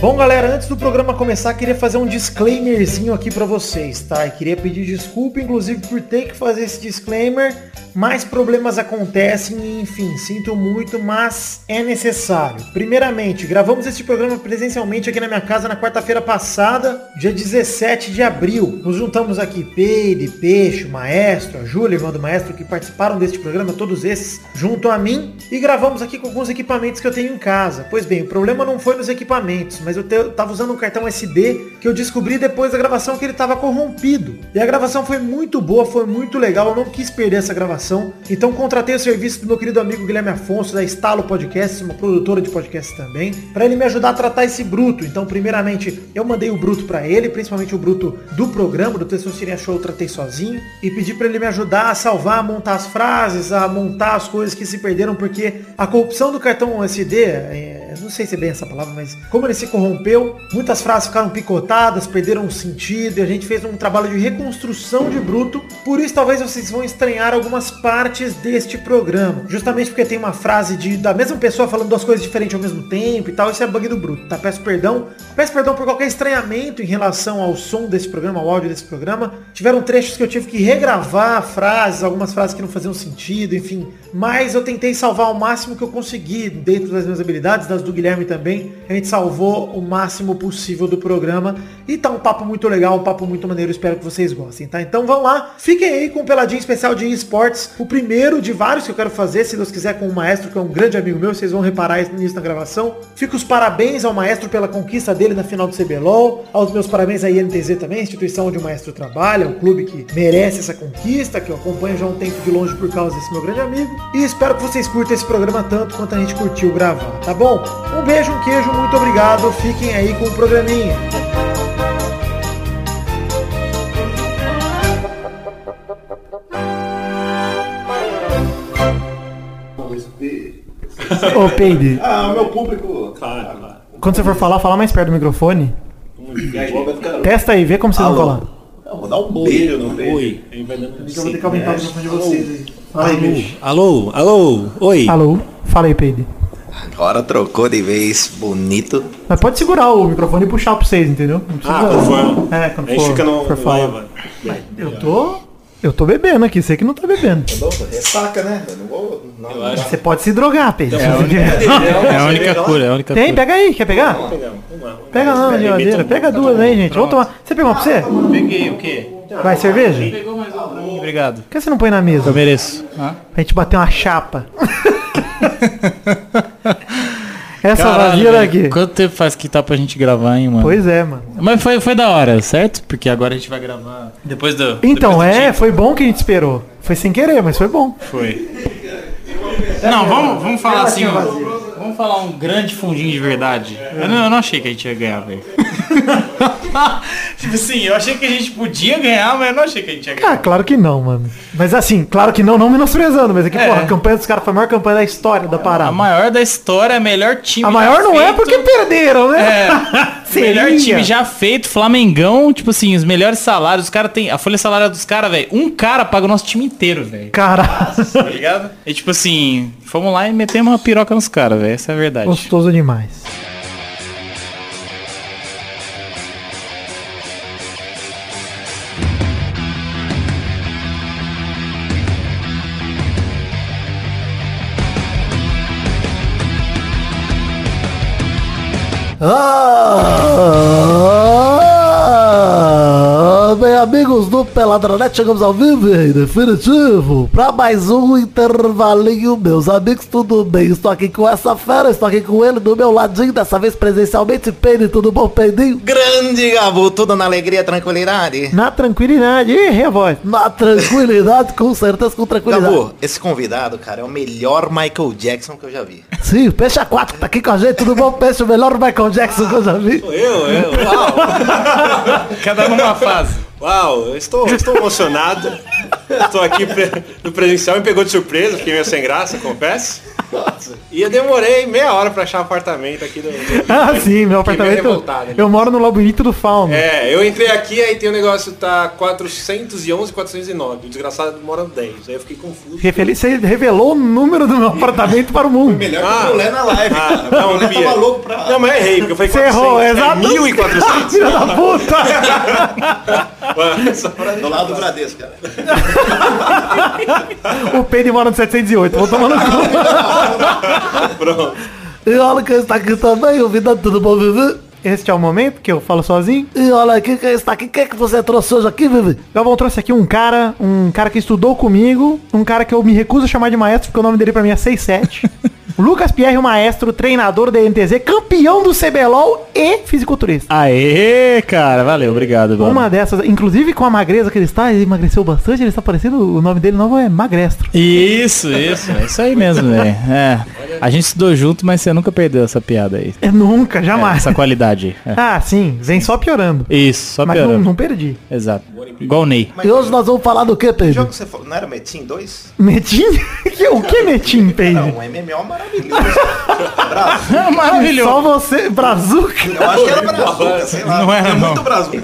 Bom, galera, antes do programa começar, queria fazer um disclaimerzinho aqui pra vocês, tá? E queria pedir desculpa, inclusive, por ter que fazer esse disclaimer. Mais problemas acontecem e, enfim, sinto muito, mas é necessário. Primeiramente, gravamos este programa presencialmente aqui na minha casa na quarta-feira passada, dia 17 de abril. Nos juntamos aqui, Peide, Peixe, Maestro, a Júlia, irmã do Maestro, que participaram deste programa, todos esses, junto a mim, e gravamos aqui com alguns equipamentos que eu tenho em casa. Pois bem, o problema não foi nos equipamentos, mas eu, te, eu tava usando um cartão SD que eu descobri depois da gravação que ele estava corrompido. E a gravação foi muito boa, foi muito legal, eu não quis perder essa gravação. Então contratei o serviço do meu querido amigo Guilherme Afonso, da Estalo Podcast, uma produtora de podcast também, para ele me ajudar a tratar esse bruto. Então, primeiramente, eu mandei o bruto para ele, principalmente o bruto do programa, do Testosterinha Show, eu tratei sozinho, e pedi para ele me ajudar a salvar, a montar as frases, a montar as coisas que se perderam, porque a corrupção do cartão SD, é, não sei se é bem essa palavra, mas como ele se muitas frases ficaram picotadas, perderam o sentido, e a gente fez um trabalho de reconstrução de bruto. Por isso, talvez vocês vão estranhar algumas partes deste programa. Justamente porque tem uma frase de, da mesma pessoa falando duas coisas diferentes ao mesmo tempo e tal. Isso é bug do bruto, tá? Peço perdão. Peço perdão por qualquer estranhamento em relação ao som desse programa, ao áudio desse programa. Tiveram trechos que eu tive que regravar frases, algumas frases que não faziam sentido, enfim. Mas eu tentei salvar o máximo que eu consegui dentro das minhas habilidades, das do Guilherme também. A gente salvou o máximo possível do programa. E tá um papo muito legal, um papo muito maneiro. Espero que vocês gostem, tá? Então vão lá. Fiquem aí com o Peladinho Especial de eSports o primeiro de vários que eu quero fazer, se Deus quiser, com o Maestro, que é um grande amigo meu, vocês vão reparar nisso na gravação. Fico os parabéns ao Maestro pela conquista dele na final do CBLOL, aos meus parabéns à INTZ também, instituição onde o Maestro trabalha, um clube que merece essa conquista, que eu acompanho já um tempo de longe por causa desse meu grande amigo. E espero que vocês curtam esse programa tanto quanto a gente curtiu gravar, tá bom? Um beijo, um queijo, muito obrigado, fiquem aí com o programinha. Ô, Peide, Ah, o meu público. Claro, claro. quando você for falar, fala mais perto do microfone. Testa aí, vê como vocês vão falar. Não, vou dar um beijo no peito. Oi. Eu vou ter que aumentar o microfone de vocês aí. Fala aí, beijo. Alô, alô, oi. Alô, fala aí, Peide. Agora trocou de vez, bonito. Mas pode segurar o microfone e puxar pra vocês, entendeu? Não precisa- Ah, conforme. É, quando A gente for, fica no, for. Eu tô. Eu tô bebendo aqui, você que não tá bebendo. Ressaca, né? Eu não vou. Não, Eu acho Você pode se drogar, Pedro. É a única, é a única cura, é a única Tem, cura. pega aí, quer pegar? Vamos lá, vamos lá. Pega lá na geladeira, pega duas aí, gente. Vamos tomar. Você pegou uma pra você? Peguei o quê? Vai, cerveja? Pegou mais um pra mim, obrigado. Por que você não põe na mesa? Eu mereço. Hã? Pra gente bater uma chapa. Essa Caralho, vazia daqui. Quanto tempo faz que tá pra gente gravar, hein, mano? Pois é, mano. Mas foi, foi da hora, certo? Porque agora a gente vai gravar depois do... Então, depois do é, foi bom que a gente esperou. Foi sem querer, mas foi bom. Foi. Não, vamos, vamos falar assim, ó. Vamos falar um grande fundinho de verdade. Eu não, eu não achei que a gente ia ganhar, velho. tipo assim, eu achei que a gente podia ganhar, mas eu não achei que a gente ia ganhar. Ah, claro que não, mano. Mas assim, claro que não, não menosprezando, mas aqui, É. porra, a campanha dos caras foi a maior campanha da história da parada. A maior da história, melhor time A maior não é feito. porque perderam, né? É, melhor time já feito, Flamengão, tipo assim, os melhores salários, os caras tem a folha salarial dos caras, velho. Um cara paga o nosso time inteiro, velho. Caralho. Tá ligado? E tipo assim, fomos lá e metemos uma piroca nos caras, velho. Essa é a verdade. Gostoso demais. Ah, amigos do Peladranet, chegamos ao vivo e em definitivo para mais um intervalinho, meus amigos, tudo bem? Estou aqui com essa fera, estou aqui com ele do meu ladinho, dessa vez presencialmente, Penny, tudo bom, Peninho? Grande Gabu, tudo na alegria tranquilidade. Na tranquilidade. Ih, errei a voz. Na tranquilidade, com certeza, com tranquilidade. Gabu, esse convidado, cara, é o melhor Michael Jackson que eu já vi. Sim, o Peixe A4 tá aqui com a gente, tudo bom, Peixe? O melhor Michael Jackson que eu já vi. Eu, eu, uau, Cada um numa fase. Uau, estou, estou emocionado. Tô aqui pre- no presencial me pegou de surpresa, fiquei meio sem graça, confesso. E eu demorei meia hora pra achar apartamento aqui do. do- Ah, sim, meu apartamento. revoltado. Eu moro no labirinto do fauno. É, eu entrei aqui, aí tem o negócio, tá 411 409. O desgraçado mora no 10. Aí eu fiquei confuso. Refeli- Você revelou o número do meu apartamento para o mundo. Melhor Ah. que o Lé na live, cara. Não, o Bia. tava louco pra... Não, mas eu errei, porque eu falei Você errou, 400, exato. É 1400. Filha da puta! Do lado do Bradesco, cara. o Pedro mora no 708. Vou tomar no cu. Pronto. E olha quem está aqui também, o Vida Tudo Bom, Vivi? Este é o momento que eu falo sozinho. E olha aqui quem está aqui, quem é que você trouxe hoje aqui, Vivi? Galvão trouxe aqui um cara, um cara que estudou comigo, um cara que eu me recuso a chamar de maestro, porque o nome dele pra mim é 67. Lucas Pierre, o maestro, treinador da NTZ, campeão do CBLOL e fisiculturista. Aê, cara, valeu, obrigado. mano. Uma dessas, inclusive com a magreza que ele está, ele emagreceu bastante, ele está parecendo, o nome dele novo é Magrestro. Isso, isso, é isso aí mesmo, velho. É, a gente estudou junto, mas você nunca perdeu essa piada aí. É nunca, É, jamais. essa qualidade. É. Ah, sim, vem só piorando. Isso, só Mas não, piorando. não perdi. Exato. Igual o Ney. E hoje nós vamos falar do que, Que Pedro? jogo que você falou? Não era Metin 2? Metim? Que- o que Metim, Não, Peide? um MMO maravilhoso. Bravo. Maravilhoso. Só você, Brazuca. Eu acho que era Brazuca, sei lá. Não era, não. muito Brazuca.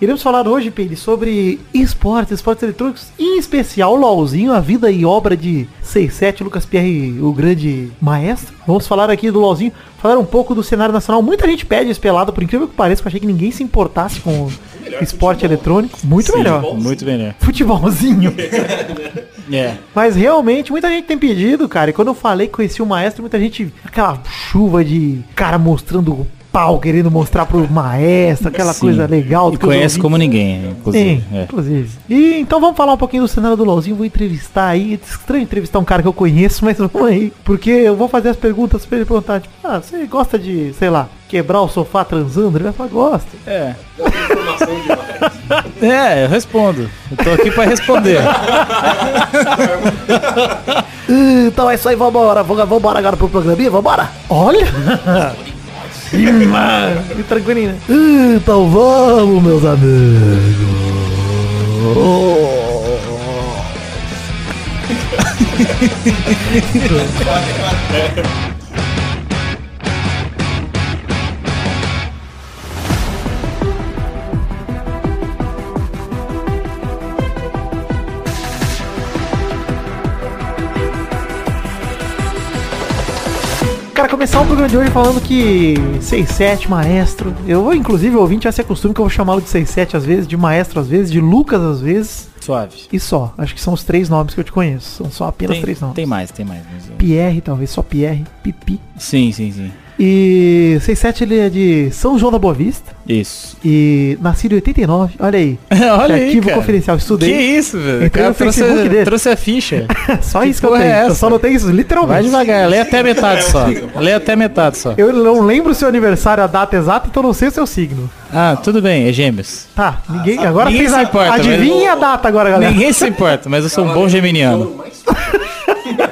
Iremos falar hoje, Peide, sobre esportes, esportes eletrônicos, em especial o LOLzinho, a vida e obra de 67, Lucas Pierre, o grande maestro. Vamos falar aqui do LOLzinho, falar um pouco do cenário nacional. Muita gente pede esse pelado, por incrível que pareça, que eu achei que ninguém se importasse com o esporte eletrônico. Muito Sim, melhor. Muito melhor. Futebolzinho. É. Mas realmente, muita gente tem pedido, cara. E quando eu falei que conheci o maestro, muita gente. Aquela chuva de cara mostrando o pau, querendo mostrar pro maestro, aquela Sim. coisa legal. E conhece ouvi. como ninguém, inclusive. Sim, É. inclusive. E então vamos falar um pouquinho do cenário do LOLzinho. Vou entrevistar aí. É estranho entrevistar um cara que eu conheço, mas vamos aí. Porque eu vou fazer as perguntas pra ele perguntar, tipo, ah, você gosta de, sei lá, quebrar o sofá transando? Ele vai falar, gosta. É. É, eu respondo. Eu tô aqui pra responder. Então é isso aí, vambora. Vamos vambora agora pro programinha, vambora? Olha! Que tranquilinho, né? Então vamos, meus amigos. Cara, começar o programa de hoje falando que 67, maestro. Eu vou, inclusive, ouvinte já se acostume que eu vou chamá-lo de 67 às vezes, de maestro às vezes, de Lucas às vezes. Suave. E só. Acho que são os três nomes que eu te conheço. São só apenas Tem, três nomes. tem mais, tem mais. mas eu- Pierre, talvez, só Pierre. Pipi. Sim, sim, sim. E 67 ele é de São João da Boa Vista. Isso. E nascido em 89. Olha aí. Olha aí, Arquivo cara. confidencial. Que Estudei. isso, velho. Entrei O cara no trouxe, Facebook dele. trouxe a ficha. só que isso que eu porra tenho. é eu essa? só não tenho isso, literalmente. Vai devagar, lê até a metade só. Lê até a metade só. Eu não lembro o seu aniversário, a data exata, então não sei o seu signo. Ah, tudo bem, é gêmeos. Tá, ninguém. Agora Ninguém fez se importa, mas- Adivinha a data agora, galera. Ninguém se importa, mas eu sou um bom geminiano.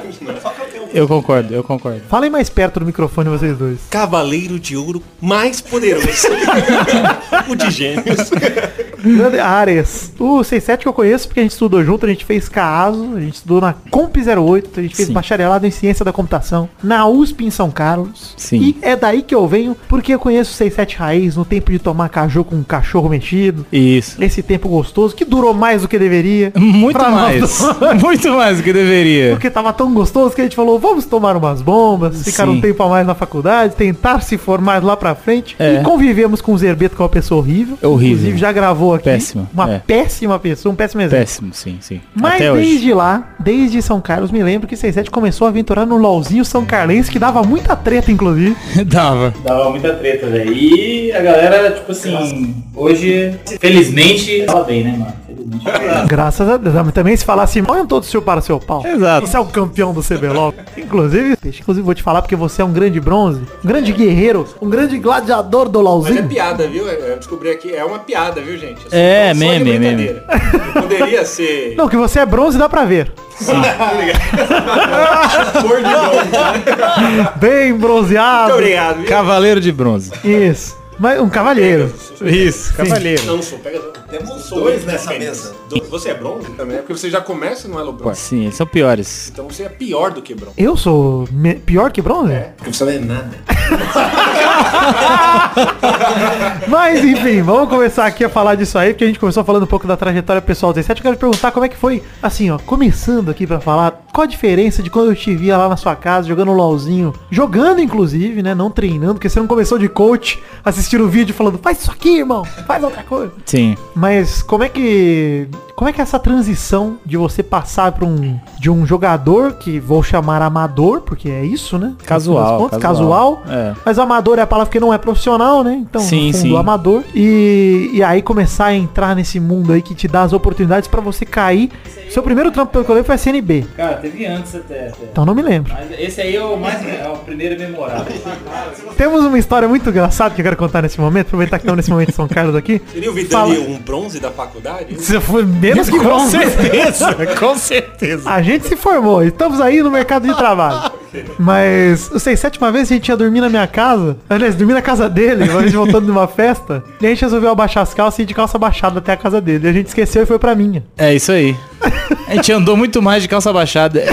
Eu concordo, eu concordo. Falem mais perto do microfone vocês dois. Cavaleiro de ouro mais poderoso. o de gêmeos. Grande Ares. O 67 que eu conheço porque a gente estudou junto, a gente fez CASO, a gente estudou na Comp 08, a gente fez Sim. bacharelado em ciência da computação na USP em São Carlos. Sim. E é daí que eu venho, porque eu conheço o 67 raiz no tempo de tomar caju com um cachorro mexido. Isso. Esse tempo gostoso, que durou mais do que deveria. Muito mais. Muito mais do que deveria. Porque tava tão gostoso que a gente falou, vamos tomar umas bombas, ficar um Sim. tempo a mais na faculdade, tentar se formar lá pra frente. É. E convivemos com o Zerbeto, que é uma pessoa horrível. Horrível. Inclusive já gravou aqui. Péssima, Uma é. péssima pessoa, um péssimo exemplo. Péssimo, sim, sim. Mas Até hoje. desde lá, desde São Carlos, me lembro que 67 começou a aventurar no LOLzinho São Carlense, que dava muita treta, inclusive. Dava. Dava muita treta, velho. E a galera, tipo assim, hoje, felizmente, tava bem, né, mano? Graças a Deus. Mas também se falasse mal, todo seu para seu pau. Exato. Você é o campeão do CBLOL. Inclusive, peixe, inclusive vou te falar porque você é um grande bronze, um grande guerreiro, um grande gladiador do Mas é LOLzinho. piada, viu? Eu descobri aqui, é uma piada, viu, gente? Assim, É, só de meme, brincadeira. Não Poderia ser Não, que você é bronze dá pra ver. cor de bronze. né? Bem bronzeado. Muito obrigado, viu? Cavaleiro de bronze. Isso. Mas um cavalheiro. Isso, cavaleiro. Não, não sou. Pega. Temos Sou dois nessa mesa. Do- Você é bronze também? É porque você já começa no Elo Bronze. Sim, eles são piores. Então você é pior do que bronze. Eu sou me- pior que bronze? Porque você não é nada. Mas enfim, vamos começar aqui a falar disso aí, porque a gente começou falando um pouco da trajetória pessoal do 17. Eu quero te perguntar como é que foi, assim, ó, começando aqui pra falar, qual a diferença de quando eu te via lá na sua casa, jogando um LOLzinho, jogando inclusive, né, não treinando, porque você não começou de coach, assistindo o vídeo falando, faz isso aqui, irmão, faz outra coisa. Sim. Mas como é que como é que é essa transição de você passar para um de um jogador que vou chamar amador, porque é isso, né? Casual, contas, casual. casual. É. Mas amador é a palavra que não é profissional, né? Então, Sim, no fundo, sim. amador. E, e aí começar a entrar nesse mundo aí que te dá as oportunidades para você cair. Seu primeiro trampo pelo que eu lembro foi a CNB. Cara, teve antes até. até. Então não me lembro. Mas esse aí é o mais é o primeiro memorável. Temos uma história muito engraçada que eu quero contar nesse momento, aproveitar que estamos nesse momento em São Carlos aqui. Seria o Vidani Fala- um bronze da faculdade? Você foi menos que bronze. certeza, com certeza. A gente se formou, estamos aí no mercado de trabalho. Mas, eu sei, sétima vez a gente ia dormir na minha casa. Aliás, dormir na casa dele, a gente voltando de uma festa. E a gente resolveu abaixar as calças e ir de calça baixada até a casa dele. E a gente esqueceu e foi pra minha. É isso aí. A gente andou muito mais de calça baixada.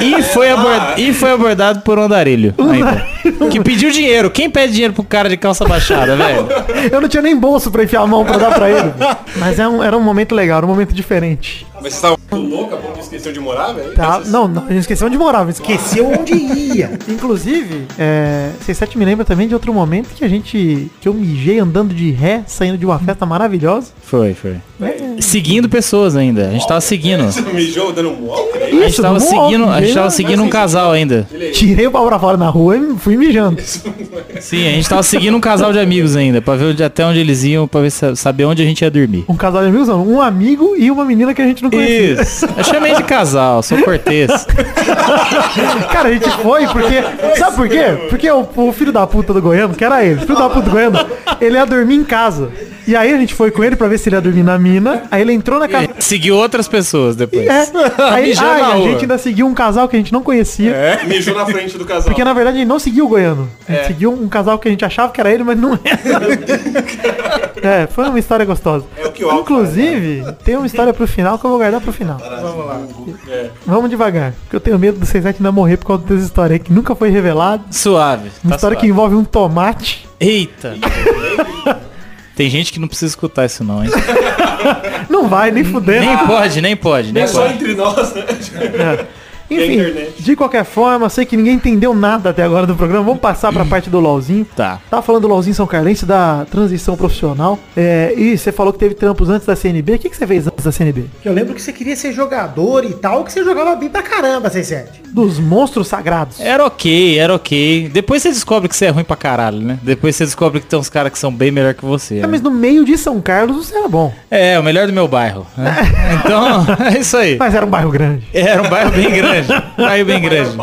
E, e foi, abord- e foi abordado por um andarilho. ainda. Que pediu dinheiro. Quem pede dinheiro pro cara de calça baixada, velho? Eu não tinha nem bolso pra enfiar a mão pra dar pra ele. Mas é um- era um momento legal, era um momento diferente. Mas você tava louca, a ponto de esquecer de morar, velho? Tá? Essas- Não, não, a gente esqueceu onde morava, esqueceu onde ia. Inclusive, é, 67 me lembra também de outro momento que a gente. que eu mijei andando de ré, saindo de uma festa maravilhosa. Foi, foi. Seguindo pessoas ainda. A gente tava seguindo. Você não mijou dando um walk? A gente Isso, tava seguindo, a gente tava né? seguindo um casal ainda. Tirei o pau pra fora na rua e fui mijando. Sim, a gente tava seguindo um casal de amigos ainda, pra ver até onde eles iam, pra ver, se- saber onde a gente ia dormir. Um casal de amigos, não, um amigo e uma menina que a gente não conhecia. Isso. Eu chamei de casal, sou cortês. Cara, a gente foi porque. Sabe por quê? Porque o, o filho da puta do Goiano, que era ele, o filho da puta do Goiano, ele ia dormir em casa. E aí a gente foi com ele pra ver se ele ia dormir na mina. Aí ele entrou na casa. Seguiu outras pessoas depois. É, aí Mijou ai, na a rua. gente ainda seguiu um casal que a gente não conhecia. É, mijou na frente do casal. Porque na verdade a gente não seguiu o Goiano. A gente seguiu um casal que a gente achava que era ele, mas não era. é, foi uma história gostosa. É o que o Alco Inclusive, tem uma história pro final que eu vou guardar pro final. Vamos lá. É. Vamos devagar. Porque eu tenho medo do 67 ainda morrer por causa dessa história aí que nunca foi revelada. Suave. Uma tá história que suave. envolve um tomate. Eita. Tem gente que não precisa escutar isso não, hein? Não vai, nem fudendo. Nem pode, nem pode, nem É só pode. entre nós, né? É. Enfim, de qualquer forma, sei que ninguém entendeu nada até agora do programa. Vamos passar pra parte do LOLzinho. Tá. Tava falando do LOLzinho São Carlense, da transição profissional. É, e você falou que teve trampos antes da CNB. O que, que você fez antes da CNB? Eu lembro que você queria ser jogador e tal, que você jogava bem pra caramba, 67. Dos monstros sagrados. Era ok, era ok. Depois você descobre que você é ruim pra caralho, né? Depois você descobre que tem uns caras que são bem melhor que você. É, né? mas no meio de São Carlos você era bom. É, o melhor do meu bairro. né? Então, é isso aí. Mas era um bairro grande. Era um bairro bem grande. Bem grande.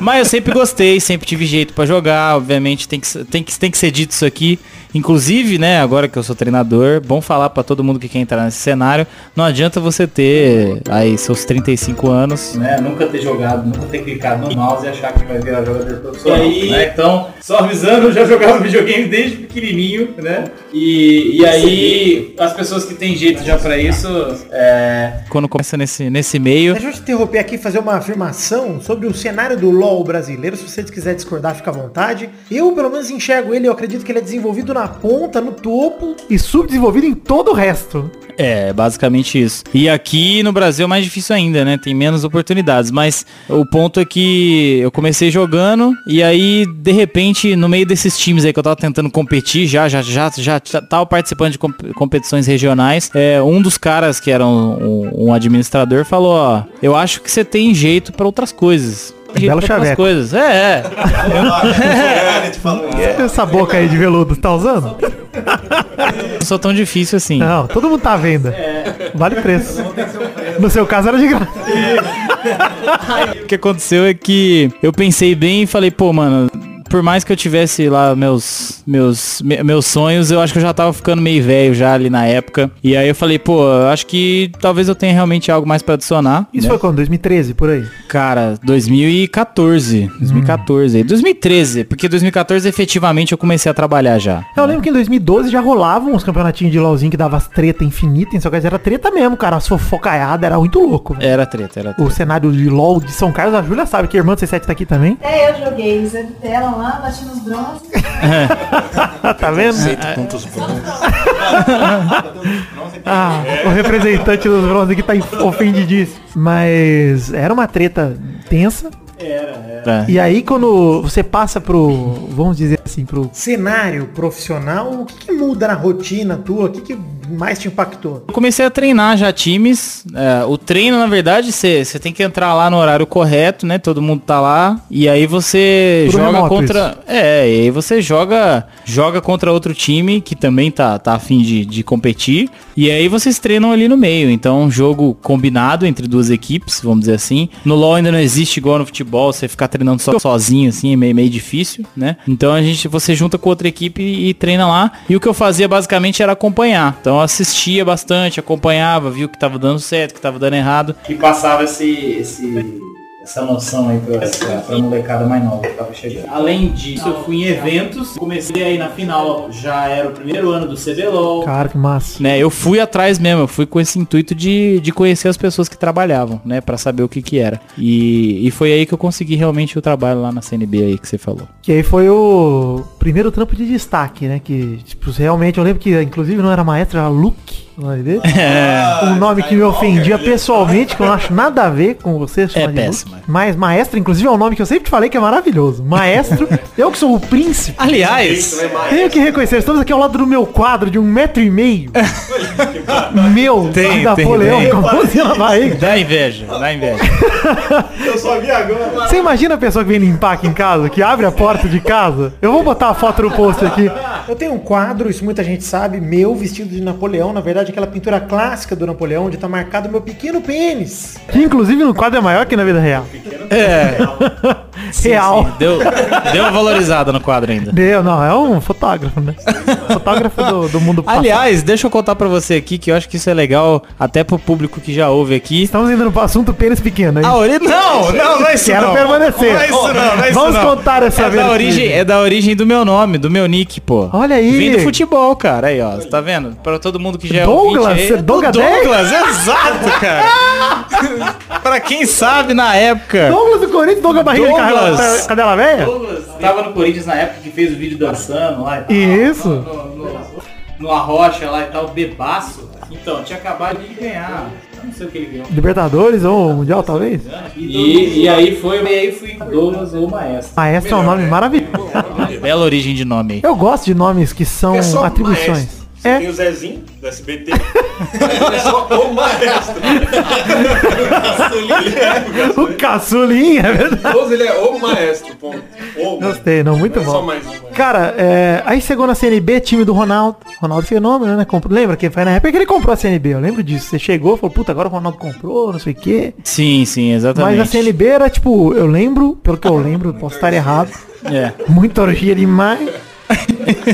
Mas eu sempre gostei, sempre tive jeito pra jogar, obviamente tem que, tem, que, tem que ser dito isso aqui. Inclusive, né, agora que eu sou treinador, bom falar pra todo mundo que quer entrar nesse cenário, não adianta você ter aí seus 35 anos. né? Nunca ter jogado, nunca ter clicado no mouse e achar que vai virar jogador profissional. né? Então, só avisando, eu já jogava videogame desde pequenininho, né? E, e aí, as pessoas que têm jeito já pra isso, é, Quando começa nesse, nesse meio, Deixa eu te interromper aqui e fazer uma afirmação sobre o cenário do LoL brasileiro. Se você quiser discordar, fica à vontade. Eu, pelo menos, enxergo ele, eu acredito que ele é desenvolvido na ponta, no topo. E subdesenvolvido em todo o resto. É, basicamente isso. E aqui no Brasil é mais difícil ainda, né? Tem menos oportunidades. Mas o ponto é que eu comecei jogando e aí, de repente, no meio desses times aí que eu tava tentando competir, já, já, já, já, tava participando de comp- competições regionais, é, um dos caras que era um, um- um administrador falou, ó, eu acho que você tem jeito pra outras coisas. Jeito Belo pra outras chaveco. coisas. É, é. É, a gente falou isso. Essa boca aí de veludo, tá usando? Não sou tão difícil assim. Não, todo mundo tá à venda. Vale preço. No seu caso era de graça. O que aconteceu é que eu pensei bem e falei, pô, mano, por mais que eu tivesse lá meus, meus, me- meus sonhos, eu acho que eu já tava ficando meio velho já ali na época. E aí eu falei, pô, eu acho que talvez eu tenha realmente algo mais pra adicionar. Isso né? foi quando? 2013, por aí. Cara, 2014. 2014. 2013, porque 2014 efetivamente eu comecei a trabalhar já. Eu lembro que em 2012 já rolavam uns campeonatinhos de LOLzinho que dava as treta infinitas, só que era treta mesmo, cara. As fofocaiadas era muito louco. velho. Era treta, era O treta. cenário de LOL de São Carlos, a Júlia sabe que a irmã do C7 tá aqui também. É, eu joguei Zé Vitela lá, bati nos bronzes. tá vendo? Bons. Ah, o representante dos bronze aqui tá ofendidíssimo. Mas era uma treta tensa. Era. E aí quando você passa pro, vamos dizer assim, pro cenário profissional, o que, que muda na rotina tua? O que, que mais te impactou? Eu comecei a treinar já times. É, o treino, na verdade, você tem que entrar lá no horário correto, né? Todo mundo tá lá. E aí você Tudo joga remoto contra. É, e aí você joga joga contra outro time que também tá, tá afim de, de competir. E aí vocês treinam ali no meio. Então, um jogo combinado entre duas equipes, vamos dizer assim. No LoL ainda não existe igual no futebol, você ficar treinando só, sozinho, assim, é meio, meio difícil, né? Então a gente, você junta com outra equipe e, e treina lá. E o que eu fazia basicamente era acompanhar. Então eu assistia bastante, acompanhava, via o que tava dando certo, que tava dando errado. E passava esse, esse, essa noção aí pra, pra, pra molecada mais nova que tava chegando. Além disso, eu fui em eventos, comecei aí na final, já era o primeiro ano do CBLOL. Cara, que massa. Né, eu fui atrás mesmo, eu fui com esse intuito de, de conhecer as pessoas que trabalhavam, né, Pra saber o que que era. E, e foi aí que eu consegui realmente o trabalho lá na CNB aí que você falou. Que aí foi o primeiro trampo de destaque, né? Que, tipo, realmente, eu lembro que inclusive não era maestro, era Luke. O nome dele. Um nome que me ofendia pessoalmente, que eu não acho nada a ver com você péssimo. Mas maestro, inclusive, é um nome que eu sempre te falei que é maravilhoso. Maestro, eu que sou o príncipe. Aliás, Tenho que reconhecer, estamos aqui ao lado do meu quadro de um metro e meio. meu, Tem, Napoleão, tem, tem. com a mãozinha na barriga. dá inveja, dá inveja. Eu só vi agora. Você imagina a pessoa que vem limpar aqui em casa, que abre a porta de casa? Eu vou botar a foto no post aqui. Eu tenho um quadro, isso muita gente sabe, meu vestido de Napoleão, na verdade aquela pintura clássica do Napoleão, onde tá marcado meu pequeno pênis. Que inclusive no quadro é maior que na vida real. É, real. sim, deu, deu uma valorizada no quadro ainda. Deu, não, é um fotógrafo, né? fotógrafo do, do mundo passado. Aliás, deixa eu contar pra você aqui que eu acho que isso é legal até pro público que já ouve aqui. Estamos indo no assunto pênis pequeno, hein? A ori... Não, não, não é isso Quero não. permanecer. Não é isso não, não é isso Vamos não. contar essa é da origem É da origem do meu nome, do meu nick, pô. Olha aí. Vem do futebol, cara. Aí, ó. Você tá vendo? Pra todo mundo que já é Douglas, aí, do Douglas Douglas, exato, cara. pra quem sabe na época. Douglas do Corinthians, Douglas Barriga de Douglas. Cadela- Cadela Velha? Douglas tava no Corinthians na época que fez o vídeo dançando lá e tal. Isso. No, no, numa rocha lá e tal, bebaço. Então, tinha acabado de ganhar. Não sei o que ele ganhou. Libertadores ou Mundial, talvez? E, e aí foi, e aí fui Douglas ou Maestro. Maestro é um nome maravilhoso. Bela origem de nome. Eu gosto de nomes que são É atribuições. maestro. Você tem É, o Zezinho, do SBT. é só o maestro. o caçulinha, é verdade. Todos ele é o maestro, ponto. O, Gostei, não, muito não é só bom. mais um. maestro. Cara, é, aí chegou na CNB, time do Ronaldo. Ronaldo Fenômeno, né? Comprou, lembra que foi na época que ele comprou a CNB, eu lembro disso. Você chegou, falou, puta, agora o Ronaldo comprou, não sei o quê. Sim, sim, exatamente. Mas a CNB era tipo, eu lembro, pelo que eu lembro, posso estar errado. É. Muita orgia demais.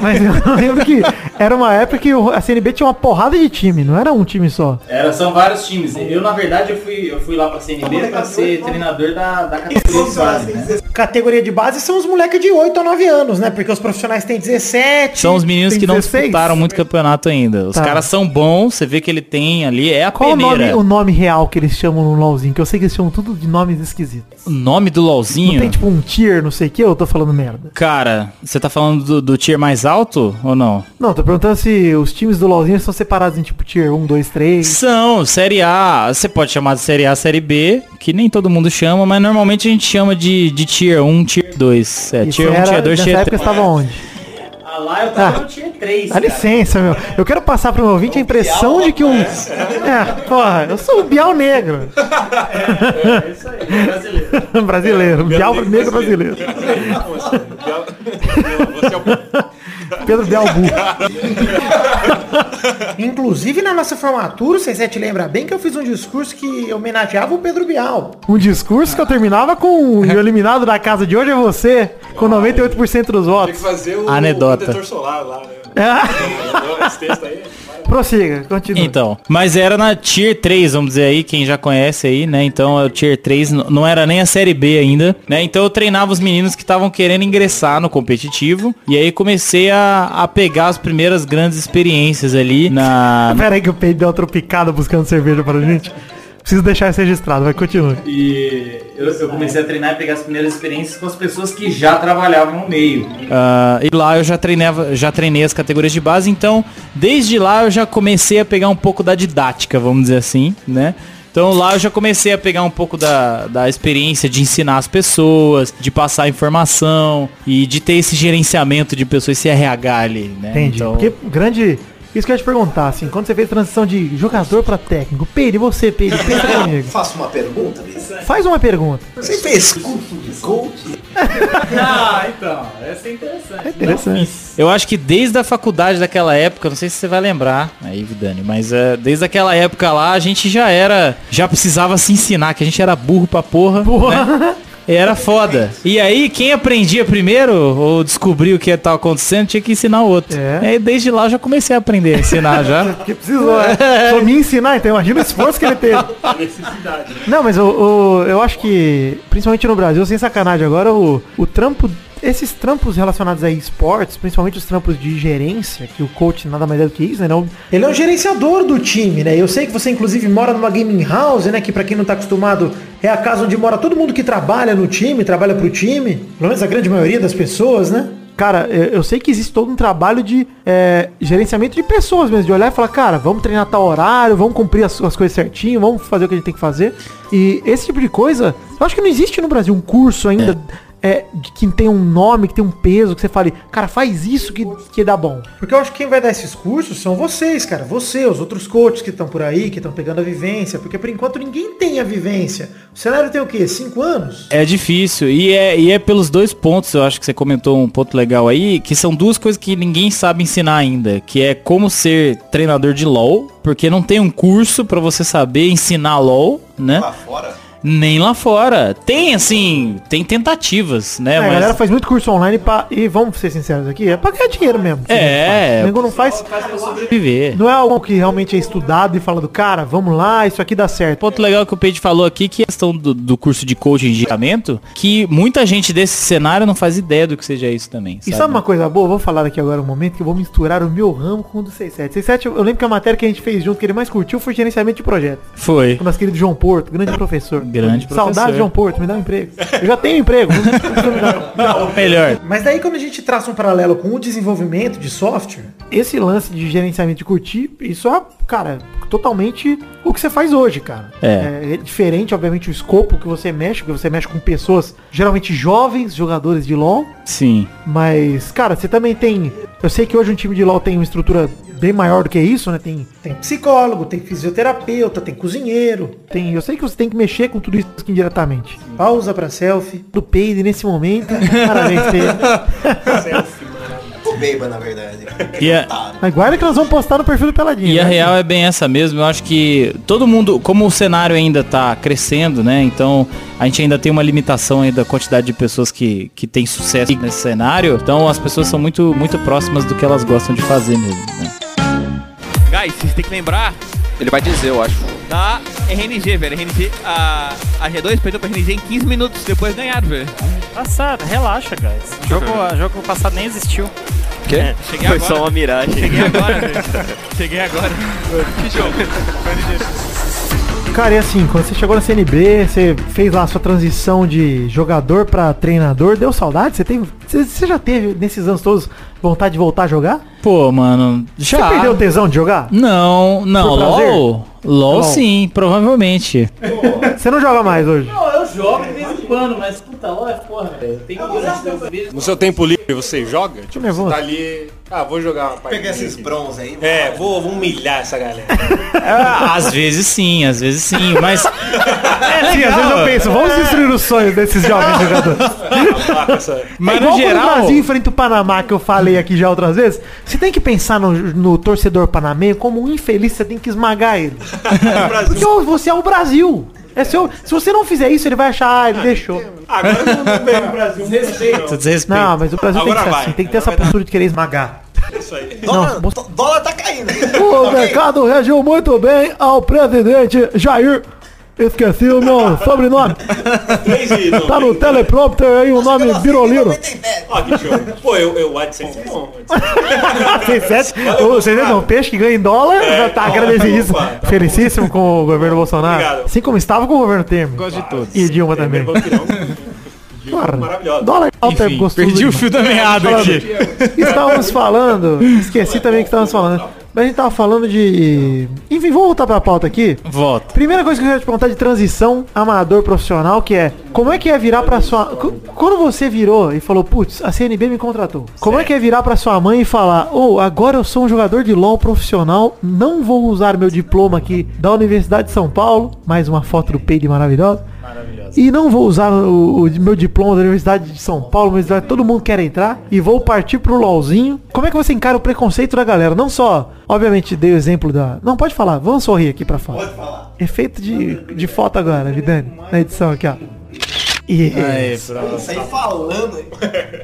Mas eu lembro que era uma época que a CNB tinha uma porrada de time, não era um time só. Era, são vários times. Eu, na verdade, eu fui, eu fui lá pra CNB pra ser treinador da, da categoria de base, né? Categoria de base são os moleques de 8 a 9 anos, né? Porque os profissionais têm 17. São os meninos que não 16. disputaram muito campeonato ainda. Os Tá. caras são bons, você vê que ele tem ali, é a Qual o nome, peneira. o nome real que eles chamam no LOLzinho? Que eu sei que eles chamam tudo de nomes esquisitos. O nome do Não LOLzinho. tem tipo um tier, não sei o que, eu tô falando merda. Cara, você tá falando do, do tier mais alto ou não? Não, tô perguntando se os times do LOLzinho são separados em tipo tier 1, 2, 3. São, Série A, você pode chamar de Série A, Série B, que nem todo mundo chama, mas normalmente a gente chama de, de Tier 1, Tier 2. É, Isso Tier 1, era, Tier 2, nessa Tier época 3. estava onde? Ah, lá eu tava Ah. no Tier 3, Dá cara. licença, meu. Eu quero passar pro meu ouvinte a impressão de que um... É, porra, eu sou o Bial Negro. É isso aí, brasileiro. brasileiro. Bial Negro brasileiro. Assim? Bial- Você é o Pedro Burro. Inclusive na nossa formatura, o C7 lembra bem que eu fiz um discurso que homenageava o Pedro Bial. Um discurso que eu terminava com o eliminado da casa de hoje é você, com 98% dos Tem que votos. fazer o Anedota. protetor solar lá, né? É. Esse texto aí. Prossiga, continua. Então, mas era na Tier 3, vamos dizer aí, quem já conhece aí, né? Então, o Tier 3 n- não era nem a Série B ainda, né? Então, eu treinava os meninos que estavam querendo ingressar no competitivo. E aí, comecei a, a pegar as primeiras grandes experiências ali na... Pera aí que o Pedro deu uma tropicada buscando cerveja pra gente. Preciso deixar isso registrado, vai continuar. E eu, eu comecei a treinar e pegar as primeiras experiências com as pessoas que já trabalhavam no meio. Ah, e lá eu já treinava, já treinei as categorias de base, então desde lá eu já comecei a pegar um pouco da didática, vamos dizer assim, né? Então lá eu já comecei a pegar um pouco da, da experiência de ensinar as pessoas, de passar informação e de ter esse gerenciamento de pessoas, esse RH ali, né? Entendi. Então, Porque grande. Isso que eu ia te perguntar, assim, quando você fez transição de jogador pra técnico, Pedro, e você, Pedro, pensa comigo. Faço uma pergunta, Vitor. Faz uma pergunta. Você fez curso de coach? Ah, então, essa é interessante. É interessante. Eu acho que desde a faculdade daquela época, não sei se você vai lembrar, aí, Vidani, mas é, desde aquela época lá, a gente já era, já precisava se ensinar, que a gente era burro pra porra. né? Era foda. E aí, quem aprendia primeiro, ou descobriu o que estava acontecendo, tinha que ensinar o outro. É. E aí, desde lá, eu já comecei a aprender a ensinar já. Porque precisou, né? Só me ensinar, então imagina o esforço que ele teve. Necessidade. Não, mas o, o- eu acho que, principalmente no Brasil, sem sacanagem agora, o, o trampo, esses trampos relacionados a esportes, principalmente os trampos de gerência, que o coach nada mais é do que isso, né? Não, Ele é o gerenciador do time, né? Eu sei que você inclusive mora numa gaming house, né? Que pra quem não tá acostumado, é a casa onde mora todo mundo que trabalha no time, trabalha pro time. Pelo menos a grande maioria das pessoas, né? Cara, eu eu sei que existe todo um trabalho de é, gerenciamento de pessoas mesmo, de olhar e falar, cara, vamos treinar tal horário, vamos cumprir as, as coisas certinho, vamos fazer o que a gente tem que fazer. E esse tipo de coisa, eu acho que não existe no Brasil um curso ainda é, de que tem um nome, que tem um peso, que você fale, cara, faz isso que, que dá bom. Porque eu acho que quem vai dar esses cursos são vocês, cara. Você, os outros coaches que estão por aí, que estão pegando a vivência. Porque por enquanto ninguém tem a vivência. O cenário tem o quê? Cinco anos? É difícil. E é, e é pelos dois pontos, eu acho que você comentou um ponto legal aí, que são duas coisas que ninguém sabe ensinar ainda. Que é como ser treinador de LOL, porque não tem um curso pra você saber ensinar LOL, né? Lá fora? Nem lá fora. Tem, assim, tem tentativas, né? É, a mas... galera faz muito curso online pra, e vamos ser sinceros aqui, é pra ganhar dinheiro mesmo. É. O nego não faz, viver. não é algo que realmente é estudado e falando, cara, vamos lá, isso aqui dá certo. Ponto legal que o Pedro falou aqui, que é a questão do, do curso de coaching de gerenciamento, que muita gente desse cenário não faz ideia do que seja isso também. E sabe uma coisa boa? Vou falar aqui agora um momento que eu vou misturar o meu ramo com o do 67. 67, eu lembro que a matéria que a gente fez junto, que ele mais curtiu, foi gerenciamento de projeto. Foi. Com o nosso querido João Porto, grande professor. Grande Saudade, professor. João Porto, me dá um emprego. Eu já tenho emprego. não dar. Melhor. Mas daí quando a gente traça um paralelo com o desenvolvimento de software, Esse lance de gerenciamento de curtir, isso é, cara, totalmente o que você faz hoje, cara. É. É diferente, obviamente, o escopo que você mexe, porque você mexe com pessoas geralmente jovens, jogadores de LoL, Sim. Mas, cara, você também tem. Eu sei que hoje um time de LoL tem uma estrutura bem maior do que isso, né? Tem. tem psicólogo, tem fisioterapeuta, tem cozinheiro. tem eu sei que você tem que mexer com tudo isso indiretamente. Pausa pra selfie. Do Peide nesse momento. Parabéns, Peide. O Beiba, na verdade. E a, Mas guarda que nós vamos postar no perfil do Peladinho. e a né? real é bem essa mesmo. Eu acho que todo mundo, como o cenário ainda tá crescendo, né? Então a gente ainda tem uma limitação aí da quantidade de pessoas que, que tem sucesso nesse cenário. Então as pessoas são muito, muito próximas do que elas gostam de fazer mesmo. Né? Guys, vocês têm que lembrar Ele vai dizer, eu acho. da RNG, velho. RNG, a, a G2 perdeu pra RNG em 15 minutos, depois ganharam, velho. Passado, relaxa, guys. O jogo, o jogo passado nem existiu. Quê? É, cheguei Foi agora. só uma miragem. Cheguei agora, velho. Cheguei agora. Que jogo? Cara, e assim, quando você chegou na CNB, você fez lá a sua transição de jogador pra treinador, deu saudade? Você tem. Você, já teve, nesses anos todos, vontade de voltar a jogar? Pô, mano, já. Você perdeu o tesão de jogar? Não, não? LOL. LOL LOL. sim, provavelmente. Você não joga mais hoje? Não, eu jogo de vez em quando, mas puta, LOL é porra, velho. Tem que No seu tempo livre você joga? Tipo, você tá ali. Ah, vou jogar uma Pega partida esses aqui. bronze aí. É, vou, vou humilhar essa galera. Ah, às vezes sim, às vezes sim, mas Sim, às vezes eu penso, vamos destruir os sonhos desses jovens jogadores. Mas é no quando geral. o Brasil enfrenta o Panamá, que eu falei aqui já outras vezes. Você tem que pensar no, no torcedor panamenho como um infeliz, você tem que esmagar ele. Porque ô, você é o Brasil. É seu, se você não fizer isso, ele vai achar, ah, ele deixou. Agora não, não veio no Brasil. Você desrespeita. Não, mas o Brasil tem que Agora ser vai. assim, tem que ter essa postura de querer esmagar. Isso aí. Dólar, Não, dólar tá caindo. O mercado reagiu muito bem ao presidente Jair. Esqueci o meu sobrenome. Tá no teleprompter aí o nome Biroliro. Ó, que show. Pô, eu, eu, o AdSense é bom. Vocês Vocês não, um peixe que ganha em dólar, já tá agradecidíssimo. opa, tá Felicíssimo com o governo Bolsonaro. Obrigado. Assim como estava com o governo Temer. Gosto de todos. E Dilma também. Claro. Maravilhosa. Dólar alto é Enfim, gostoso. perdi o fio da meada aqui. Estávamos falando, esqueci também o que estávamos falando. Mas a gente tava falando de. Enfim, vamos voltar pra pauta aqui. Volta. Primeira coisa que eu quero te perguntar de transição amador profissional, que é como é que é virar pra sua. Qu- Quando você virou e falou, putz, a CNB me contratou. Como é que é virar pra sua mãe e falar, ô, agora eu sou um jogador de LOL profissional, não vou usar meu diploma aqui da Universidade de São Paulo, mais uma foto do Peide maravilhosa. E não vou usar o, o meu diploma da Universidade de São Paulo, Universidade todo mundo quer entrar. E vou partir pro LOLzinho. Como é que você encara o preconceito da galera? Não só, obviamente, dei o exemplo da. Não, pode falar, vamos sorrir aqui pra fora. Pode falar. Efeito de, de foto agora, Vidani, na edição aqui, ó. E Aí, pronto. Falando.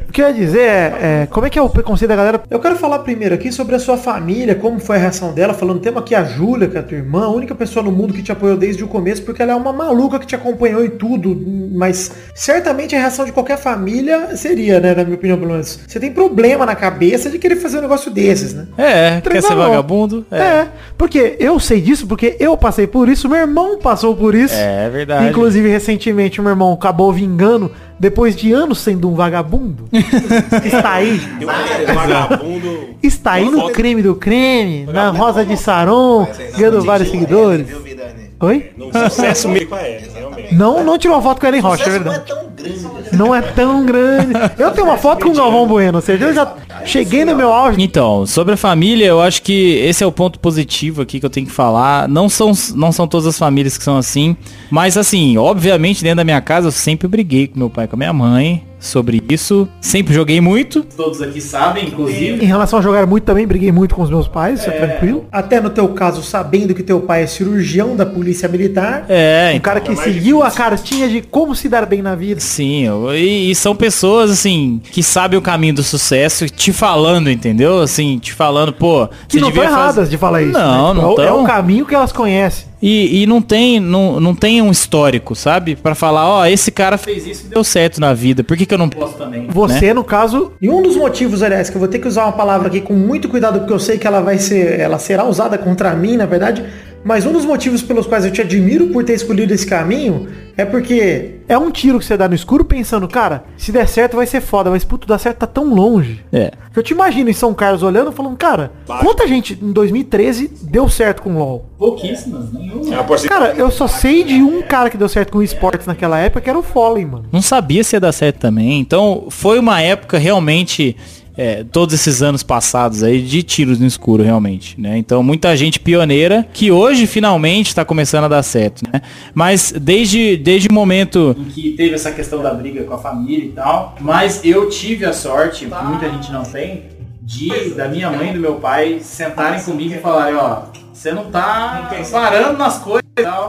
o que eu ia dizer é, é, como é que é o preconceito da galera? Eu quero falar primeiro aqui sobre a sua família, como foi a reação dela, falando temos aqui a Júlia, que é a tua irmã, a única pessoa no mundo que te apoiou desde o começo, porque ela é uma maluca que te acompanhou em tudo, mas certamente a reação de qualquer família seria, né, na minha opinião, pelo menos. Você tem problema na cabeça de querer fazer um negócio desses, né? É, quer ser vagabundo? É. porque eu sei disso, porque eu passei por isso, meu irmão passou por isso. É verdade. Inclusive, recentemente, o meu irmão acabou vingando, depois de anos sendo um vagabundo. está aí. Deu um vagabundo. Está aí no creme do creme, na Rosa de Saron, ganhando vários seguidores. Viu, Vidani? Oi? No sucesso meio com a Ellen, realmente. Não, não tirou uma foto com a Ellen Rocha, é Sucesso não é verdade. tão grande. Não é tão grande. Eu tenho uma foto com o Galvão Bueno, ou seja, eu já cheguei no meu auge. Então, sobre a família, eu acho que esse é o ponto positivo aqui que eu tenho que falar. Não são, não são todas as famílias que são assim. Mas assim, obviamente, dentro da minha casa, eu sempre briguei com meu pai e com a minha mãe sobre isso. Sempre joguei muito. Todos aqui sabem, inclusive. Em relação a jogar muito também, briguei muito com os meus pais, isso é tranquilo. Até no teu caso, sabendo que teu pai é cirurgião da polícia militar. É, Um cara que seguiu a cartinha de como se dar bem na vida. Sim, eu- e, e são pessoas, assim, que sabem o caminho do sucesso, te falando, entendeu? Assim, te falando, pô, Que não estão erradas de falar isso. Não, né? não É o- É tão. o caminho que elas conhecem. E, e não tem não, não tem um histórico, sabe? Pra falar, ó, esse cara fez isso e deu certo na vida. Por que, que eu não posso também? Você, né? no caso. E um dos motivos, aliás, que eu vou ter que usar uma palavra aqui com muito cuidado, porque eu sei que ela vai ser. Ela será usada contra mim, na verdade. Mas um dos motivos pelos quais eu te admiro por ter escolhido esse caminho é porque é um tiro que você dá no escuro pensando, cara, se der certo vai ser foda, mas puto, dar certo tá tão longe. É. Que eu te imagino em São Carlos olhando falando, cara, quanta gente em 2013 deu certo com LOL? Pouquíssimas, nenhuma. É. Cara, eu só sei de um cara que deu certo com esportes naquela época, que era o Fallen, mano. Não sabia se ia dar certo também. Então, foi uma época realmente. É, todos esses anos passados aí de tiros no escuro realmente, né? Então muita gente pioneira que hoje finalmente está começando a dar certo, né? Mas desde desde o momento em que teve essa questão da briga com a família e tal, mas eu tive a sorte, muita gente não tem, de da minha mãe e do meu pai sentarem comigo e falarem, ó, você não tá parando nas coisas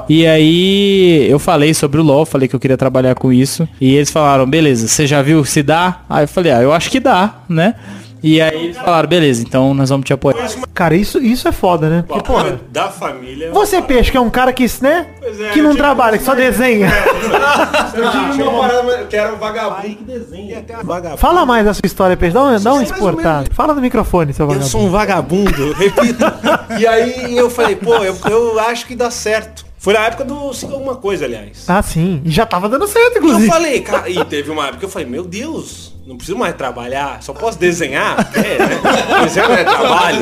e aí eu falei sobre o LoL, falei que eu queria trabalhar com isso. E eles falaram, beleza, você já viu se dá? Aí eu falei, ah, eu acho que dá, né? E aí eles falaram, beleza, então nós vamos te apoiar. Cara, isso, isso é foda, né? Porque, da família. você peixe, que é um cara que, né? É, que não eu trabalha, que só desenha. Eu tive uma parada que era um vagabundo que desenha. Até vagabundo. Fala mais da sua história, peixe. Dá um, dá um exportado. Fala no microfone, seu Eu vagabundo. sou um vagabundo, repito. e aí eu falei, pô, eu, eu acho que dá certo. Foi na época do Siga Alguma Coisa, aliás. Ah, sim. E já tava dando certo, E eu inclusive. falei, cara, e teve uma época que eu falei, meu Deus, não preciso mais trabalhar, só posso desenhar? É, né? Desenhar não é trabalho.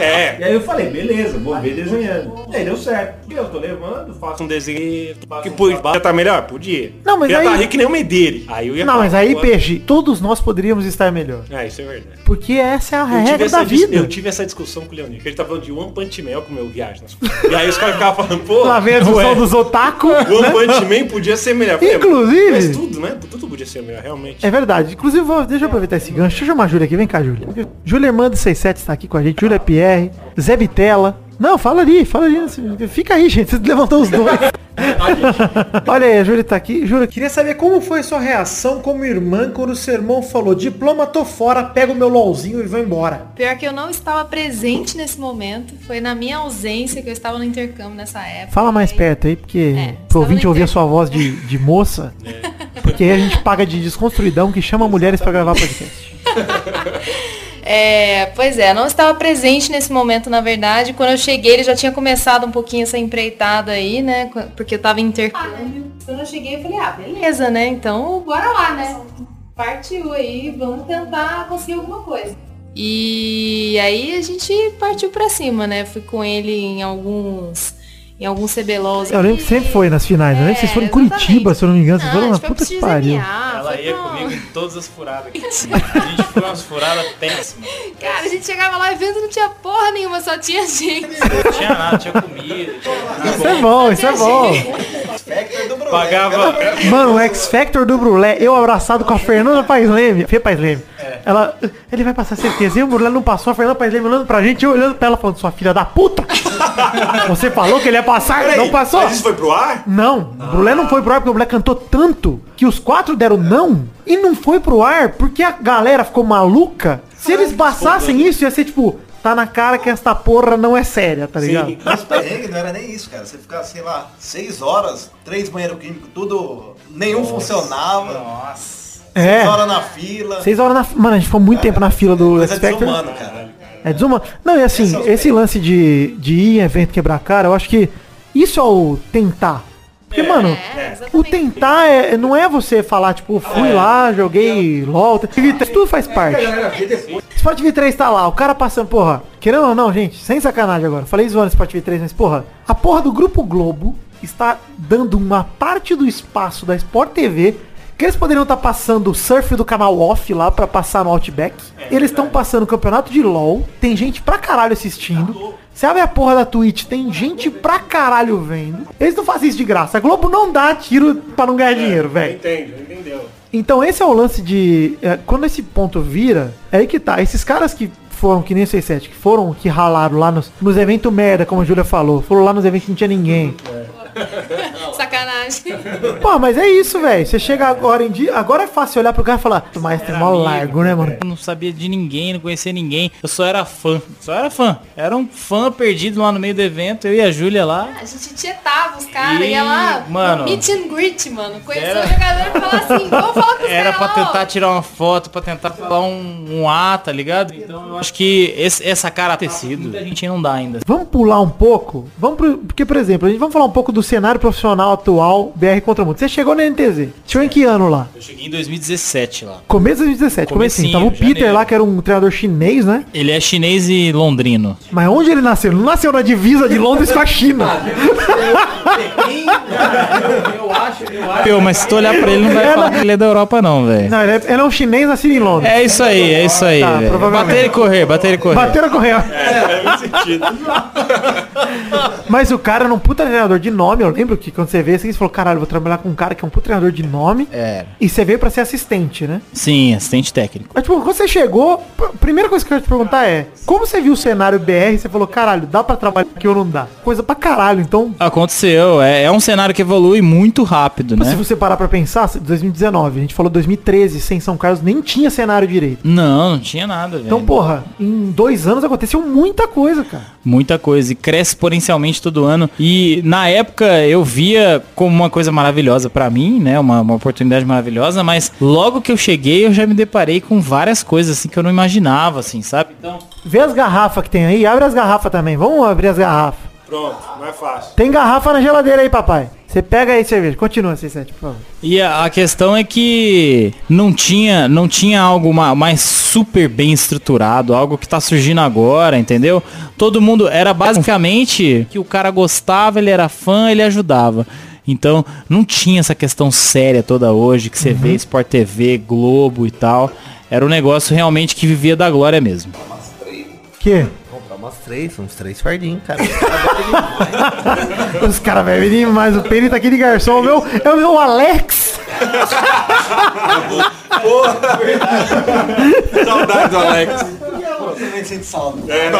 É. E aí eu falei, beleza, vou ver desenhando. E aí deu certo. Eu tô levando, faço um desenho que podia tá melhor? Podia. Não, mas aí- tá rico que nem o Medeire. Aí eu ia Não, mas aí, peixe, todos nós poderíamos estar melhor. É, isso é verdade. Porque essa é a Eu regra da dis- vida. eu tive essa discussão com o Leonir, que ele tá falando de One Punch Man, como eu viajo. nas- E aí os caras ficavam falando, pô, Lá vem a discussão dos otaku. One né? Punch Man podia ser melhor. Inclusive- Mas tudo, né? Tudo podia ser melhor, realmente. É verdade. Inclusive, vou- deixa eu aproveitar esse gancho. Deixa eu chamar a Júlia aqui. Vem cá, Júlia. Júlia Irmã 67 está aqui com a gente. Júlia Pierre. Zé Bitela. Não, fala ali, fala ali. Fica aí, gente. Você levantou os dois. Olha aí, a Júlia tá aqui. Júlia, queria saber como foi sua reação como irmã quando o seu irmão falou diploma, tô fora, pega o meu LOLzinho e vou embora. Pior que eu não estava presente nesse momento. Foi na minha ausência que eu estava no intercâmbio nessa época. Fala mais perto aí, porque É, pro ouvinte ouvir a sua voz de, de moça. Porque aí a gente paga de desconstruidão que chama mulheres pra gravar podcast. É, pois é, não estava presente nesse momento, na verdade. Quando eu cheguei, ele já tinha começado um pouquinho essa empreitada aí, né? qu- Porque eu tava em intercâmbio. Quando eu cheguei, eu falei, ah, beleza, né? Então, bora lá, né? Partiu aí, vamos tentar conseguir alguma coisa. E aí a gente partiu pra cima, né? Fui com ele em alguns. Em alguns CBLOls. Eu lembro que sempre foi nas finais. Eu lembro que vocês foram em Curitiba, se eu não me engano. Vocês foram na puta que pariu. Ela ia comigo em todas as furadas. aqui. A gente foi umas furadas péssimas. Cara, a gente chegava lá e vendo não tinha porra nenhuma, só tinha gente. Não tinha nada, tinha comida. Isso é bom, isso é bom. Pagava. Mano, o X Factor do Brulé, eu abraçado com a Fernanda Paes Leme. Fê Paes Leme. Ela, ele vai passar certeza. E o Brulé não passou, a Fernanda Paes Leme olhando pra gente, eu olhando pra ela falando, sua filha da puta. Você falou que ele ia passar, Peraí, não passou. Mas isso foi pro ar? Não, o Brulé não foi pro ar porque o Brulé cantou tanto que os quatro deram não e não foi pro ar porque a galera ficou maluca. Se eles passassem isso, ia ser tipo, tá na cara que esta porra não é séria, tá ligado? Mas perrengue não era nem isso, cara. Você ficar, sei lá, seis horas, três banheiros químicos, tudo. Nenhum funcionava. Nossa. É. Seis horas na fila. Seis horas na. Mano, a gente ficou muito tempo na fila do Mas é desumano, cara. É desumano. Não, e assim, esse lance de, de ir em evento quebrar cara, eu acho que isso é o tentar. Porque, mano, o tentar é, não é você falar, tipo, fui lá, joguei LOL, TV3, tudo faz parte. Sport V3 tá lá, o cara passando, porra, querendo ou não, gente, sem sacanagem agora, falei zoando Sport V3, mas porra, a porra do Grupo Globo está dando uma parte do espaço da Sport TV que eles poderiam estar passando o surf do canal off lá pra passar no Outback. eles estão passando o campeonato de LoL. Tem gente pra caralho assistindo. Você abre a porra da Twitch, tem gente pra caralho vendo. Eles não fazem isso de graça. A Globo não dá tiro pra não ganhar dinheiro, velho. Entende, entendeu? Então esse é o lance de. é, quando esse ponto vira, é aí que tá. Esses caras que foram, que nem o 67, que foram, que ralaram lá nos, nos eventos merda, como a Júlia falou. Foram lá nos eventos que não tinha ninguém. Sacanagem. Pô, mas é isso, velho. Você chega agora em dia. Agora é fácil olhar pro cara e falar, mas tem mó largo, né, mano? Eu não sabia de ninguém, não conhecia ninguém. Eu só era fã. Só era fã. Era um fã perdido lá no meio do evento. Eu e a Júlia lá. A gente tietava os caras, E, ia lá, mano, meet and greet, mano. Conheceu era- o jogador e falar assim, vamos falar com os Era pra lá, ó. tentar tirar uma foto, pra tentar falar um, um A, tá ligado? Então eu acho que esse- essa cara tecido, muita gente não dá ainda. Vamos pular um pouco? Vamos pro, porque, por exemplo, a gente vamos falar um pouco do cenário profissional atual BR contra o mundo. Você chegou na NTZ. Chegou em que ano lá? Eu cheguei em 2017 lá. Começo de 2017, comecinho. Tava o Peter janeiro. lá, que era um treinador chinês, né? Ele é chinês e londrino. Mas onde ele nasceu? Ele não nasceu na divisa de Londres com a China. Eu acho, eu acho. Pô, mas se tu olhar pra ele, não vai falar que ele é da Europa não, velho. Não, ele é, ele é um chinês nascido em Londres. É isso aí, é isso aí, Tá, velho. provavelmente. Bater e correr, bater e correr. Bateram correu. É, faz sentido. Mas o cara era um puta treinador de nome. Eu lembro que quando você vê assim, você falou, caralho, vou trabalhar com um cara que é um puta treinador de nome. É. E você veio pra ser assistente, né? Sim, assistente técnico. Mas, tipo, quando você chegou, a primeira coisa que eu ia te perguntar é, como você viu o cenário BR você falou, caralho, dá pra trabalhar aqui ou não dá? Coisa pra caralho, então... Aconteceu, é, é um cenário que evolui muito rápido, Se né? você parar pra pensar, 2019, a gente falou 2013, sem São Carlos, nem tinha cenário direito. Não, não tinha nada, velho. Então, porra, em dois anos aconteceu muita coisa, cara. Muita coisa e cresce exponencialmente todo ano. E na época eu via como uma coisa maravilhosa pra mim, né? Uma, uma oportunidade maravilhosa, mas logo que eu cheguei eu já me deparei com várias coisas assim que eu não imaginava, assim, sabe? Então, Vê as garrafas que tem aí, abre as garrafas também. Vamos abrir as garrafas. Pronto, mais fácil. Tem garrafa na geladeira aí, papai. Você pega aí cerveja. Continua, C7, por favor. E a, a questão é que não tinha, não tinha algo ma- mais super bem estruturado, algo que tá surgindo agora, entendeu? Todo mundo era basicamente que o cara gostava, ele era fã, ele ajudava. Então, não tinha essa questão séria toda hoje que você vê Sport TV, Globo e tal. Era um negócio realmente que vivia da glória mesmo. Que? Umas três, uns três fardinhos, cara. Os caras bebem demais. O Penny tá aqui de garçom. O meu, é o meu Alex. Saudade do Alex. Saldo. É, né?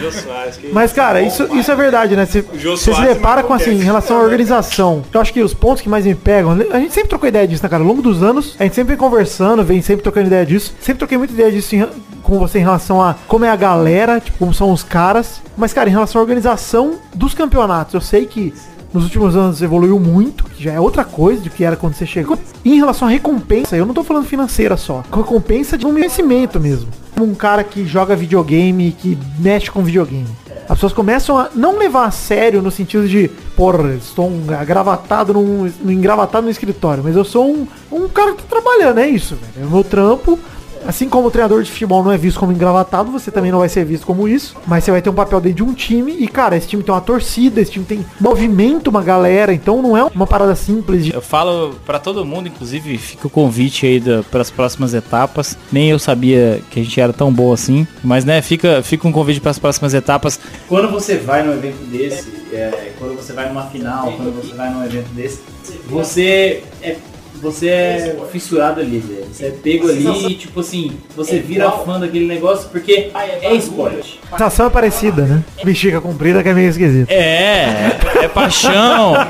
Jô Soares, Mas, cara, isso, isso é verdade, né? Você se depara com, assim, em relação à organização. Eu acho que os pontos que mais me pegam... A gente sempre trocou ideia disso, né, cara? Ao longo dos anos, a gente sempre vem conversando, vem sempre trocando ideia disso. Sempre troquei muita ideia disso em- com você em relação a como é a galera, tipo, como são os caras. Mas, cara, em relação à organização dos campeonatos, eu sei que nos últimos anos evoluiu muito, que já é outra coisa do que era quando você chegou. E em relação à recompensa, eu não tô falando financeira só, recompensa de um conhecimento mesmo. Como um cara que joga videogame, que mexe com videogame. As pessoas começam a não levar a sério no sentido de, porra, estou agravatado num, num engravatado no escritório, mas eu sou um, um cara que tá trabalhando, é isso, velho. É o meu trampo. Assim como o treinador de futebol não é visto como engravatado, você também não vai ser visto como isso. Mas você vai ter um papel dentro de um time. E, cara, esse time tem uma torcida, esse time tem movimento, uma galera. Então não é uma parada simples de. Eu falo pra todo mundo, inclusive fica o convite aí para as próximas etapas. Nem eu sabia que a gente era tão bom assim, mas né, fica, fica um convite para as próximas etapas. Quando você vai num evento desse, é, quando você vai numa final, quando você vai num evento desse, você é, você é fissurado ali, velho. Você é pego ali e, tipo assim, você vira fã daquele negócio porque é esporte. A sensação é parecida, né? Bexiga comprida que é meio esquisito. É, é paixão.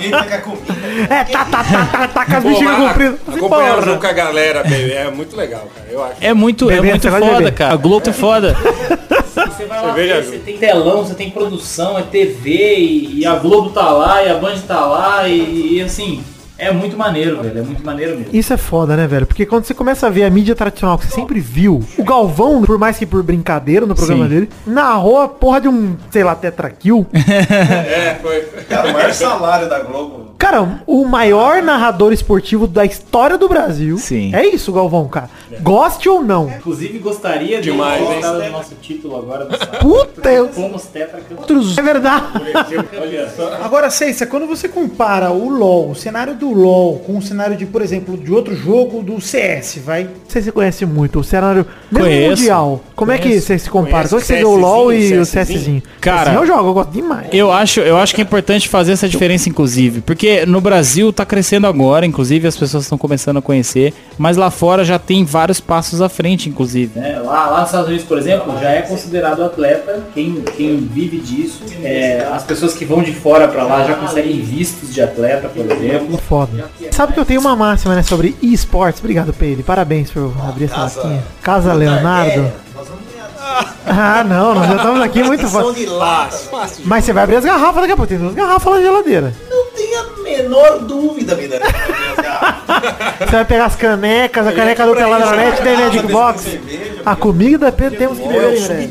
É, tá, tá, tá, tá, tá com as bexigas compridas. Acompanhar o jogo com a galera, baby, é muito legal, cara. Eu acho. É muito, é muito foda, cara. A Globo é foda. Você vai lá, você tem telão, você tem produção, é TV e, e a Globo tá lá e a Band tá lá e, e, assim, é muito maneiro, velho. É muito maneiro mesmo. Isso é foda, né, velho? Porque quando você começa a ver a mídia tradicional que você sempre viu, o Galvão, por mais que por brincadeira no programa Sim. dele, narrou a porra de um, sei lá, tetrakill. É, foi. Cara, o maior salário da Globo. Cara, o maior narrador esportivo da história do Brasil. Sim. É isso, Galvão, cara. Goste ou não. Inclusive gostaria de Demais, gostar do nosso título agora do sábado. Puta, eu... Fomos tetracampeões. É verdade. Olha só. Agora, Ceissa, quando você compara o LoL, o cenário do LoL, com o cenário de, por exemplo, de outro jogo do CS, vai? Não sei se você conhece muito o cenário mesmo Conheço. mundial. Como é que Conheço. você se compara? Conheço Como é que você vê o LoL e o CSzinho? Cara, CSzinho eu jogo, eu gosto demais. Eu acho, eu acho que é importante fazer essa diferença, inclusive, porque no Brasil tá crescendo agora, inclusive as pessoas estão começando a conhecer, mas lá fora já tem vários passos à frente, inclusive. né? Lá, lá nos Estados Unidos, por exemplo, já é considerado atleta quem, quem vive disso. É, as pessoas que vão de fora pra lá já conseguem vistos de atleta, por exemplo. Foda. Sabe que eu tenho uma máxima, né, sobre esportes. Obrigado, Pedro. Parabéns por abrir essa Casa- latinha. Casa Leonardo. Ganhar. Ah, não, nós já estamos aqui muito fácil. de lata. Mas você vai abrir as garrafas daqui a pouco. Tem duas garrafas na geladeira. Não tenha a menor dúvida, vida. Você vai pegar as canecas, a caneca do Peladronete, tem Magic Box. A comida Pedro temos que beber.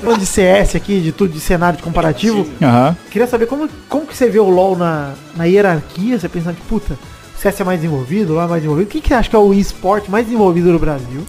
Falando de CS aqui, de tudo, de cenário de comparativo. Aham. Queria saber como, como que você vê o LoL na, na hierarquia, você pensando, tipo, puta, o CS é mais desenvolvido, o LoL é mais desenvolvido. O que que você acha que é o esporte mais desenvolvido no Brasil?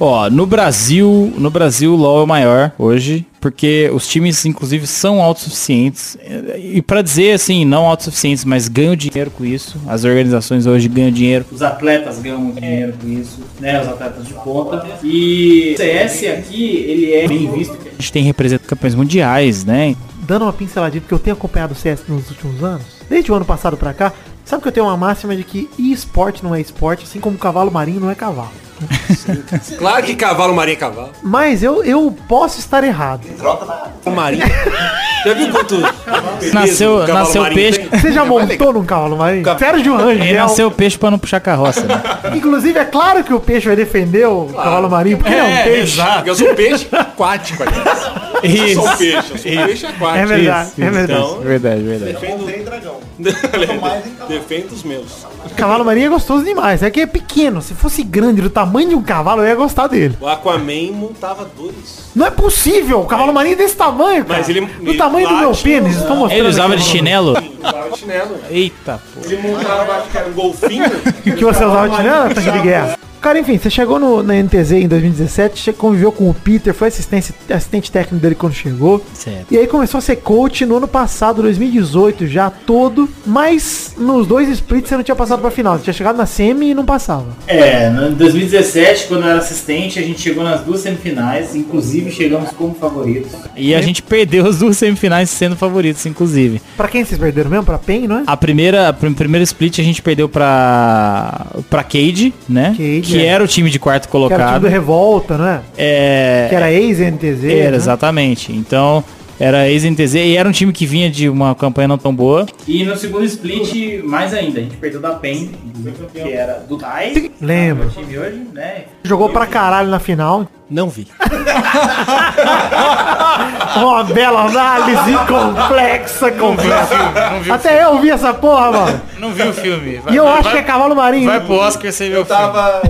Ó, no Brasil, no Brasil o LoL é o maior hoje, porque os times inclusive são autossuficientes. E pra dizer assim, não autossuficientes, mas ganham dinheiro com isso. As organizações hoje ganham dinheiro. Os atletas ganham dinheiro com isso, né? Os atletas de ponta. E o CS aqui, ele é bem visto. A gente tem representado campeões mundiais, né? Dando uma pinceladinha, porque eu tenho acompanhado o CS nos últimos anos, desde o ano passado pra cá, sabe que eu tenho uma máxima de que esporte não é esporte, assim como cavalo marinho não é cavalo. Claro que cavalo, marinho é cavalo. Mas eu, eu posso estar errado. Troca na Marinho. Já viu quanto Nasceu, o cavalo nasceu peixe. tem? Você já montou num cavalo marinho? Sérgio Ele Rangel. nasceu peixe pra não puxar carroça, né? Inclusive, é claro que o peixe vai defender o cavalo marinho, porque ele é um peixe. Porque eu sou um peixe aquático, aliás. Eu Isso. sou um peixe, eu sou um peixe aquático. É verdade, é verdade. Então, Verdade, verdade. defendo, dragão. Mais em cavalo. defendo os meus. Cavalo marinho é gostoso demais. É que é pequeno. Se fosse grande, do tamanho de um cavalo, eu ia gostar dele. O Aquaman montava dois. Não é possível. O cavalo marinho é desse tamanho, cara. Mas ele- Do ele tamanho do meu pênis. Estão mostrando Ele usava de chinelo? Usava chinelo. Eita, pô. Ele montava, acho que era um golfinho. O que você usava de chinelo? Tanque de guerra. Cara, enfim, você chegou no, na NTZ em 2017, você conviveu com o Peter, foi assistente, assistente técnico dele quando chegou. Certo. E aí começou a ser coach no ano passado, 2018, já todo. Mas nos dois splits você não tinha passado pra final. Você tinha chegado na semi e não passava. É, no 2017, quando eu era assistente, a gente chegou nas duas semifinais, inclusive chegamos como favoritos. E a gente perdeu as duas semifinais sendo favoritos, inclusive. Pra quem vocês perderam mesmo? Pra PEN, não é? A primeira, a prim- primeiro split a gente perdeu pra, pra Cade, né? Cade, que é. era o time de quarto Que era o time colocado. do Revolta, não é? É, Que era ex-NTZ. era, né? exatamente. Então, era ex-NTZ e era um time que vinha de uma campanha não tão boa. E no segundo split, mais ainda, a gente perdeu da PEN, que era do Tai, Lembro. time hoje, né? Jogou pra caralho na final. Não vi. Uma bela análise complexa, complexa. Até eu vi essa porra, mano. Não viu o filme. E eu acho que é cavalo marinho. Vai pro Oscar você vê Eu o filme. tava.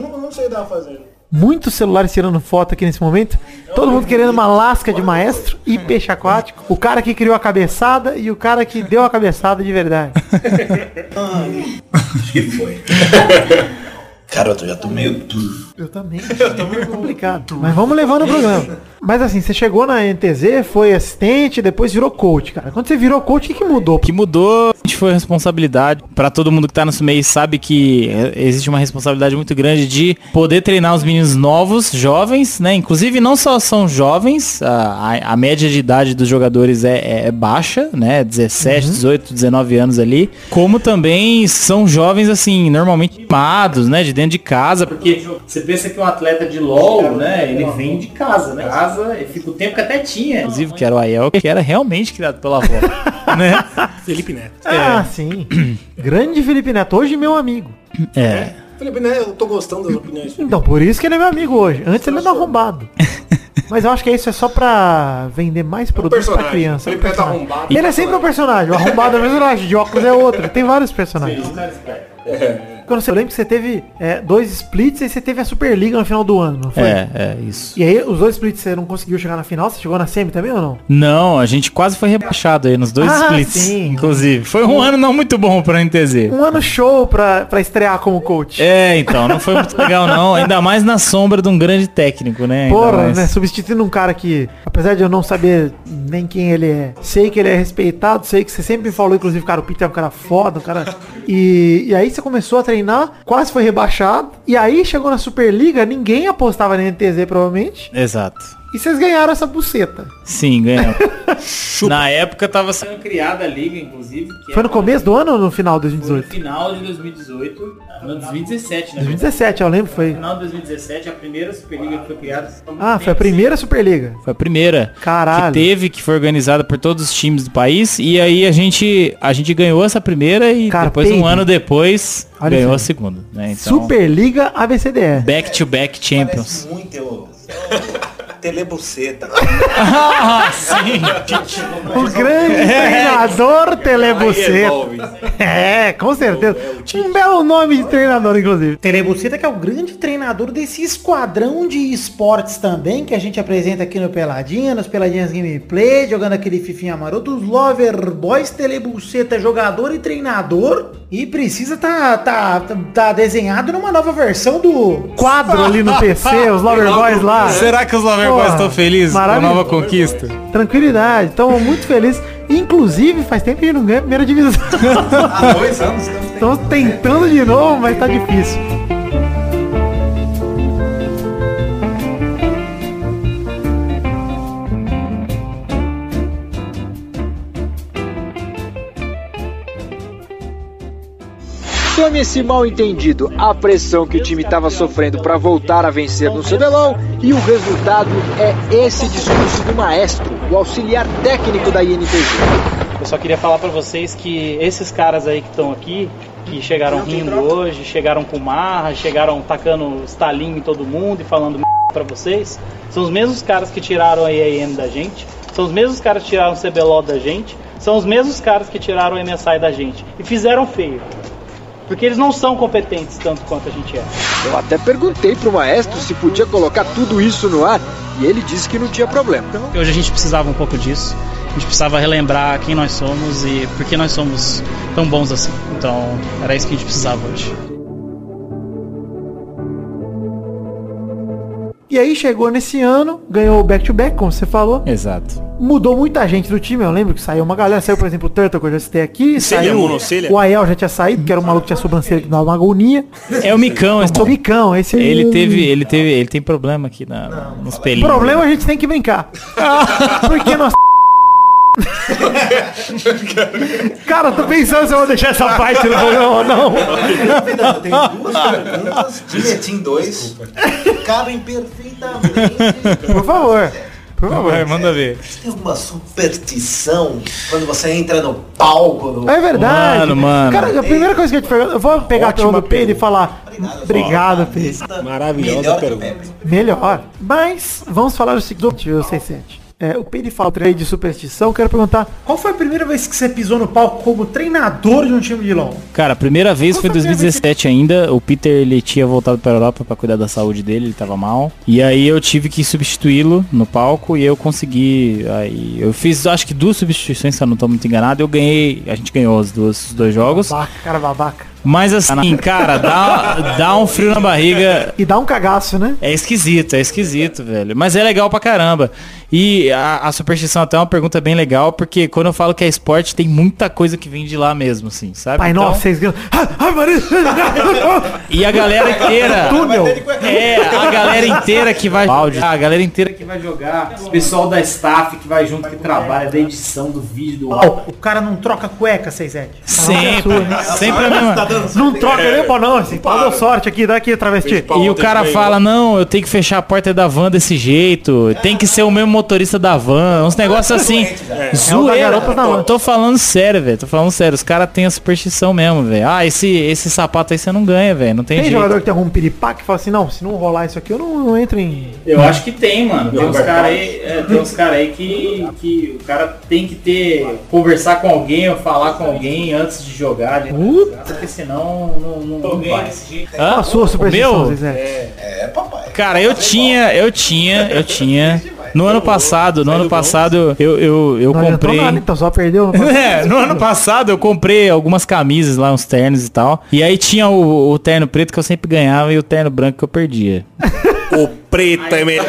não, não sei o que tava fazendo. Muitos celulares tirando foto aqui nesse momento. Todo mundo querendo uma lasca de maestro e peixe aquático. O cara que criou a cabeçada e o cara que deu a cabeçada de verdade. Que foi. Cara, eu já tô meio duro. Eu também. Eu também complicado. Mas vamos levando o programa. Mas assim, você chegou na NTZ, foi assistente, depois virou coach, cara. Quando você virou coach, o que, que mudou? O que mudou a gente foi a responsabilidade. Pra todo mundo que tá nesse meio sabe que é, existe uma responsabilidade muito grande de poder treinar os meninos novos, jovens, né? Inclusive não só são jovens, a, a- média de idade dos jogadores é, é- é baixa, né? 17, 18, 19 anos ali. Como também são jovens, assim, normalmente mimados, né? De dentro de casa. Porque você pensa que um atleta de LoL, né, ele vem de casa, né? Casa, ele fica o tempo quietinha. Inclusive, que era o Aiel, que era realmente criado pela avó. né? Felipe Neto. Ah, sim. Grande Felipe Neto, hoje meu amigo. É. Felipe Neto, eu tô gostando das opiniões. Então, por isso que ele é meu amigo hoje. Antes ele era arrombado. Mas eu acho que isso é só pra vender mais produtos pra personagem. criança. Felipe É Neto personagem. arrombado. Ele é sempre um personagem. O arrombado é um personagem, de óculos é outro. Tem vários personagens. Quando você lembra que você teve é, dois splits e você teve a Superliga no final do ano, não foi? É, é, isso. E aí, os dois splits você não conseguiu chegar na final? Você chegou na semi também ou não? Não, a gente quase foi rebaixado aí nos dois Ah, splits, sim. inclusive. Foi um ano não muito bom pra NTZ. Um ano show pra, pra estrear como coach. É, então, não foi muito legal não, ainda mais na sombra de um grande técnico, né? Ainda Porra, mais. né? Substituindo um cara que, apesar de eu não saber nem quem ele é, sei que ele é respeitado, sei que você sempre falou, inclusive, cara, o Peter é um cara foda, um cara. E, e aí você começou a treinar, quase foi rebaixado. E aí chegou na Superliga, ninguém apostava na NTZ, provavelmente. Exato. E vocês ganharam essa buceta. Sim, ganhou. na época tava sendo criada a liga, inclusive. Que Foi no começo do ano ou no final de Foi no 2018? final de 2018, no 2017, né? 2017, eu lembro, No foi. final de 2017, a primeira Superliga que foi criada. Ah, foi a primeira Superliga. Foi a primeira Caralho. que teve, que foi organizada por todos os times do país. E aí a gente, a gente ganhou essa primeira e Cara, depois, um ano depois, Olha ganhou isso a segunda. Né? Então, Superliga ABCDE. back-to-back champions. Parece muito eu. Telebuceta. ah, sim. O grande treinador Aí Telebuceta. É, com certeza. Um belo nome de treinador, inclusive. Telebuceta que é o grande treinador desse esquadrão de esportes também, que a gente apresenta aqui no Peladinha, nos Peladinhas Gameplay, jogando aquele fifinha maroto, os Lover Boys, Telebuceta, jogador e treinador. E precisa tá, tá, tá, desenhado numa nova versão do quadro ali no PC, os Lover Boys lá. Será que os Lover Boys estão felizes com a nova conquista? Tranquilidade, estamos muito felizes. Inclusive, faz tempo que a gente não ganha a primeira divisão. Há dois anos estamos Estamos tentando de novo, mas tá difícil. Tome esse mal entendido, a pressão que o time estava sofrendo para voltar a vencer no CBLOL e o resultado é esse discurso do maestro, o auxiliar técnico da INTZ. Eu só queria falar pra vocês que esses caras aí que estão aqui, que chegaram rindo hoje, chegaram com marra, chegaram tacando estalinho em todo mundo e falando m... pra vocês, são os mesmos caras que tiraram a IAM da gente, são os mesmos caras que tiraram o CBLOL da gente, são os mesmos caras que tiraram o MSI da gente e fizeram feio. Porque eles não são competentes tanto quanto a gente é. Eu até perguntei pro maestro se podia colocar tudo isso no ar e ele disse que não tinha problema. Hoje a gente precisava um pouco disso. A gente precisava relembrar quem nós somos e por que nós somos tão bons assim. Então, era isso que a gente precisava hoje. E aí chegou nesse ano, ganhou o back-to-back, como você falou. Exato. Mudou muita gente do time, eu lembro que saiu uma galera, saiu, por exemplo, o Turtle, que eu já citei aqui, Cília, saiu monocília? o Aiel já tinha saído, que era um maluco que tinha sobrancelha que dava uma agonia. É o Micão. esse- O Micão, esse Ele teve, ele teve, ele tem problema aqui na, nos O pelinhos. problema a gente tem que brincar. Porque nós. Cara, tô pensando se eu vou deixar essa parte no programa ou não. Não, tem duas perguntas de Metin 2 que cabem perfeitamente. Por favor. Por favor. Vai, manda ver. Tem alguma superstição quando você entra no palco? No... É verdade. Mano, mano. Cara, a primeira coisa que eu te pergunto, eu vou pegar a pergunta do Pedro e falar. Obrigado, Pedro. Maravilhosa Melhor pergunta. Melhor. Mas vamos falar o seguinte, o 67. É, o Pedro fala trade de superstição, quero perguntar, qual foi a primeira vez que você pisou no palco como treinador de um time de LoL? Cara, a primeira vez foi em 2017 ainda. O Peter ele tinha voltado para Europa para cuidar da saúde dele, ele tava mal. E aí eu tive que substituí-lo no palco e eu consegui. Aí eu fiz acho que duas substituições, se eu não tô muito enganado. Eu ganhei, a gente ganhou as duas, os dois jogos. Babaca, cara babaca. Mas assim, cara, dá, dá um frio na barriga. E dá um cagaço, né? É esquisito, é esquisito, velho. Mas é legal pra caramba. E a, a superstição até é uma pergunta bem legal, porque quando eu falo que é esporte, tem muita coisa que vem de lá mesmo, assim, sabe? Pai, Então- nossa, vocês. E a galera inteira. Túnel. É, a galera inteira que vai. A galera inteira que vai jogar. O pessoal da staff que vai junto, que trabalha da edição do vídeo, do Ó, o cara não troca cueca, 67. Sempre. Sempre a mesma. Não troca nem pô, não, assim. Deu sorte aqui, dá aqui, travesti. E o cara fala, não, eu tenho que fechar a porta da van desse jeito. Tem que ser o mesmo motorista da van. Uns negócios assim. Zoeira. É da garota da van. Tô falando sério, velho. Tô falando sério. Os caras têm a superstição mesmo, velho. Ah, esse, esse sapato aí você não ganha, velho. Não tem, Tem jeito. jogador que tem algum piripá que fala assim, não, se não rolar isso aqui, eu não, não entro em... Eu acho que tem, mano. Tem uns caras aí, é, tem uns aí que, que o cara tem que ter. conversar com alguém ou falar com alguém antes de jogar. de- Porque senão não, não, não vai. Hã? a sua superstição, meu? Zezé. É, papai. Cara, eu tinha, eu tinha, eu tinha. No ano passado, no ano passado, eu, eu, eu Não comprei. nada, então só perdeu. É, no ano passado eu comprei algumas camisas lá, uns ternos e tal. E aí tinha o, o terno preto que eu sempre ganhava e o terno branco que eu perdia. O preto é melhor.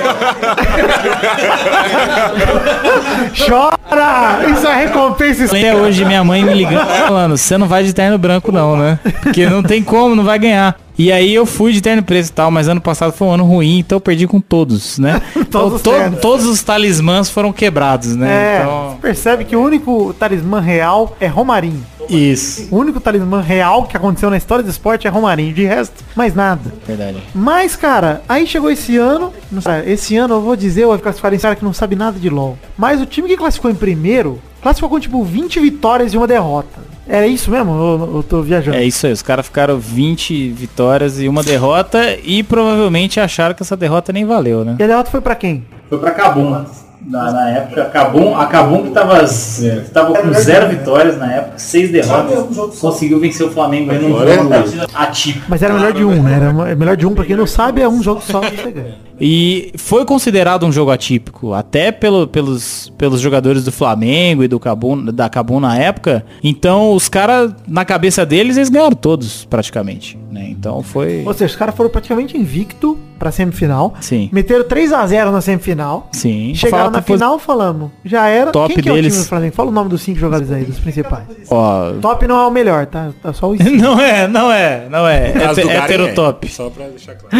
Chora! Isso é recompensa. Até hoje minha mãe me ligando falando, você não vai de terno branco não, né? Porque não tem como, não vai ganhar. E aí eu fui de terno preto e tal, mas ano passado foi um ano ruim, então eu perdi com todos, né? Todos os Então, to- ternos. todos os talismãs foram quebrados, né? É, Então, você percebe que o único talismã real é Romarinho. isso. O único talismã real que aconteceu na história do esporte é Romarinho. De resto, mais nada. Verdade. Mas, cara, aí chegou esse ano. Não sei, Esse ano eu vou dizer, eu vou classificar em cara que não sabe nada de LoL. Mas o time que classificou em primeiro, classificou com tipo 20 vitórias e uma derrota. Era isso mesmo? Eu, eu tô viajando. É isso aí, os caras ficaram 20 vitórias e uma derrota e provavelmente acharam que essa derrota nem valeu, né? E a derrota foi pra quem? Foi pra Cabum. Na, na época, Cabum, a Cabum que tava, z- tava com zero vitórias na época, seis derrotas, conseguiu vencer o Flamengo aí num jogo atípico. Mas era melhor de um, né? Era mo- melhor de um, pra quem não sabe, é um jogo só que você ganha. E foi considerado um jogo atípico, até pelo- pelos, pelos jogadores do Flamengo e do Cabum, da Cabum na época. Então os caras, na cabeça deles, eles ganharam todos, praticamente. Né? Então foi. Ou seja, os caras foram praticamente invicto pra semifinal. Sim. Meteram 3 a 0 na semifinal. Sim. Chegaram Fala na posi- final, falamos. Já era. Top Quem que é o deles. time do Flamengo? Fala o nome dos cinco jogadores aí, dos principais. Ó, Top não é o melhor, tá? Tá só os cinco. Não é, não é, não é. É heterotop. é. Só pra deixar claro.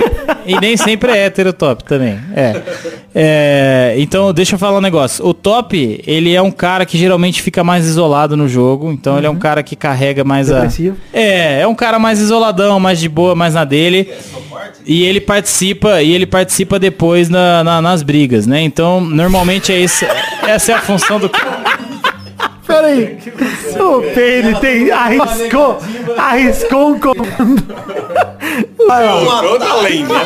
E nem sempre é heterotop também. É. É, Então, deixa eu falar um negócio. O top, ele é um cara que geralmente fica mais isolado no jogo. Então, ele é um cara que carrega mais a. Depressivo. É, é um cara mais isoladão, mais de boa, mais na dele. E ele participa, e ele participa depois na- na- nas brigas, né? Então, normalmente é isso. Essa é a função do. Pera aí. O Pedro tem. Arriscou. Arriscou um comando. Além, né?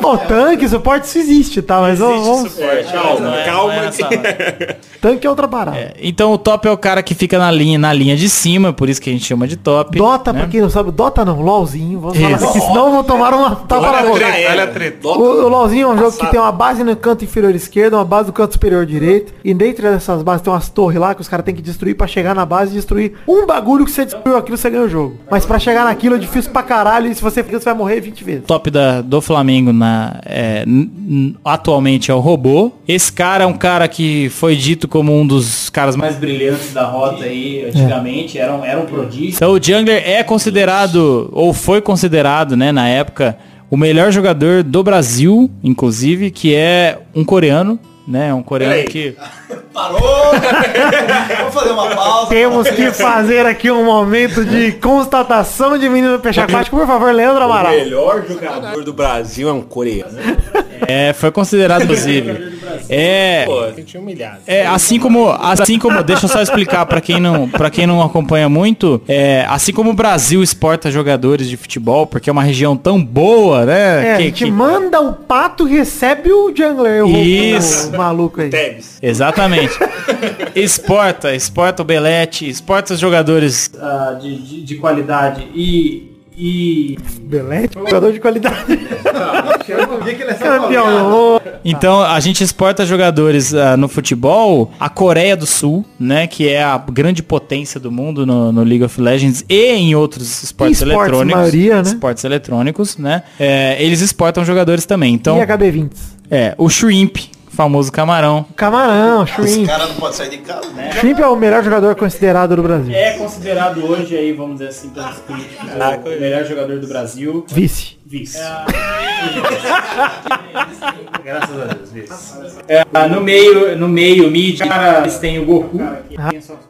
Pô, tanque, suporte isso existe, tá? Mas vamos. Calma, é- calma. é essa- Tanque é outra parada. Então o top é o cara que fica na linha, na linha de cima, por isso que a gente chama de top. Dota, né? pra quem não sabe, Dota não, LOLzinho. Vamos falar Isso. aqui, senão vão tomar uma tapa na boca. Olha a treta. O, o LOLzinho é um jogo que tem uma base no canto inferior esquerdo, uma base no canto superior direito. E dentro dessas bases tem umas torres lá que os caras têm que destruir pra chegar na base e destruir um bagulho que você destruiu aquilo, você ganha o jogo. Mas pra chegar naquilo é difícil pra caralho e se você fica, você vai morrer 20 vezes. top da, do Flamengo na, é, atualmente é o Robô. Esse cara é um cara que foi dito como um dos caras mais brilhantes da rota aí, antigamente, era um, era um prodígio. Então o Jungler é considerado, ou foi considerado, né, na época, o melhor jogador do Brasil, inclusive, que é um coreano, né? Um coreano Peraí. que. Parou! Vamos fazer uma pausa. Temos que fazer aqui um momento de constatação de menino peixe aquático. Por favor, Leandro O Amaral. melhor jogador do Brasil é um coreano. É, foi considerado, inclusive. É. É, assim como, assim como, deixa eu só explicar pra quem não, para quem não acompanha muito, é, assim como o Brasil exporta jogadores de futebol, porque é uma região tão boa, né? É, a que- gente que- manda o pato e recebe o jungler, o, Isso. Maluco aí. Tebs. Exatamente. exporta, exporta o Belete, exporta os jogadores ah, de, de, de qualidade e. e Belete, jogador de qualidade. que ele é Campeão. Então, a gente exporta jogadores ah, no futebol, a Coreia do Sul, né, que é a grande potência do mundo no, no League of Legends e em outros esportes Esportes, eletrônicos. maioria, né? Esportes eletrônicos, né? É, eles exportam jogadores também. Então, E HB20. é, o Shrimp, famoso camarão. Camarão, Esse Shrimp. cara não pode sair de casa, né? Shrimp é o melhor jogador considerado do Brasil. é considerado hoje aí, vamos dizer assim, pelos críticos, o melhor jogador do Brasil. Vice. Vice. Graças a Deus, vice. É, ah, no meio, no meio, mid, cara, eles têm o Goku.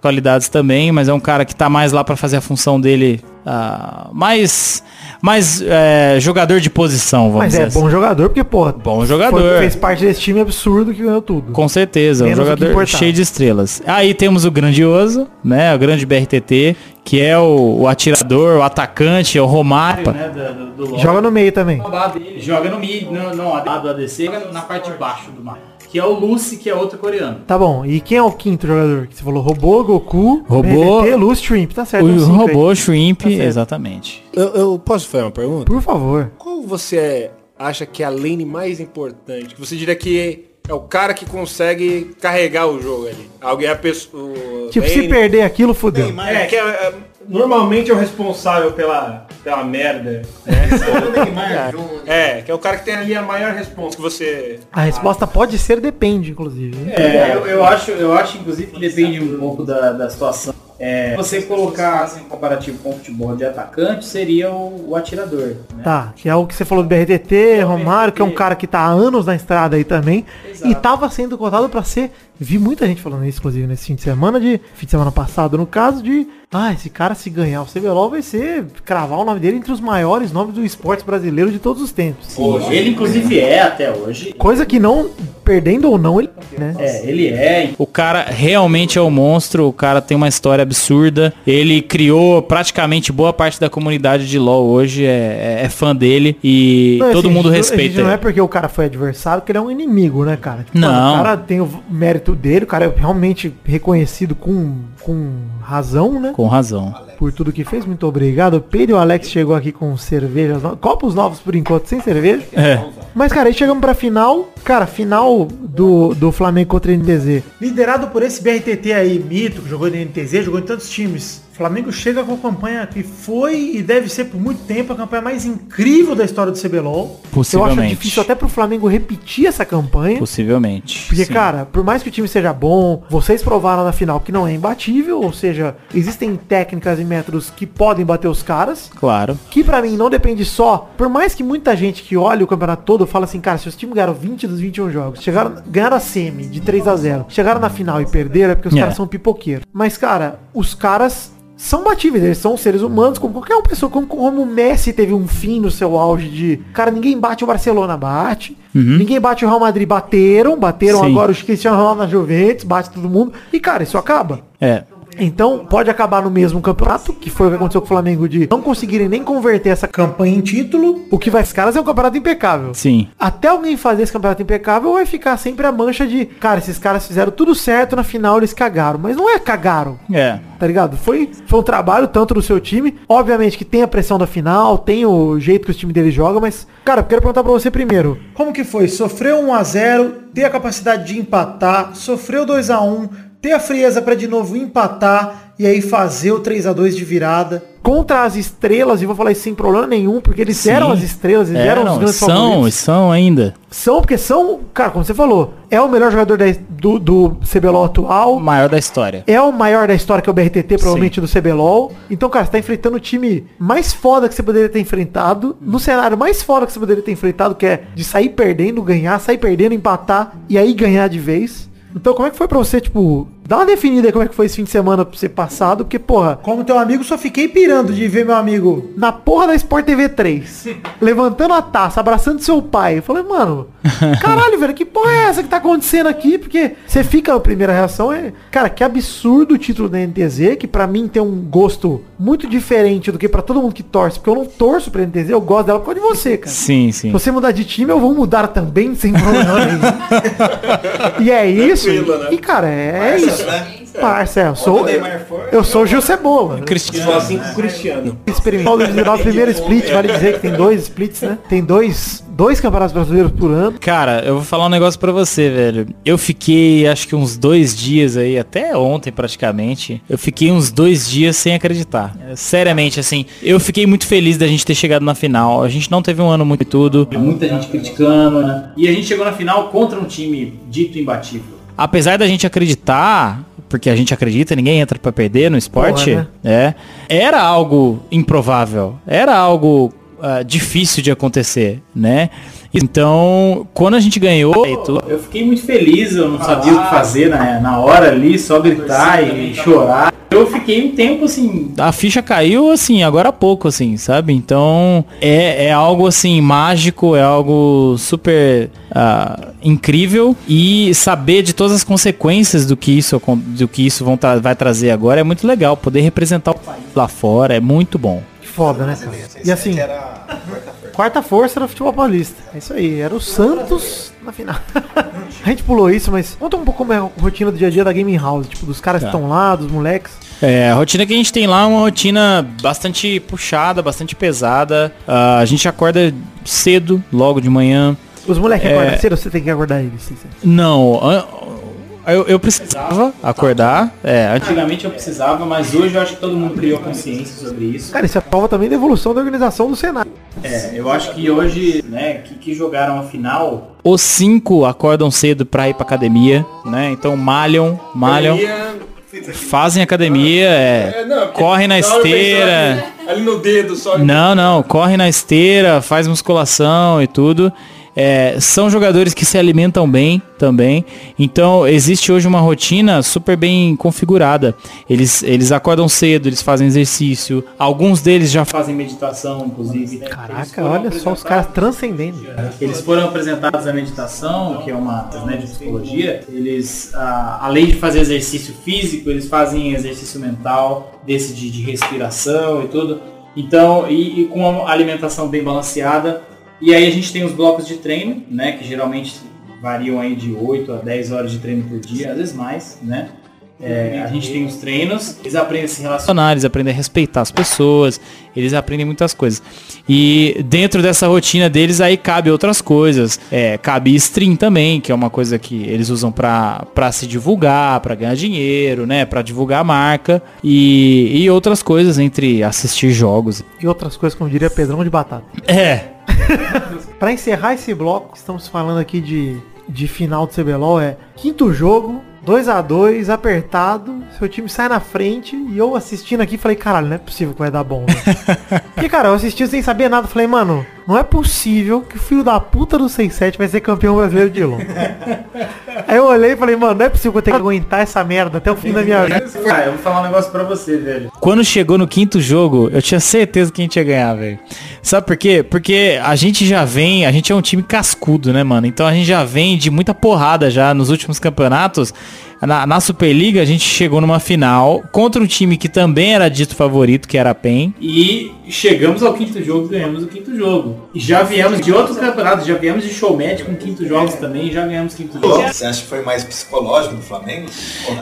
Qualidades também, mas é um cara que tá mais lá pra fazer a função dele ah, mais mais é, jogador de posição, vamos Mas é assim. bom jogador, porque, porra, Bom jogador. foi- fez parte desse time absurdo que ganhou tudo. Com certeza, um Menos que jogador cheio de estrelas. Aí temos o grandioso, né? O grande BRTT, que é o, o atirador, o atacante, é o Romário. Né, do, do. Joga no meio também. Joga no no, no AD do ADC, na parte de baixo do mapa. Que é o Lucy, que é outro coreano. Tá bom. E quem é o quinto jogador? Que você falou robô, Goku, Robô, Luz, Shrimp. Tá certo. o é um cinco aí. robô, Shrimp, Tá exatamente. Eu, eu posso fazer uma pergunta? Por favor. Qual você acha que é a lane mais importante? Que você diria que é o cara que consegue carregar o jogo ali. Alguém é a pessoa. Tipo, se lane- perder aquilo, fudeu. É, que é, é, normalmente é o responsável pela, pela merda. Né? é, que é o cara que tem ali a maior resposta que você. A resposta pode ser depende, inclusive. É, eu, eu acho, eu acho inclusive que depende um pouco da, da situação. É, você colocar assim, um comparativo com o futebol de atacante seria o, o atirador. Né? Tá, que é o que você falou do BRTT, Romário, que é um cara que tá há anos na estrada aí também. E tava sendo cotado pra ser. Vi muita gente falando isso, inclusive, nesse fim de semana, de. Fim de semana passado, no caso, de. Ah, esse cara se ganhar o CBLOL vai ser. cravar o nome dele entre os maiores nomes do esporte brasileiro de todos os tempos. Hoje, ele inclusive é até hoje. Coisa que não, perdendo ou não, ele. Né? É, ele é. O cara realmente é um monstro, o cara tem uma história absurda. Ele criou praticamente boa parte da comunidade de LoL hoje, é, é- é fã dele e Não, todo assim, mundo a gente- a gente respeita. Não é porque o cara foi adversário que ele é um inimigo, né, cara? Tipo, Não. mano, o cara tem o mérito dele, o cara é realmente reconhecido com, com razão, né? Com razão. Por tudo que fez. Muito obrigado. Pedro e o Alex chegou aqui com cervejas. Copos novos por enquanto, sem cerveja. É. Mas, cara, aí chegamos pra final. Cara, final do, do Flamengo contra o NTZ. Liderado por esse BRTT aí, mito, que jogou no NTZ, jogou em tantos times. O Flamengo chega com a campanha que foi e deve ser por muito tempo a campanha mais incrível da história do CBLOL. Eu acho Possivelmente. difícil até pro Flamengo repetir essa campanha. Possivelmente. Porque, Sim. cara, por mais que o time seja bom, vocês provaram na final que não é imbatível, ou seja, existem técnicas e métodos que podem bater os caras, Claro. que pra mim não depende só, por mais que muita gente que olha o campeonato todo fala assim, cara, se os times ganharam 20 dos 21 jogos, chegaram, ganharam a semi de 3 a 0 chegaram na final e perderam é porque os É. caras são pipoqueiros. Mas, cara, os caras são batíveis, eles são seres humanos, como qualquer uma pessoa, como, como o Messi teve um fim no seu auge de, cara, ninguém bate o Barcelona, bate, ninguém bate o Real Madrid, bateram, bateram Sim. agora o Cristiano Ronaldo na Juventus, bate todo mundo, e cara, isso acaba. É. Então, pode acabar no mesmo campeonato, que foi o que aconteceu com o Flamengo de não conseguirem nem converter essa campanha em título. O que vai os caras é um campeonato impecável. Sim. Até alguém fazer esse campeonato impecável, vai ficar sempre a mancha de, cara, esses caras fizeram tudo certo, na final eles cagaram. Mas não é cagaram, É. tá ligado? Foi, foi um trabalho tanto do seu time. Obviamente que tem a pressão da final, tem o jeito que o time dele joga, mas, cara, eu quero perguntar pra você primeiro. Como que foi? Sofreu 1 a 0 ter a capacidade de empatar, sofreu 2 a 1 ter a frieza para de novo empatar e aí fazer o 3 a 2 de virada. Contra as estrelas, e vou falar isso sem problema nenhum, porque eles Sim. eram as estrelas, eles eram os grandes são, favoritos. são ainda. São, porque são, cara, como você falou, é o melhor jogador da- do, do CBLOL atual. O maior da história. É o maior da história que é o BRTT, provavelmente, do CBLOL. Então, cara, você tá enfrentando o time mais foda que você poderia ter enfrentado, no cenário mais foda que você poderia ter enfrentado, que é de sair perdendo, ganhar, sair perdendo, empatar e aí ganhar de vez. Então, como é que foi pra você, tipo, dá uma definida aí como é que foi esse fim de semana pra você passado, porque, porra, Como teu amigo, só fiquei pirando de ver meu amigo. na porra da Sport TV 3, levantando a taça, abraçando seu pai. Eu falei, mano, caralho, velho, que porra é essa que tá acontecendo aqui? Porque você fica, a primeira reação é, cara, que absurdo o título da NTZ, que pra mim tem um gosto muito diferente do que pra todo mundo que torce, porque eu não torço pra NTZ, eu gosto dela por causa de você, cara. Sim, Se sim. você mudar de time, eu vou mudar também, sem problema nenhum. e é isso. Tranquilo, né? E, cara, é Parças, isso. Né? Parça, é, eu sou, eu sou o Gil Cebola. Só assim com o Cristiano. Experimental 2019, primeiro split, vale dizer que tem dois splits, né? Tem dois, dois campeonatos brasileiros por ano. Cara, eu vou falar um negócio pra você, velho. Eu fiquei, acho que uns dois dias aí, até ontem praticamente, eu fiquei uns dois dias sem acreditar. É, Seriamente, assim, eu fiquei muito feliz da gente ter chegado na final. A gente não teve um ano muito e tudo. Muita gente criticando, né? E a gente chegou na final contra um time dito imbatível. Apesar da gente acreditar, porque a gente acredita, ninguém entra pra perder no esporte, Porra, é, era algo improvável, era algo ah, difícil de acontecer, né? Então, quando a gente ganhou, Eu fiquei muito feliz, eu não sabia o que fazer na, na hora ali, só gritar e chorar. Eu fiquei um tempo assim, a ficha caiu assim, agora há pouco, assim, sabe? Então é, é algo assim, mágico, é algo super ah, incrível e saber de todas as consequências do que isso, do que isso vão tra- vai trazer agora é muito legal. Poder representar o país lá fora é muito bom. Que foda, né, cara? E assim. Quarta força do futebol paulista. É isso aí, era o Santos na final. a gente pulou isso, mas conta um pouco como é a rotina do dia a dia da Gaming House, tipo, dos caras que Tá. estão lá, dos moleques. É, a rotina que a gente tem lá é uma rotina bastante puxada, bastante pesada. Ah, a gente acorda cedo, logo de manhã. Os moleques É. acordam cedo, você tem que acordar eles. Não, eu, eu precisava acordar. É, antigamente eu precisava, mas hoje eu acho que todo mundo criou consciência sobre isso. Cara, isso é prova também da evolução da organização do Senado. É, eu acho que hoje, né, que, que jogaram a final, Os cinco acordam cedo pra ir pra academia, né? Então malham, malham, fazem academia, é, É, não, correm na esteira. Ali, ali no dedo só. Não, não, corre na esteira, faz musculação e tudo. É, são jogadores que se alimentam bem também. Então existe hoje uma rotina super bem configurada. Eles, eles acordam cedo, eles fazem exercício. Alguns deles já fazem meditação, inclusive. Eles Caraca, olha só os caras transcendendo. Eles foram apresentados à meditação, que é uma né, de psicologia. Eles, ah, além de fazer exercício físico, eles fazem exercício mental, desse de, de respiração e tudo. Então, e, e com uma alimentação bem balanceada. E aí a gente tem os blocos de treino, né? Que geralmente variam aí de 8 a 10 horas de treino por dia, às vezes mais, né? É, a gente tem os treinos, eles aprendem a se relacionar. eles aprendem a respeitar as pessoas, eles aprendem muitas coisas. E dentro dessa rotina deles aí cabe outras coisas. É, cabe stream também, que é uma coisa que eles usam pra se divulgar, pra ganhar dinheiro, né, Pra divulgar a marca e, e outras coisas entre assistir jogos. E outras coisas, como diria Pedrão de Batata. É, Pra encerrar esse bloco, estamos falando aqui de, de final do CBLOL, é quinto jogo, 2 a 2 apertado, seu time sai na frente e eu assistindo aqui falei, caralho, não é possível que vai dar bom. Né? Porque, cara, eu assisti sem saber nada, falei, mano, não é possível que o filho da puta do 6-7 vai ser campeão brasileiro de LoL. Aí eu olhei e falei, mano, não é possível que eu tenha que aguentar essa merda até o fim da minha vida. Ah, eu vou falar um negócio pra você, velho. quando chegou no quinto jogo, eu tinha certeza que a gente ia ganhar, velho. Sabe por quê? Porque a gente já vem, a gente é um time cascudo, né, mano? Então a gente já vem de muita porrada já nos últimos campeonatos. Na, na Superliga a gente chegou numa final contra um time que também era dito favorito, que era a PEN. E chegamos ao quinto jogo, ganhamos o quinto jogo. E já viemos de outros campeonatos, já viemos de showmatch com quinto jogos também, já ganhamos quinto jogo. Você acha que foi mais psicológico do Flamengo?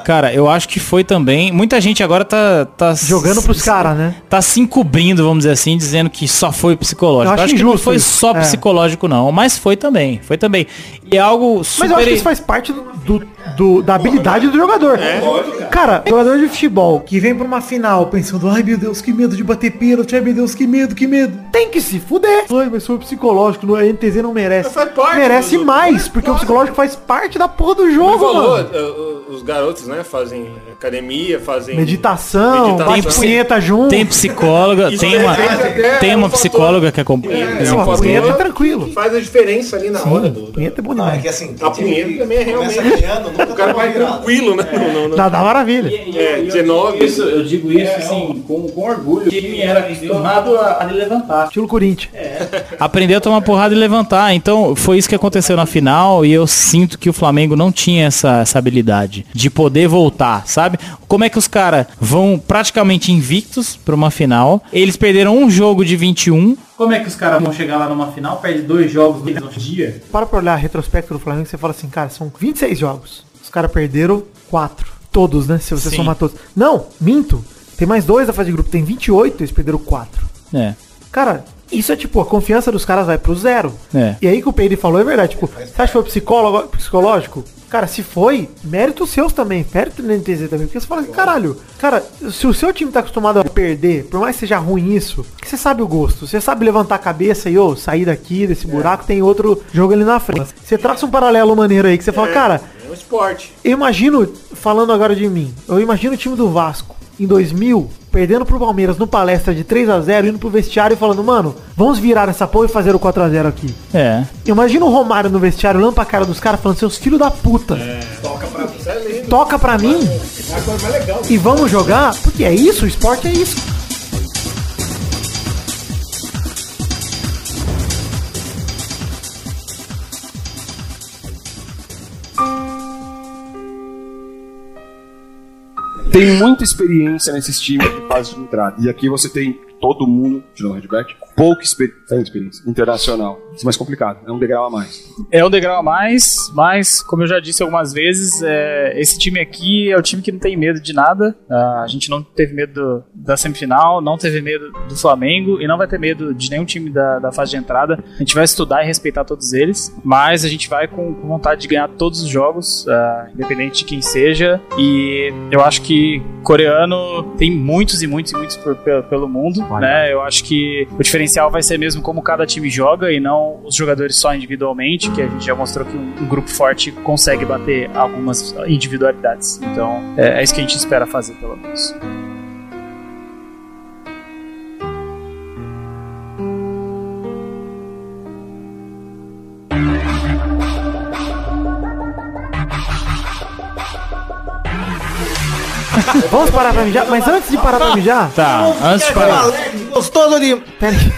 Cara, eu acho que foi também. Muita gente agora tá. tá Jogando pros caras, né? Tá se encobrindo, vamos dizer assim, dizendo que só foi psicológico. Eu acho que não foi isso. só É. psicológico, não. Mas foi também. Foi também. E é algo super. Mas eu acho que isso faz parte do, do da habilidade do jogador. É, Cara, jogador de futebol que vem pra uma final pensando, ai meu Deus, que medo de bater pênalti, ai meu Deus, que medo, que medo. Tem que se fuder. Ai, mas foi psicológico, no NTZ não merece. Merece do- mais, porque o psicológico faz parte da porra do jogo, falou, mano. eh, eh, os garotos, né, fazem academia, fazem Meditação, meditação. bate punheta junto. Tem psicóloga, tem de uma, repente até tem é uma um psicóloga que acompanha. É, Sim, um fator punheta é tranquilo. Faz a diferença ali na hora do. Punheta é bom Não, é que assim, tem A punheta também é realmente. O cara vai virada. tranquilo, né? no- no- Dá, dá maravilha. É, 19. Isso, eu digo isso assim, com, com orgulho. O time era acostumado a, a levantar. Estilo Corinthians. Aprender a tomar porrada e levantar. Então, foi isso que aconteceu na final e eu sinto que o Flamengo não tinha essa, essa habilidade de poder voltar, sabe? Como é que os caras vão praticamente invictos pra uma final? Eles perderam um jogo de 21. Como é que os caras vão chegar lá numa final, perde dois jogos no mesmo dia? Para pra olhar retrospecto do Flamengo, você fala assim, cara, são 26 jogos. Os caras perderam 4. Todos, né? Se você Sim. somar todos. Não, minto. Tem mais dois da fase de grupo. Tem 28, eles perderam 4. É. Cara, isso é tipo, a confiança dos caras vai pro zero. É. E aí que o Peide falou é verdade. Tipo, você acha que foi psicólogo, psicológico? Cara, se foi, méritos seus também. Mérito do NTZ também. Porque você fala assim, caralho, cara, se o seu time tá acostumado a perder, por mais que seja ruim isso, você sabe o gosto. Você sabe levantar a cabeça e, ô, sair daqui desse buraco, tem outro jogo ali na frente. Você traça um paralelo maneiro aí, que você fala, cara, É um esporte. eu imagino, falando agora de mim, eu imagino o time do Vasco em 2000, perdendo pro Palmeiras no palestra de 3 a 0 indo pro vestiário e falando, mano, vamos virar essa porra e fazer o 4 a 0 aqui. É. Imagina o Romário no vestiário, olhando pra cara dos caras, falando, seus filhos da puta, Toca pra você é lindo. toca pra mim É a coisa mais legal. e vamos jogar, porque é isso, o esporte é isso. Tem muita experiência nesses times de fase de entrada. E aqui você tem todo mundo, tirando o redback, pouca experi tem experiência internacional. Isso é mais complicado, é um degrau a mais. É um degrau a mais, mas, como eu já disse algumas vezes, é, esse time aqui é o time que não tem medo de nada. Ah, a gente não teve medo do- da semifinal, não teve medo do Flamengo e não vai ter medo de nenhum time da, da fase de entrada. A gente vai estudar e respeitar todos eles, mas a gente vai com, com vontade de ganhar todos os jogos, ah, independente de quem seja. E eu acho que coreano tem muitos e muitos e muitos por- pelo, pelo mundo, né? Eu acho que o diferencial vai ser mesmo como cada time joga e não os jogadores só individualmente, que a gente já mostrou que um, grupo forte consegue bater algumas individualidades. Então, é, é isso que a gente espera fazer, pelo menos. Vamos parar pra mijar? Mas antes de parar pra mijar... Tá, antes de parar. Gostoso de. Pera aí.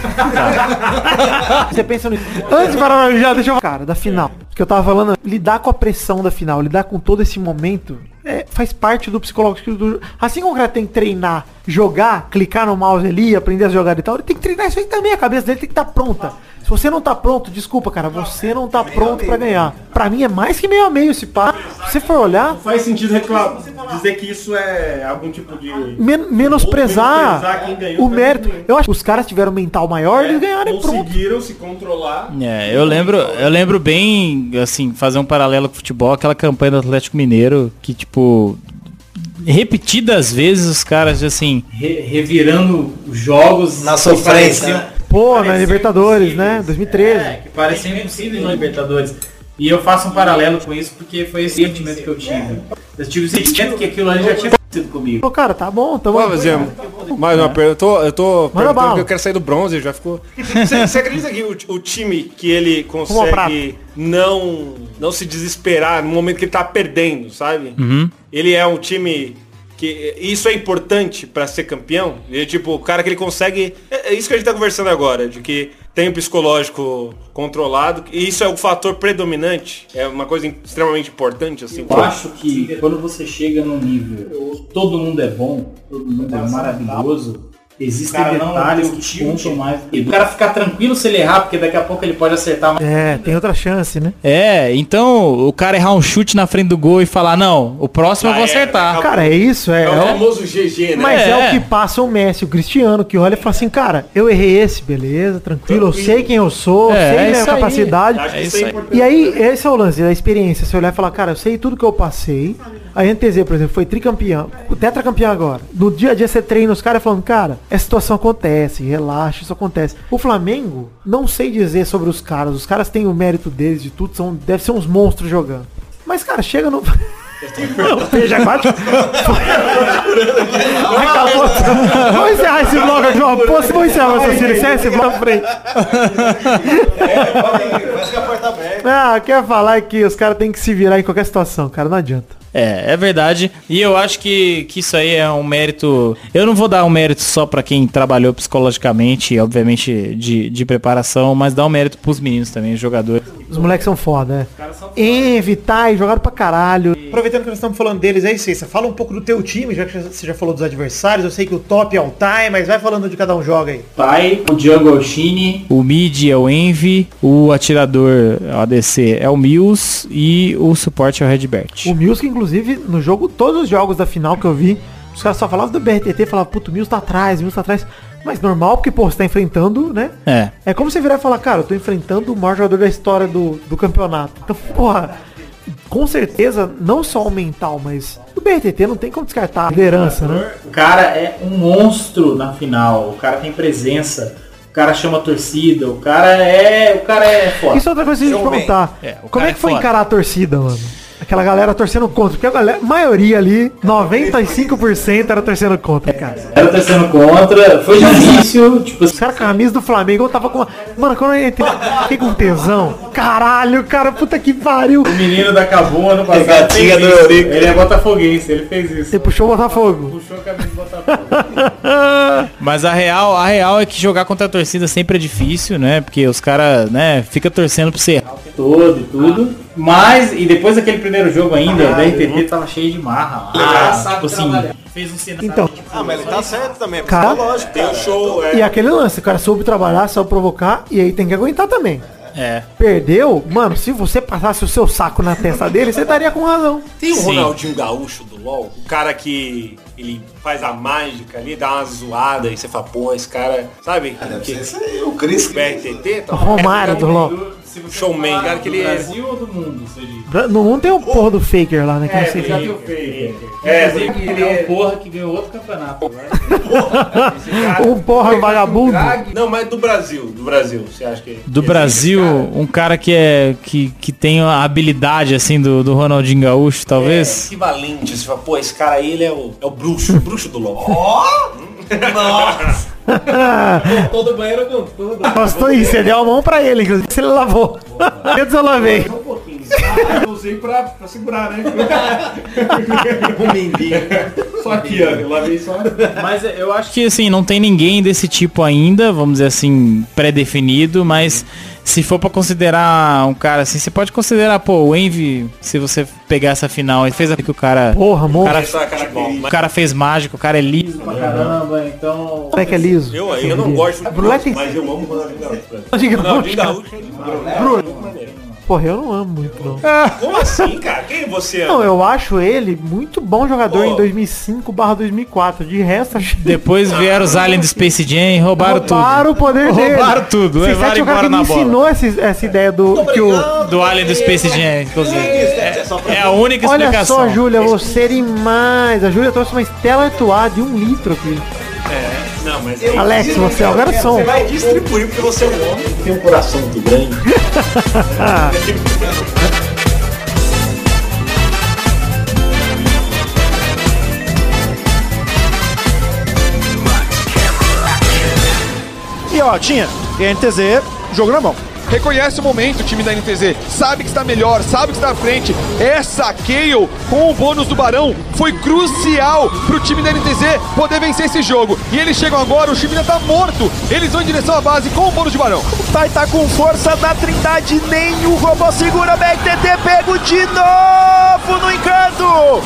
Você pensa nisso. Antes de parar pra mijar, deixa eu... Cara, da final. Que eu tava falando, lidar com a pressão da final, lidar com todo esse momento, é, faz parte do psicológico do... Assim como o cara tem que treinar, jogar, clicar no mouse ali, aprender a jogar e tal, ele tem que treinar isso aí também, a cabeça dele tem que estar pronta. Se você não tá pronto, desculpa, cara, você não tá pronto pra ganhar. Pra mim é mais que meio a meio esse pá. Se você for olhar, Faz sentido reclamar, dizer que isso é algum tipo de. men menosprezar menosprezar quem ganhou o mérito. Eu acho que os caras tiveram um mental maior, eles ganharam e pronto. Conseguiram se controlar. É, eu lembro, eu lembro bem, assim, fazer um paralelo com o futebol, aquela campanha do Atlético Mineiro, que tipo, repetidas vezes os caras, assim, Re- revirando os jogos Na sofrência, né? Pô, na Libertadores, né? 2013. É, que pareciam impossíveis na Libertadores. E eu faço um paralelo com isso porque foi esse sentimento que eu tive. Eu tive o sentimento que aquilo ali já tinha acontecido comigo. Pô, cara, tá bom, tamo Pô, mas, Ian, mais uma pergunta. Eu tô, eu tô Manda perguntando bala. porque eu quero sair do bronze, já ficou. Você, você acredita que o, o time que ele consegue não, não se desesperar no momento que ele tá perdendo, sabe? uhum. Ele é um time que isso é importante pra ser campeão. E, tipo, o cara que ele consegue. É, é isso que a gente tá conversando agora, de que tem o psicológico controlado. E isso é o fator predominante. É uma coisa extremamente importante, assim. Eu acho que quando você chega num nível, todo mundo é bom, todo mundo é maravilhoso, Existem Cara, não, detalhes tem o que tilt. contam mais. E o cara ficar tranquilo se ele errar, porque daqui a pouco ele pode acertar mais. É, tem outra chance, né? É, então o cara errar um chute na frente do gol e falar, não, o próximo eu vou Já era, acertar. acabou. Cara, é isso, é. É o é famoso GG, né? Mas é. É. o que passa o Messi, o Cristiano, que olha e fala assim, cara, eu errei esse, beleza, tranquilo, eu sei quem eu sou, É, sei é minha capacidade. Acho que É isso isso é aí. E aí, esse é o lance da experiência. Você olhar e falar, cara, eu sei tudo que eu passei. A NTZ, por exemplo, foi tricampeão, o tetracampeão agora. No dia a dia você treina os caras falando, cara, essa situação acontece, relaxa, isso acontece. O Flamengo, não sei dizer sobre os caras. Os caras têm o mérito deles de tudo, são, deve ser uns monstros jogando. Mas, cara, chega no. Não, veja quase. Acabou. Vamos encerrar esse vlog aqui, ó. Pô, Vamos encerrar o raciocínio. Encerra esse vlog à frente. Parece que a porta aberta. Ah, quer falar que os caras têm que se virar em qualquer situação, cara. Não adianta. É, é verdade. E eu acho que, que isso aí é um mérito. Eu não vou dar um mérito só pra quem trabalhou psicologicamente, obviamente de, de preparação, mas dar um mérito pros meninos também, jogadores. Os moleques são foda, é. Envy, Tai, jogaram pra caralho. Aproveitando que nós estamos falando deles aí, Cissa, fala um pouco do teu time, já que você já falou dos adversários. Eu sei que o top é o Tai, mas vai falando de cada um joga aí. Pai, o Diogo Oshini, O mid é o Envy, o atirador o ADC é o Mills e o suporte é o Redbert. O Mills, que inclusive, no jogo, todos os jogos da final que eu vi, os caras só falavam do BRTT, falavam, puto, o Mills tá atrás, o Mills tá atrás. Mas normal, porque, pô, você tá enfrentando, né? É. É como você virar e falar, cara, eu tô enfrentando o maior jogador da história do, do campeonato. Então, porra, com certeza, não só o mental, mas o BRTT não tem como descartar a liderança, né? o cara é um monstro na final. O cara tem presença. O cara chama a torcida. O cara é. O cara é foda. Isso é outra coisa que a gente perguntar. É, Como é é que foi foda. encarar a torcida, mano? Aquela galera torcendo contra. Porque a galera, a maioria ali, 95% era torcendo contra, cara. Era torcendo contra. Foi difícil. Tipo, Os caras com a camisa do Flamengo, eu tava com uma... Mano, quando eu entrei, fiquei com tesão. Caralho, cara, puta que pariu. o menino da Cabua no passado. Fez do. Eurico. Ele é botafoguense, ele fez isso. Você puxou o Botafogo. Puxou a camisa do Botafogo. Mas a real, a real é que jogar contra a torcida sempre é difícil, né? Porque os caras, né, fica torcendo pra você errar. todo e tudo. Mas, e depois daquele primeiro jogo ainda, o DRTT tava cheio de marra lá. Ah, tipo assim, fez um sinal. Então, Ah, mas ele tá certo também. É Cara- psicológico, Tem o cara. show, é. e aquele lance, o cara soube trabalhar, soube provocar, e aí tem que aguentar também. É. Perdeu, mano, se você passasse o seu saco na testa dele, você estaria com razão. Tem o Sim. Ronaldinho Gaúcho do LoL, o cara que ele faz a mágica ali, dá uma zoada e você fala, pô, esse cara, sabe? Deve que, ser esse aí, o Chris. BRTT, tá? Romário do LoL. Showman, cara, que ele do é- Brasil ou do mundo? Bra- No mundo tem o porra do Faker lá, né? Que eu não sei já tem o Faker. É, Inclusive, ele é um porra que ganhou outro campeonato. né? Um porra vagabundo. Não, mas do Brasil, do Brasil, você acha que... Do Brasil, um cara que é que, que tem a habilidade assim do, do Ronaldinho Gaúcho, cara? É talvez. equivalente, você fala, pô, esse cara aí, ele é o, é o bruxo, o bruxo do LoL. Nossa! Todo banheiro com tudo. Gostou isso, você deu a mão pra ele, inclusive, se ele lavou. Antes eu lavei. Eu usei pra, pra segurar, né? Um mindinho. Só aqui, ó. Eu lavei só. Mas eu acho que assim, não tem ninguém desse tipo ainda, vamos dizer assim, pré-definido, mas se for pra considerar um cara assim, você pode considerar, pô, o Envy, se você pegar essa final, ele fez a que o cara. Porra, o amor. cara, Essa característica. o cara fez mágico, o cara é liso. Pra caramba, então. Como é que é liso? Eu, eu não gosto do Moleque- bruxo, mas eu amo o Ronaldinho Gaúcho. velho. Ronaldinho Gaúcho. Gaúcho. Bruno. Porra, eu não amo muito, não. Como assim, cara? Quem você ama? Não, eu acho ele muito bom jogador Pô. em 2005 2004. De resto, acho Depois vieram os aliens do Space Jam e roubaram, Roubaram o poder dele. Roubaram tudo, Vocês levaram que o embora cara que me na bola. ensinou essa, essa ideia do... Que o, tudo. Do alien do Space Jam, inclusive. É, é a única olha explicação. só, Júlia, você demais. A Júlia trouxe uma Stella Artois de um litro aqui. Não, mas Alex, você é o garçom. Você vai distribuir porque você é um homem que tem um coração muito grande. E ó, tinha NTZ, jogo na mão. Reconhece o momento, o time da NTZ. Sabe que está melhor, sabe que está à frente. Essa Kayle com o bônus do Barão foi crucial para o time da NTZ poder vencer esse jogo. E eles chegam agora, o time ainda tá morto. Eles vão em direção à base com o bônus de Barão. O Tai tá com força da Trindade, nem o robô segura. BRTT pego de novo no encanto.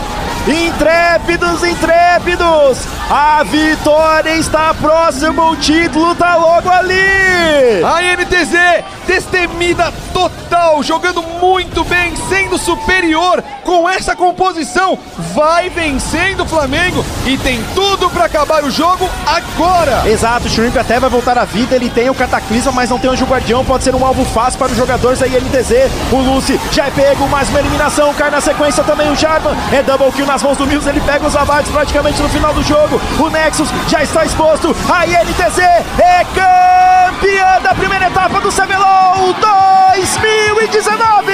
Intrépidos, intrépidos. A vitória está próxima, o título tá logo ali. A NTZ, destemida total, jogando muito bem, sendo superior com essa composição, vai vencendo o Flamengo e tem tudo para acabar o jogo agora. Exato, o Shrimp até vai voltar à vida, ele tem o Cataclisma, mas não tem o Anjo Guardião, pode ser um alvo fácil para os jogadores da INTZ. O Lucy já é pego, mais uma eliminação, cai na sequência também o Jarman, é double kill nas mãos do Mills, ele pega os abates praticamente no final do jogo. O Nexus já está exposto, a INTZ é campeã da primeira etapa do CBLOL 2019!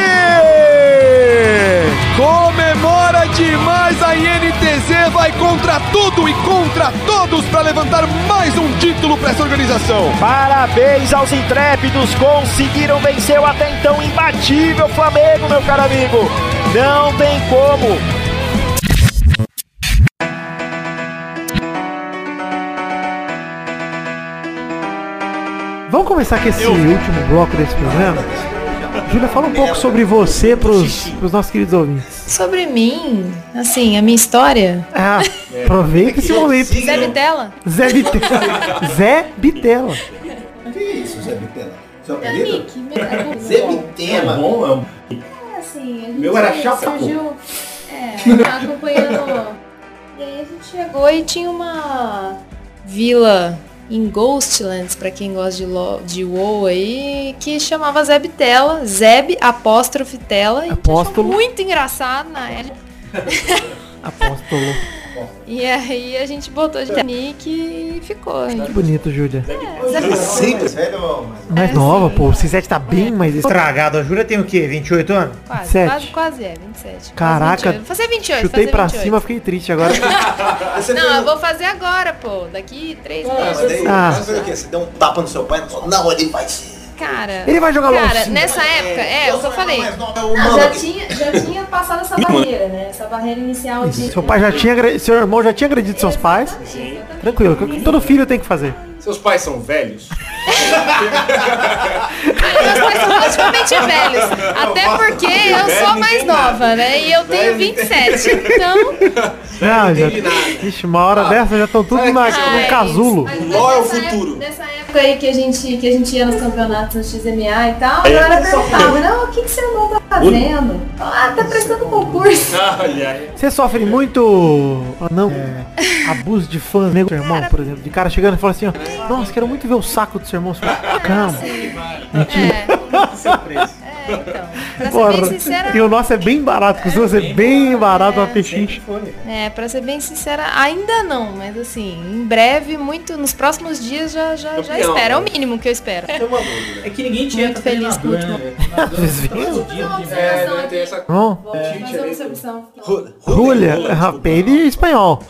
Comemora demais a INTZ, vai contra tudo e contra todos para levantar mais um título para essa organização. Parabéns aos intrépidos, conseguiram vencer o até então imbatível Flamengo, meu caro amigo. Não tem como. Vamos começar com esse último bloco desse programa? Júlia, fala um pouco sobre você pros, pros nossos queridos ouvintes. Sobre mim, assim, a minha história. Ah, aproveita esse momento. Zé Bitela. Zé Bitela. Zé Bitela. Que isso, Zé Bitela? Seu É apelido? Zé Bitela. bom, é um... É, assim, a gente Meu era chapa, pô. surgiu, é, acompanhando. e aí a gente chegou e tinha uma vila em Ghostlands, pra quem gosta de, lo, de WoW aí, que chamava Zeb Tela, Zeb apóstrofe Tela, muito engraçado na época. Apóstolo. E aí a gente botou de nick e ficou. Que bonito, Júlia. Zeb Simples, velho. Mais nova, pô. O Cisete tá bem mais Estragado. A Júlia tem o quê? 28 anos? Quase, 27. quase, quase é, 27. Caraca. Vou fazer 28, Chutei fazer pra 28. cima, fiquei triste agora. Não, eu vou fazer agora, pô. Daqui três Mas meses. daí, Ah. você fez o quê? Você deu um tapa no seu pai e falou, não, ele vai ser. Cara. Ele vai jogar Cara, LOL sim. nessa época, é, o que eu falei. o Ah, mano já tinha, já tinha passado essa barreira, né? Essa barreira inicial de. Seu pai já tinha seu irmão já tinha agredido seus pais. Tranquilo, todo filho tem que fazer. Seus pais são velhos? Meus pais são praticamente velhos. Até porque eu sou mais nova, né? E eu tenho 27. Então. Não, já. Ixi, uma hora dessa já estão tudo na, no casulo. LOL é o nessa futuro. Época, nessa época aí que a, gente, que a gente ia nos campeonatos no XMA e tal, a galera perguntava, não, o que, que seu irmão tá fazendo? Ah, tá prestando concurso. Você sofre muito ah, não, é, abuso de fã nego do seu irmão, por exemplo. De cara chegando e falando assim, ó, nossa, quero muito ver o saco do seu irmão. Calma. É, então. Pra ser bem sincera, E o nosso é bem barato, costuma ser bem barato uma pechincha. É, pra ser bem sincera, ainda não, mas assim, em breve, muito, nos próximos dias já, já, já Campeão, espero. É o né? mínimo que eu espero. É que ninguém tinha Muito feliz com o último. Vocês viram? É, né, observação. Julia, rapaz, de espanhol.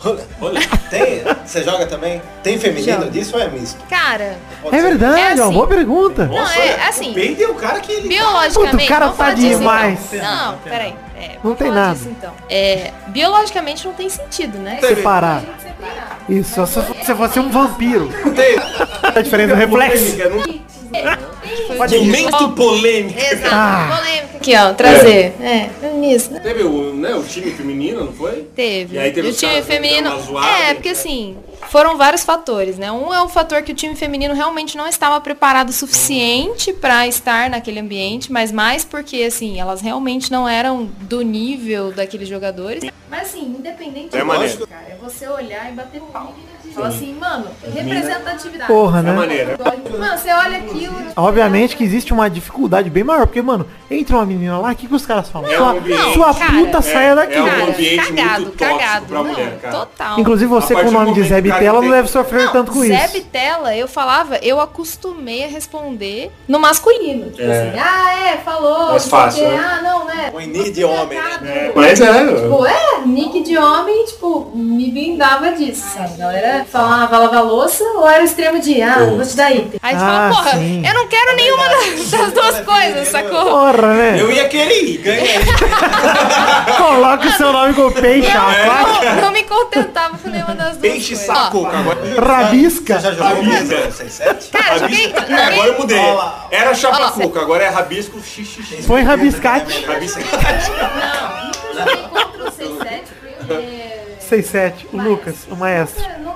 Tem? Você joga também? Tem feminino disso ou é misto? Cara, É verdade, É é uma assim. boa pergunta. não, é assim, Peide é o cara que ele... biologicamente. Puta, o cara tá disso, demais. Então. Não, peraí. É, Não tem nada. disso, então. É, biologicamente não tem sentido, né? Separar. Separar. Isso, só se você fosse um vampiro. Tem. A diferença do reflexo. Pode. Momento polêmico. Exato, Ah. polêmica aqui, ó, trazer. É, isso, né? Teve o, né, o time feminino, não foi? Teve. E aí teve o time feminino. É, porque assim, foram vários fatores, né? Um é o fator que o time feminino realmente não estava preparado o suficiente para estar naquele ambiente, mas mais porque assim, elas realmente não eram do nível daqueles jogadores. Mas assim, independente É disso, maneiro. cara, é você olhar e bater palma e falar assim, mano, representatividade. Porra, né? É maneiro. Mano, você olha aquilo. Obviamente que existe uma dificuldade bem maior, porque, mano, entra uma menina lá, o que, que os caras falam? É sua um ambiente- sua cara, puta saia daqui. é um ambiente cagado, muito cagado. pra não, mulher, cara. total. Inclusive você A com o nome de Zé Bitela não deve sofrer tanto com Zé isso. Bitela, eu falava, eu acostumei a responder no masculino. Tipo É. assim, ah, é, falou. Mais não sei o fácil, né? Ah, não, né? O Ini de homem, né? É, mas é. Tipo, é, nick de homem, tipo, me blindava disso, sabe? A galera falava, lava louça ou era o extremo de, ah, vou te dar item. Aí você Ah, fala, porra, eu não quero nenhuma das, das duas coisas, sacou? Porra, né? Eu ia querer ir, ganhei. Coloca o seu nome com peixe, Eu rapaz. não, não me contentava com nenhuma das duas Peixe coisas. saco, agora. Rabisca. Você já jogou Rabisca. mesmo? 6-7? Cara, joguei... Não, É, agora eu mudei. Era chapa cuca, agora é rabisco xixi. Põe rabiscate. Rabisco. Não, nunca joguei contra o 6-7 porque... 6-7, o Lucas, o maestro. Não,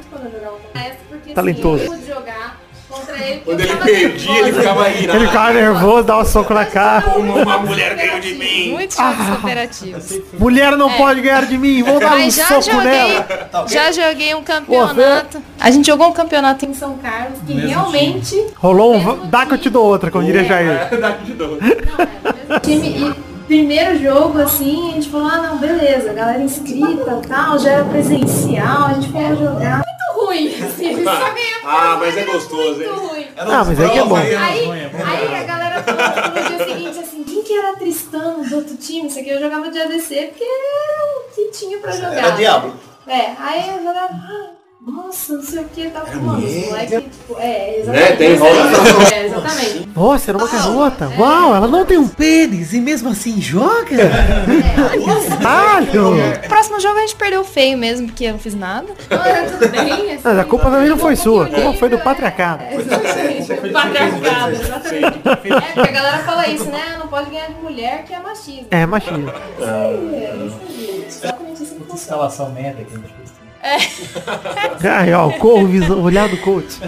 Talentoso. Assim, eu pude jogar contra ele. Quando ele perdia, ele ficava irado. Ele ficava nervoso, dava um soco na cara. Como uma mulher ganhou de mim. Muitos jogos cooperativos. Mulher não É. pode ganhar de mim, vou dar um Mas soco joguei, nela. já joguei um campeonato. A gente jogou um campeonato em São Carlos que Mesmo realmente Rolou um. Dá que eu te dou outra, como diria Jair. time e primeiro jogo assim, a gente falou, ah não, beleza, galera inscrita e tal, já era presencial, a gente foi jogar. Muito ruim, assim, a gente só ganhou Ah, mas é gostoso, hein? muito ruim. Ah, mas aí que é bom. Aí, aí a galera falou no dia seguinte assim, quem que era Tristão do outro time? Isso aqui eu jogava de ADC porque era o que tinha pra jogar. Era Diablo. É, aí a galera, ah, nossa, não sei o que, tá falando. Os moleques, tipo, é, Né? exatamente. Tem rola. É, exatamente. Nossa, era uma garota. Uau, ela não tem um pênis e mesmo assim joga? Caralho! Próximo jogo a gente perdeu feio mesmo, porque eu não fiz nada. Ah, tudo bem. assim, Mas a culpa também não foi sua, a culpa foi do patriarcado. Exatamente. Patriarcado, exatamente. É, porque a galera fala isso, né? Não pode ganhar de mulher que é machismo. É, machismo. É, isso aí. Exatamente assim que funciona. Escalação merda que a gente fez. É. Ai, ó, o corvo, visão- olhar do coach.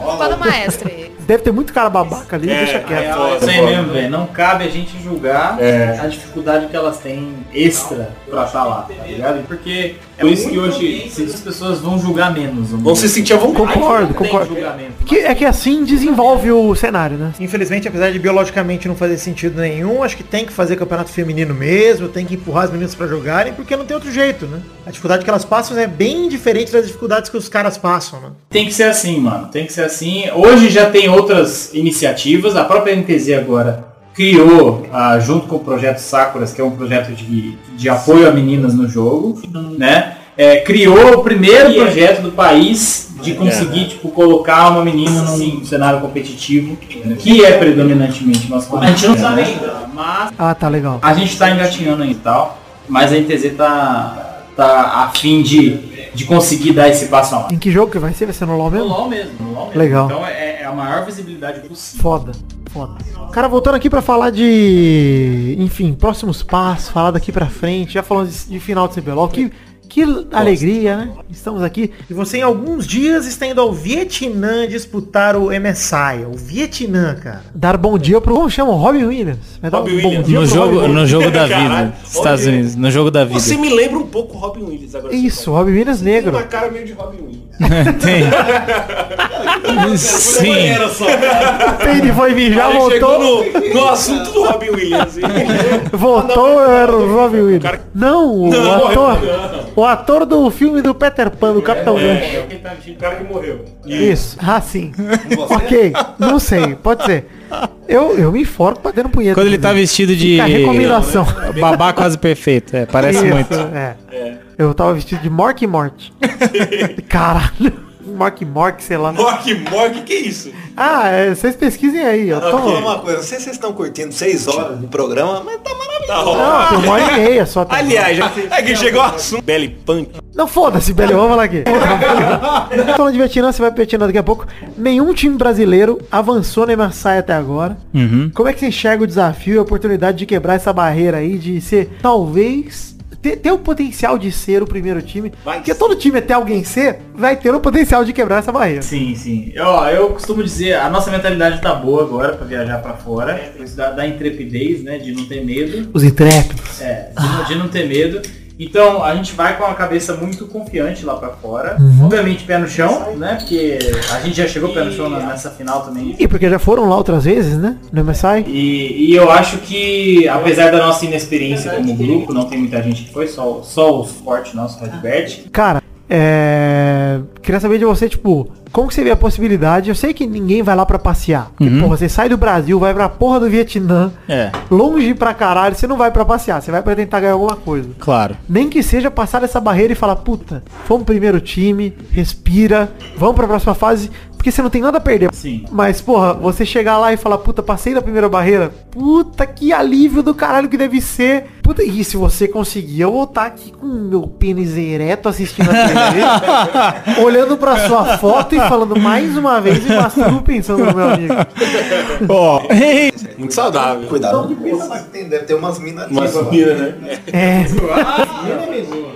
Culpa do maestro aí. Deve ter muito cara babaca ali, deixa quieto. É isso aí mesmo, velho. Não cabe a gente julgar É. a dificuldade que elas têm extra pra estar lá, tá ligado? Porque é por isso que hoje se as pessoas vão julgar menos. Vão se sentir à vontade. Concordo, concordo. Que, é que assim desenvolve o cenário, né? Infelizmente, apesar de biologicamente não fazer sentido nenhum, acho que tem que fazer campeonato feminino mesmo, tem que empurrar as meninas pra jogarem, porque não tem outro jeito, né? A dificuldade que elas passam é bem diferente das dificuldades que os caras passam, né? Tem que ser assim, mano. Tem que ser assim. Hoje já tem outras iniciativas. A própria NTZ agora criou, ah, junto com o projeto Sakuras, que é um projeto de, de apoio a meninas no jogo, né? É, criou o primeiro projeto do país de conseguir tipo, colocar uma menina num cenário competitivo, que é predominantemente masculino. A gente não sabe ainda, mas Ah, tá legal. a gente tá engatinhando aí e tal, mas a NTZ tá, tá a fim de, de conseguir dar esse passo a mais. Em que jogo que vai ser? Vai ser no LoL mesmo? No LoL mesmo, no LoL mesmo. Legal. Então é, é a maior visibilidade possível. Foda, foda. Cara, voltando aqui pra falar de, enfim, próximos passos, falar daqui pra frente, já falamos de, de final de CBLOL, que, que alegria, né? Estamos aqui. E você em alguns dias está indo ao Vietnã disputar o MSI, o Vietnã, cara. Dar bom dia pro, como chama? Robin Williams. Vai dar um bom dia No jogo, Robin no Williams. jogo da vida. Estados. Unidos. No jogo da vida. Você me lembra um pouco o Robin Williams agora. Isso, Robin Williams Tem negro. uma cara meio de Robin Williams. Tem. Sim. Era só. Ele foi mijar, Aí voltou. no, no assunto do Robin Williams. Voltou, era o Robin Williams. Não, o Não, ator. não. O ator do filme do Peter Pan, do Capitão Gancho. É, o cara que morreu. Isso. Ah, sim. ok. Não sei. Pode ser. Eu, eu me informo batendo punheta. Quando ele tá vestido de. Fica a recomendação. Babá quase perfeito. É, parece Isso, muito. É. Eu tava vestido de Mork e Morty. Caralho. Mork Mork, sei lá. Mork, Mork, que isso? Ah, é, vocês pesquisem aí. Eu Não, tô... fala uma coisa, não sei se vocês estão curtindo seis horas de programa, mas tá maravilhoso. Não, tem uma hora e meia só. Tem Aliás, já, é que chegou o assunto. Belly Punk. Não foda-se, Belly, vamos falar aqui. Falando de Vietnã, você vai pro Vietnã daqui a pouco. Nenhum time brasileiro avançou na MSI até agora. Uhum. Como é que você enxerga o desafio e a oportunidade de quebrar essa barreira aí, de ser, talvez, ter, ter o potencial de ser o primeiro time? Porque todo time até alguém ser, vai ter o potencial de quebrar essa barreira. Sim, sim. Eu, ó, eu costumo dizer, a nossa mentalidade tá boa agora pra viajar pra fora. Isso dá, dá intrepidez, né? De não ter medo. Os intrépidos. É, de, não- de não ter medo. Então a gente vai com a cabeça muito confiante lá pra fora. Uhum. Obviamente pé no chão, né? Porque a gente já chegou pé no chão nessa final também. E porque já foram lá outras vezes, né? No MSI. E, e eu acho que, apesar da nossa inexperiência como grupo, não tem muita gente que foi, só, só o suporte nosso, Redbert. Cara, é... Queria saber de você, tipo, como que você vê a possibilidade? Eu sei que ninguém vai lá pra passear. Porque, Uhum. porra, você sai do Brasil, vai pra porra do Vietnã, É, longe pra caralho, você não vai pra passear, você vai pra tentar ganhar alguma coisa. claro. Nem que seja passar essa barreira e falar, puta, fomos primeiro time, respira, vamos pra próxima fase, porque você não tem nada a perder. Sim. Mas, porra, você chegar lá e falar, puta, passei da primeira barreira, puta, que alívio do caralho que deve ser. Puta, e se você conseguir, eu vou estar aqui com o meu pênis ereto assistindo a TV, olhando pra sua foto e falando mais uma vez e masturbo pensando no meu amigo. Ó, Muito saudável. Cuidado. Tem- Deve ter umas minas Umas minas, né? É.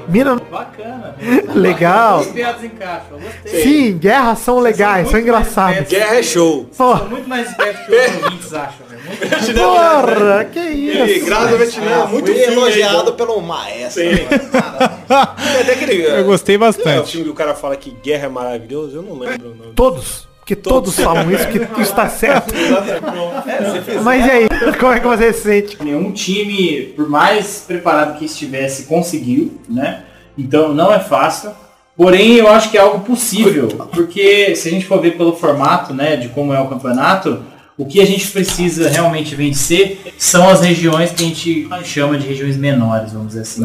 Mina. Bacana. Legal. As piadas encaixam. Gostei. Sim, guerras são legais, são engraçados. Guerra é show. Pô, São muito mais espertos que os ouvintes acham. Muito porra, que isso. Graças ao Vietnã, muito Fui filme elogiado aí, pelo maestro. Até aquele, Eu gostei É, o bastante. filme que o cara fala que guerra é maravilhoso, eu não lembro o nome. Todos. Porque todos, falam isso, que isso está certo. Mas e aí, como é que você se sente? Nenhum time, por mais preparado que estivesse, conseguiu, né? Então não é fácil. Porém, eu acho que é algo possível, porque se a gente for ver pelo formato, né, de como é o campeonato, o que a gente precisa realmente vencer são as regiões que a gente chama de regiões menores, vamos dizer assim.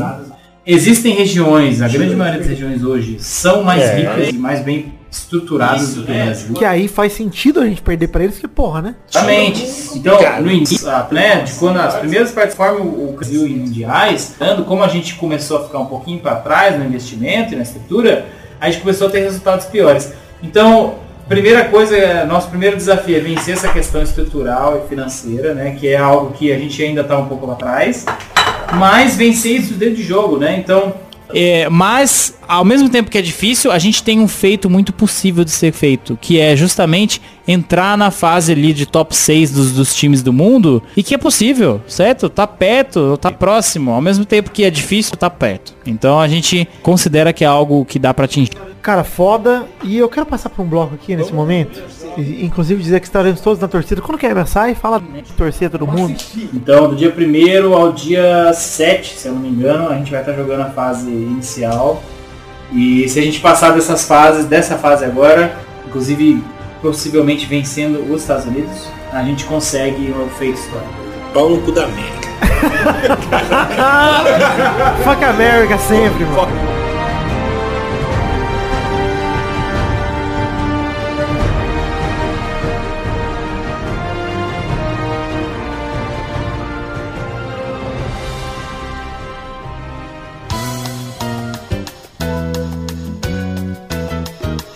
Existem regiões, a grande maioria das regiões hoje são mais É. ricas e mais bem estruturadas do que o Brasil. Que aí faz sentido a gente perder pra eles, que porra, né? Exatamente. Então, no início, a né, de quando as primeiras participaram o Brasil em mundiais, dando como a gente começou a ficar um pouquinho para trás no investimento e na estrutura, a gente começou a ter resultados piores. Então, primeira coisa, é- nosso primeiro desafio é vencer essa questão estrutural e financeira, né, que é algo que a gente ainda está um pouco atrás, mas vencer isso dentro de jogo, né? Então, É, mas, ao mesmo tempo que é difícil, a gente tem um feito muito possível de ser feito, que é justamente entrar na fase ali de top 6 dos, dos times do mundo, e que é possível, certo? Tá perto, tá próximo. Ao mesmo tempo que é difícil, tá perto. Então a gente considera que é algo que dá pra atingir. Cara, foda. E eu quero passar por um bloco aqui nesse momento. E, inclusive dizer que estaremos todos na torcida. Quando que é MSI? Fala de torcer todo mundo. Então, do dia 1 ao dia 7, se eu não me engano, a gente vai estar jogando a fase inicial. E se a gente passar dessas fases, dessa fase agora, inclusive possivelmente vencendo os Estados Unidos, a gente consegue o feito histórico. Pau no cu da América. Fuck America sempre, mano.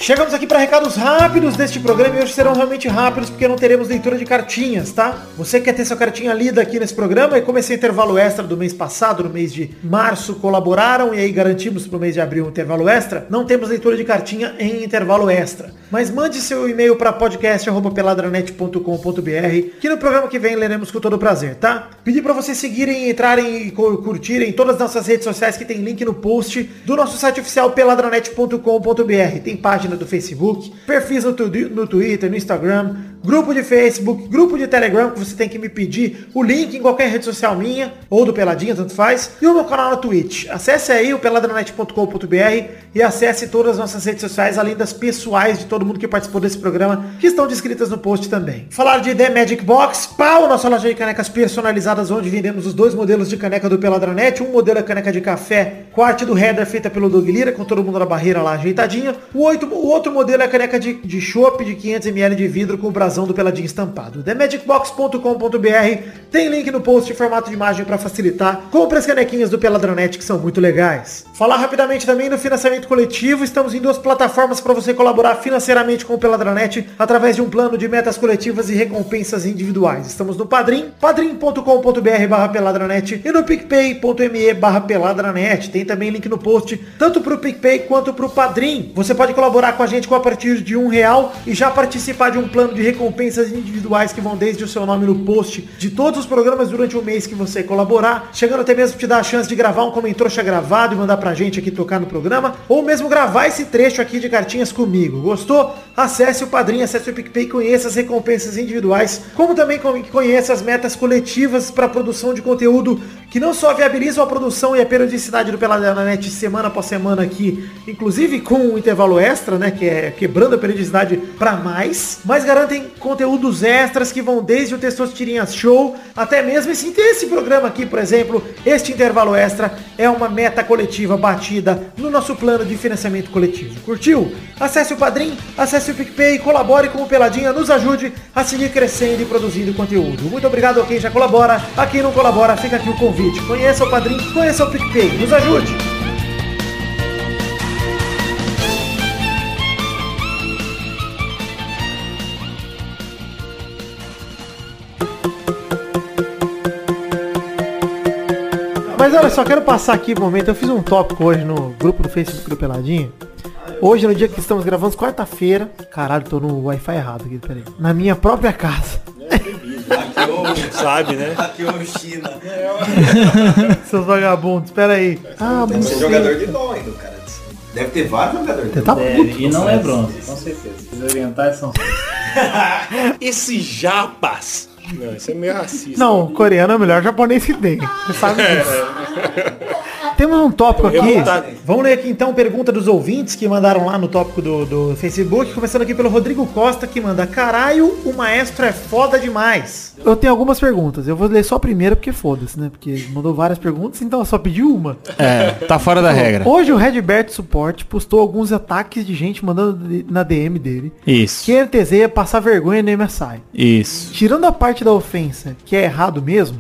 Chegamos aqui para recados rápidos deste programa e hoje serão realmente rápidos porque não teremos leitura de cartinhas, tá? Você quer ter sua cartinha lida aqui nesse programa e como esse intervalo extra do mês passado, no mês de março, colaboraram e aí garantimos pro mês de abril um intervalo extra, não temos leitura de cartinha em intervalo extra. Mas mande seu e-mail para podcast@peladranet.com.br que no programa que vem leremos com todo prazer, tá? Pedir para vocês seguirem, entrarem e cu- curtirem todas as nossas redes sociais que tem link no post do nosso site oficial peladranet.com.br. Tem página do Facebook, perfis no, no Twitter, no Instagram, grupo de Facebook, grupo de Telegram que você tem que me pedir o link em qualquer rede social minha ou do Peladinha, tanto faz, e o meu canal na Twitch. Acesse aí o peladranet.com.br e acesse todas as nossas redes sociais, além das pessoais de todo mundo que participou desse programa, que estão descritas no post também. Falar de The Magic Box, pau, nossa loja de canecas personalizadas, onde vendemos os dois modelos de caneca do Peladranet. Um modelo é caneca de café, com arte do header feita pelo Doug Lira, com todo mundo na barreira lá ajeitadinho. O, oito, o outro modelo é caneca de, de chopp de 500ml de vidro com o brasão do Peladinho estampado. TheMagicBox.com.br tem link no post em formato de imagem para facilitar. Compre as canequinhas do Peladranet que são muito legais. Falar rapidamente também no financiamento coletivo. Estamos em duas plataformas para você colaborar financeiramente com o Peladranet através de um plano de metas coletivas e recompensas individuais. Estamos no Padrim, padrim.com.br barra e no picpay.me barra. Tem também link no post, tanto pro PicPay quanto pro Padrim. Você pode colaborar com a gente com a partir de um real e já participar de um plano de recompensas individuais que vão desde o seu nome no post de todos os programas durante o mês que você colaborar, chegando até mesmo te dar a chance de gravar um comentário gravado e mandar pra gente aqui tocar no programa, ou mesmo gravar esse trecho aqui de cartinhas comigo. Gostou? Acesse o Padrim, acesse o PicPay, conheça as recompensas individuais, como também con- conheça as metas coletivas para produção de conteúdo que não só viabilizam a produção e a periodicidade do Peladranet semana após semana aqui, inclusive com um intervalo extra, né, que é quebrando a periodicidade para mais, mas garantem conteúdos extras que vão desde o Testosterinhas Show até mesmo esse, esse programa aqui, por exemplo, este intervalo extra é uma meta coletiva batida no nosso plano de financiamento coletivo. Curtiu? Acesse o Padrim, acesse o PicPay, colabore com o Peladinha, nos ajude a seguir crescendo e produzindo conteúdo. Muito obrigado a quem já colabora, a quem não colabora, fica aqui o convite. Conheça o Padrim, conheça o PicPay, nos ajude! Mas olha só, quero passar aqui um momento. Eu fiz um tópico hoje no grupo do Facebook do Peladinho. Hoje, no dia que estamos gravando, quarta-feira. Caralho, tô no Wi-Fi errado aqui, peraí. Na minha própria casa. Sabe, né? Aqui é China. Seus vagabundos, peraí. Ah, Deve ser você- jogador de LOL ainda, cara. Deve ter vários jogadores Você tá puto. E não é bronze, com certeza. Os orientais são. Esse japas. Não, isso é meio racista. Não, coreano é o melhor japonês que tem. Você sabe disso. Temos um tópico aqui. Vamos ler aqui então pergunta dos ouvintes que mandaram lá no tópico do, do Facebook. Começando aqui pelo Rodrigo Costa que manda Caralho, o maestro é foda demais. Eu tenho algumas perguntas. Eu vou ler só a primeira porque foda-se, né? Porque mandou várias perguntas, então eu só pedi uma. É, tá fora da regra. Hoje o Redbert Support postou alguns ataques de gente mandando na DM dele. Isso. Que NTZ ia passar vergonha no MSI. Isso. Tirando a parte da ofensa, que é errado mesmo,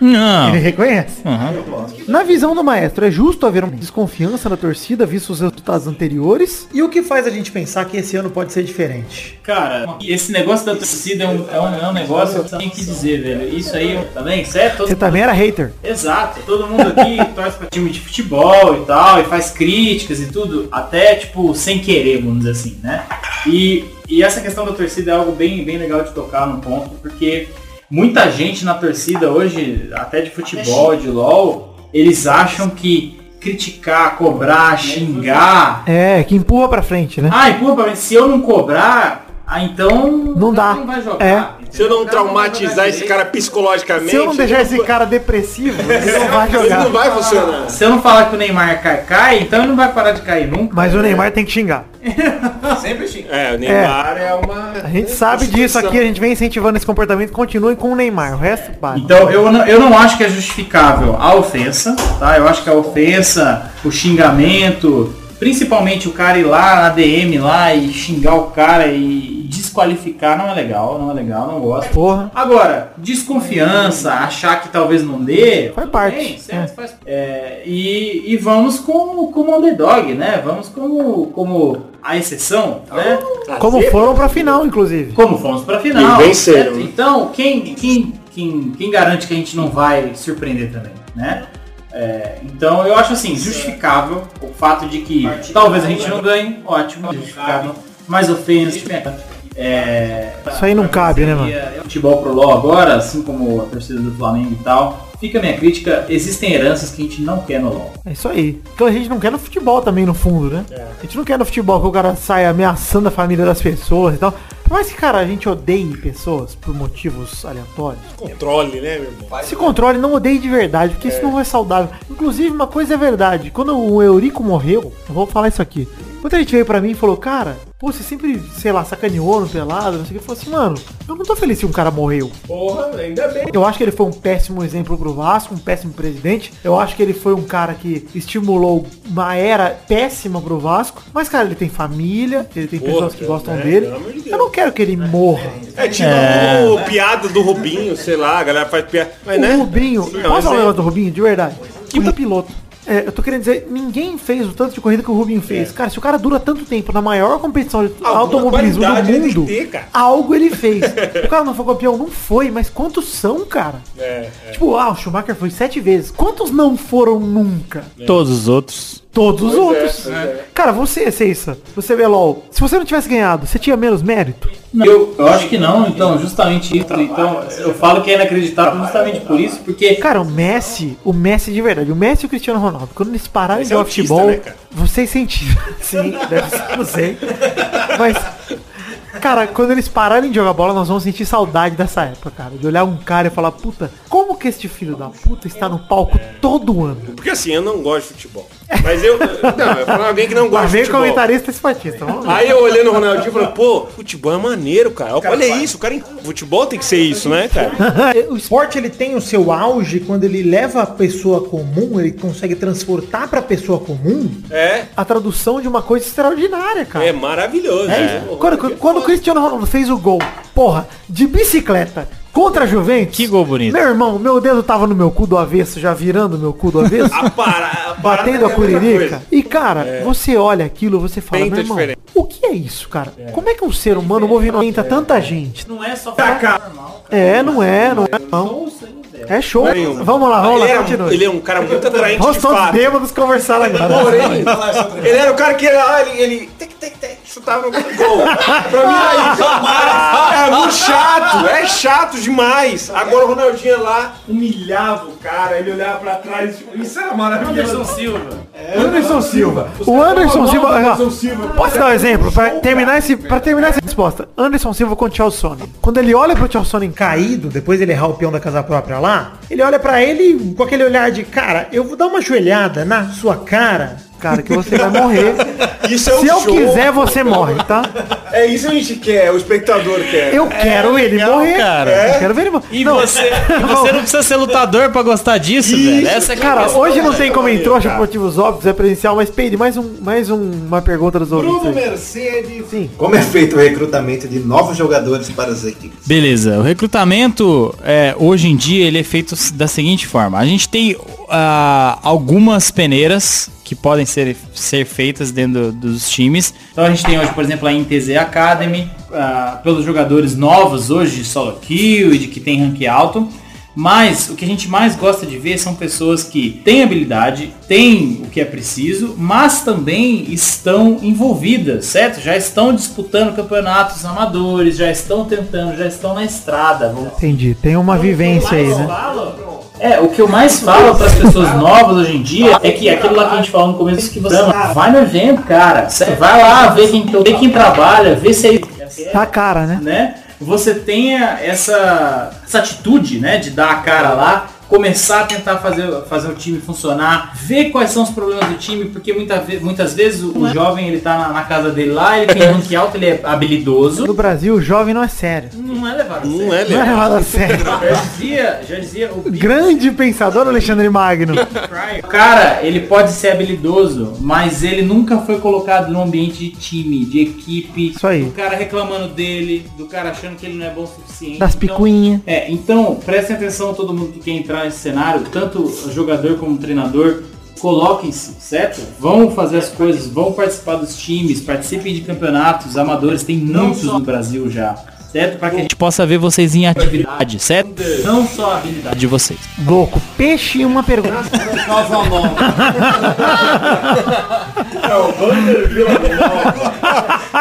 Não. ele reconhece. Uhum. Na visão do maestro, é justo haver uma desconfiança na torcida, visto os resultados anteriores? E o que faz a gente pensar que esse ano pode ser diferente? Cara, esse negócio da torcida é um, é um, é um negócio que eu tenho que dizer, velho. Isso aí também, certo? Todo Você também era hater. Exato, todo mundo aqui torce pra time de futebol e tal, e faz críticas e tudo, até tipo sem querer, vamos dizer assim, né? E, e essa questão da torcida é algo bem, bem legal de tocar num ponto, porque muita gente na torcida hoje, até de futebol, de LOL, eles acham que criticar, cobrar, xingar. É, que empurra pra frente, né? Ah, empurra pra mim, se eu não cobrar, ah, então Não dá. não vai jogar. É. Se eu não traumatizar esse cara psicologicamente. Se eu não deixar esse cara depressivo, ele não vai Ele jogar. não vai funcionar. Se eu não falar que o Neymar cai, cai, então ele não vai parar de cair nunca. Mas o Neymar tem que xingar. Sempre xinga. É, o Neymar é, uma. A gente sabe disso aqui, a gente vem incentivando esse comportamento, continue com o Neymar. O resto, para. Então eu não, eu não acho que é justificável a ofensa, tá? Eu acho que a ofensa, o xingamento, principalmente o cara ir lá na DM lá e xingar o cara e desqualificar não é legal, não é legal, não gosto. Porra. Agora, desconfiança, achar que talvez não dê, Faz parte. bem, certo, faz- é, e, e vamos como, como underdog, né? Vamos como, como a exceção, né? Como foram pra final, inclusive. Como fomos pra final. E venceram, certo? Então, quem, quem, quem, quem garante que a gente não vai surpreender também, né? É, então eu acho assim, justificável o fato de que talvez a gente não ganhe, ótimo, justificável, mas ofensa, é, Isso aí não cabe, né, mano? futebol pro LOL agora, assim como a torcida do Flamengo e tal, fica a minha crítica, existem heranças que a gente não quer no LOL. É isso aí. Então a gente não quer no futebol também, no fundo, né? É. A gente não quer no futebol que o cara saia ameaçando a família das pessoas e tal. Mas que, cara, a gente odeie pessoas por motivos aleatórios. Controle, né, meu irmão? Se controle, não odeie de verdade, porque isso não é saudável. Inclusive, uma coisa é verdade. Quando o Eurico morreu, eu vou falar isso aqui. Muita gente veio pra mim e falou, cara, pô, você sempre, sei lá, sacaneou no pelado, não sei o que. Falou assim, mano, eu não tô feliz que um cara morreu. Porra, ainda bem. Eu acho que ele foi um péssimo exemplo pro Vasco, um péssimo presidente. Eu acho que ele foi um cara que estimulou uma era péssima pro Vasco. Mas, cara, ele tem família, ele tem Porra, pessoas que gostam é, dele. Eu não quero que ele morra. É tipo o piada do Rubinho, sei lá, a galera faz piada. Mas, o né? Rubinho, Sim, posso falar é- negócio do Rubinho, de verdade? Puta piloto. É, eu tô querendo dizer, ninguém fez o tanto de corrida que o Rubinho fez. Cara, se o cara dura tanto tempo na maior competição de Alguma automobilismo do tem mundo, ter, cara. algo ele fez. o cara não foi campeão, não foi, mas quantos são, cara? É, é. Tipo, ah, o Schumacher foi sete vezes. Quantos não foram nunca? Todos os outros. Todos os Pois é, outros. pois é. Cara, você, Ceissa, você vê LOL. Se você não tivesse ganhado, você tinha menos mérito? Eu, eu acho que não, então, justamente isso. Então, eu falo que é inacreditável justamente por isso, porque Cara, o Messi, o Messi de verdade, o Messi e o Cristiano Ronaldo, quando eles pararam de é jogar autista, futebol, né, vocês sentiram. Sim, deve ser, não sei. Mas, cara, quando eles pararem de jogar bola, nós vamos sentir saudade dessa época, cara. De olhar um cara e falar, puta, como que este filho da puta está no palco todo ano? Porque assim, eu não gosto de futebol. Mas eu. Não, eu falo alguém que não gosta de vem o futebol. comentarista esportista. Vamos ver. Aí eu olhei no Ronaldinho e falei, pô, futebol é maneiro, cara. Olha isso, o cara em futebol tem que ser isso, né, cara? o esporte ele tem o seu auge quando ele leva a pessoa comum, ele consegue transportar pra pessoa comum. É, A tradução de uma coisa extraordinária, cara. é maravilhoso. É né? isso. Quando, quando o Cristiano Ronaldo fez o gol, porra, de bicicleta contra a Juventus. Que gol bonito. Meu irmão, meu dedo tava no meu cu do avesso, já virando meu cu do avesso. A para... batendo a é a mesma curirica. E, cara, É. você olha aquilo, você fala, Penta meu irmão, diferente. o que é isso, cara? Como é que um ser humano movimenta tanta gente? Não é só É, não é, não é, não. É show. Nenhum. Vamos lá, vamos ele lá, era, continua. ele é um cara muito atraente de todos bêbados conversar agora. Porém, ele era o cara que era, ah, ele, ele chutava no gol. Pra mim aí, é muito chato, é chato demais. Agora o Ronaldinho lá humilhava o cara, ele olhava pra trás, tipo, isso era maravilhoso. Anderson Silva. Anderson Silva. O Anderson Silva. Anderson Silva. Posso dar um exemplo? Pra terminar, esse, pra terminar essa resposta. Anderson Silva contra o Chelsea. Quando ele olha pro Chelsea caído, depois ele errar o peão da casa própria lá, ele olha pra ele com aquele olhar de, cara, eu vou dar uma joelhada na sua cara, cara, que você vai morrer. Isso é um Se eu show. quiser, você morre, tá? É isso que a gente quer, o espectador quer. Eu quero ele legal, morrer. cara. Eu quero ver ele morrer. E você, e você não precisa ser lutador pra gostar disso, velho. Essa é é Cara, questão, hoje não velho. tem como entrou, acho por motivos óbvios, é presencial, mas Peide, mais, um, mais um, uma pergunta dos ouvintes. Bruno. Mercedes. Sim. Como é feito o recrutamento de novos jogadores para as equipes? Beleza, o recrutamento é, hoje em dia ele é feito da seguinte forma. A gente tem ah, algumas peneiras que podem ser, ser feitas dentro dos times. Então a gente tem hoje, por exemplo, a INTZ Academy, ah, pelos jogadores novos hoje de solo kill e de que tem rank alto. Mas o que a gente mais gosta de ver são pessoas que têm habilidade, têm o que é preciso, mas também estão envolvidas, certo? Já estão disputando campeonatos amadores, já estão tentando, já estão na estrada. Entendi, tem uma vivência aí, né? É, o que eu mais falo para as pessoas novas hoje em dia é que aquilo lá que a gente falou no começo que você vai no evento, cara. Vai lá, vê quem, vê quem trabalha, vê se é Tá cara, né? né? Você tenha essa, essa atitude, né, de dar a cara lá, começar a tentar fazer, fazer o time funcionar, ver quais são os problemas do time, porque muita muitas vezes o, o jovem ele tá na, na casa dele lá, ele tem rank alto, ele é habilidoso. No Brasil, o jovem não é sério. Não é levado a sério. Não é Não é levado a sério. Já dizia, já dizia o Grande pensador Alexandre Magno. O cara, ele pode ser habilidoso, mas ele nunca foi colocado num ambiente de time, de equipe. Isso aí. Do cara reclamando dele, do cara achando que ele não é bom o suficiente. Das Então, picuinhas. é, então prestem atenção todo mundo que quer entrar nesse cenário, tanto jogador como treinador, coloquem-se, certo? Vão fazer as coisas, vão participar dos times, participem de campeonatos amadores, tem muitos no Brasil já, certo? Para que a gente possa ver vocês em atividade, certo? não só a habilidade. De vocês. Louco. Peixe e uma pergunta.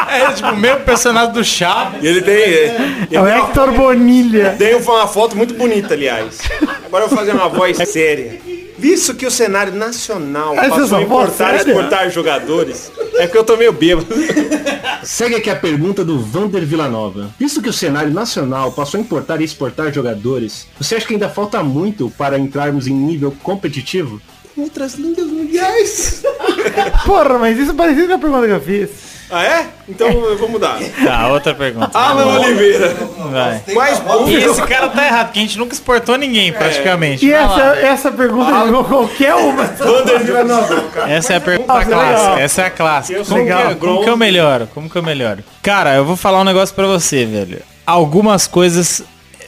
É tipo o mesmo personagem do Chaves. E ele tem. Ele É o Hector Bonilha. tem uma foto muito bonita, aliás. Agora eu vou fazer uma voz séria. Visto que o cenário nacional passou a importar e séria? exportar jogadores, é porque eu tô meio bêbado. Segue aqui a pergunta do Vander Villanova. Visto que o cenário nacional passou a importar e exportar jogadores, você acha que ainda falta muito para entrarmos em nível competitivo? Outras línguas mundiais. Porra, mas isso é parecido com a pergunta que eu fiz. Ah, é? Então eu vou mudar. Tá, outra pergunta. Alan Oliveira. Vai. Mais bom. E esse cara tá errado, porque a gente nunca exportou ninguém, praticamente. E essa, essa pergunta jogou qualquer uma. Essa é a pergunta Nossa, clássica. legal. Essa é a clássica. Como, que, legal. como que eu melhoro? Como que eu melhoro? Cara, eu vou falar um negócio pra você, velho. Algumas coisas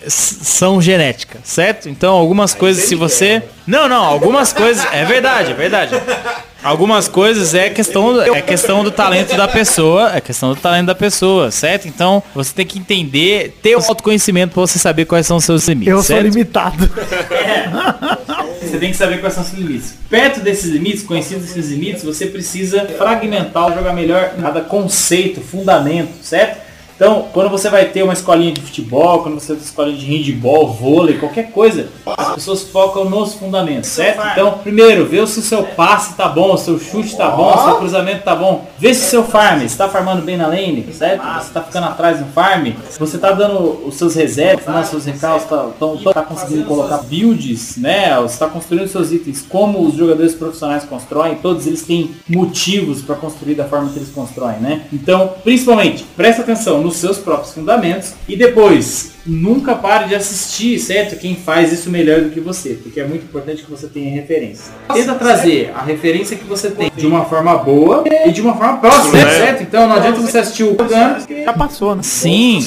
s- são genéticas, certo? Então, algumas coisas, se você... Não, não, algumas coisas... É verdade, é verdade. Algumas coisas é questão, é questão do talento da pessoa, é questão do talento da pessoa, certo? Então, você tem que entender, ter o autoconhecimento pra você saber quais são os seus limites, Eu sou certo? limitado. Você tem que saber quais são os seus limites. Perto desses limites, conhecidos esses limites, você precisa fragmentar, jogar melhor cada conceito, fundamento, certo? Então, quando você vai ter uma escolinha de futebol, quando você tem uma escolinha de handball, vôlei, qualquer coisa, as pessoas focam nos fundamentos, certo? Então, primeiro, vê se o seu passe tá bom, o seu chute tá bom, o seu cruzamento tá bom. Vê se o seu farm, você tá farmando bem na lane, certo? Você tá ficando atrás no farm, você tá dando os seus resets, né, os seus recalques, tá, tão, tá conseguindo colocar builds, né? Você tá construindo seus itens como os jogadores profissionais constroem, todos eles têm motivos para construir da forma que eles constroem, né? Então, principalmente, presta atenção nos seus próprios fundamentos e depois nunca pare de assistir, certo? Quem faz isso melhor do que você, porque é muito importante que você tenha referência. Tenta trazer a referência que você tem de uma forma boa e de uma forma próxima, É. certo? Então não adianta você assistir o Gano, Já passou, né? Sim.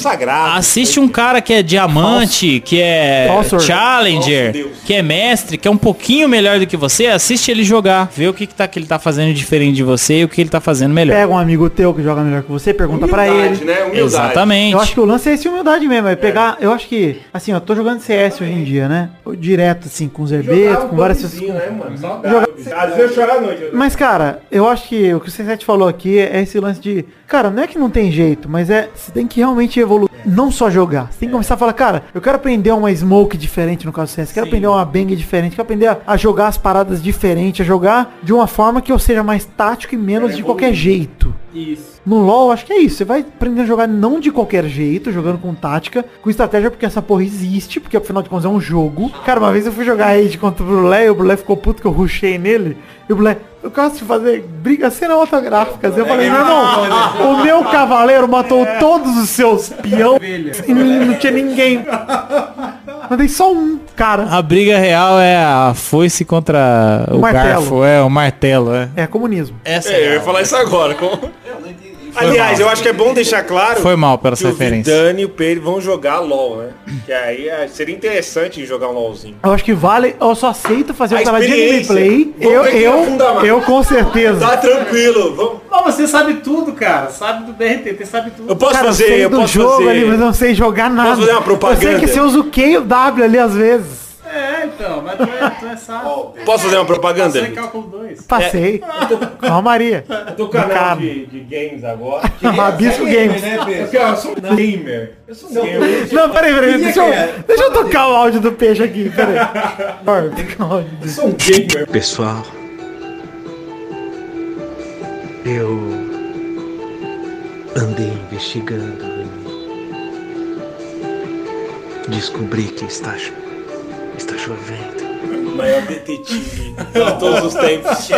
Assiste um cara que é diamante, que é challenger, que é mestre, que é um pouquinho melhor do que você, assiste ele jogar, vê o que, que, tá, que ele tá fazendo diferente de você e o que ele tá fazendo melhor. Pega um amigo teu que joga melhor que você, pergunta pra Humildade, ele. né? Exatamente. Eu acho que o lance é esse humildade mesmo, é pegar, eu acho que, assim, eu tô jogando CS hoje em dia, né? Direto, assim, com os herbetos, com várias... né, mano? Jogar- Às vezes eu choro à noite. Mas, cara, eu acho que o que o C7 falou aqui é esse lance de. Cara, não é que não tem jeito, mas é. Você tem que realmente evoluir. Não só jogar. Você tem que começar a falar, cara, eu quero aprender uma smoke diferente no caso do CS. Quero aprender uma bang diferente. Quero aprender a, a jogar as paradas diferentes. A jogar de uma forma que eu seja mais tático e menos de qualquer jeito. Isso. No LoL, acho que é isso. Você vai aprender a jogar não de qualquer jeito, jogando com tática, com estratégia, porque essa porra existe, porque afinal de contas é um jogo. Cara, uma vez eu fui jogar raid contra o Brulé e o Brulé ficou puto que eu rushei nele. E o Brulé, eu gosto de fazer briga cinematográficas. Eu falei, meu irmão, o meu cavaleiro matou todos os seus peão e não tinha ninguém. Mandei só um cara. A briga real é a foice contra o, martelo. garfo, é o martelo, é. É comunismo. Essa É, eu ia falar isso agora. Aliás, eu acho que é bom deixar claro Foi mal pela que essa o referência. Vidani e o Pedro vão jogar LOL, né? Que aí é, seria interessante jogar um LOLzinho. Eu acho que vale, eu só aceito fazer o peladinho experiência. gameplay. Eu, eu, eu com certeza. Tá tranquilo, vamos. Mas você sabe tudo, cara. Sabe do BRTT, sabe tudo. Eu posso Cara, fazer, sei eu do posso jogo fazer. ali, mas eu não sei jogar nada. fazer uma propaganda? Eu sei que você usa o Q e o W ali às vezes. É, então, mas tu é, tu é sábio. Posso fazer uma propaganda? Vitor? cálculo 2. Passei. Calma, Maria. Eu tô canal de, de games agora. Rabisco Games. Porque eu sou um gamer. Eu sou um gamer. Não, peraí, peraí. Deixa é. eu, deixa eu tocar o áudio do peixe aqui. Peraí. Eu sou um gamer. Pessoal, eu andei investigando e descobri que está, está chovendo. Maior detetive de todos os tempos.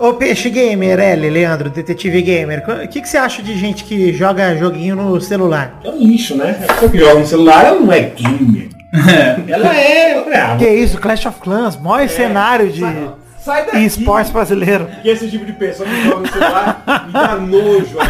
Ô Peixe Gamer, L, Leandro, Detetive Gamer, o que, que você acha de gente que joga joguinho no celular? É um lixo, né? A pessoa que joga no celular, ela não é gamer. ela é. eu falei, ah, Que isso, Clash of Clans, maior cenário de Sai daqui. esportes brasileiro. E esse tipo de pessoa que joga no celular me dá nojo.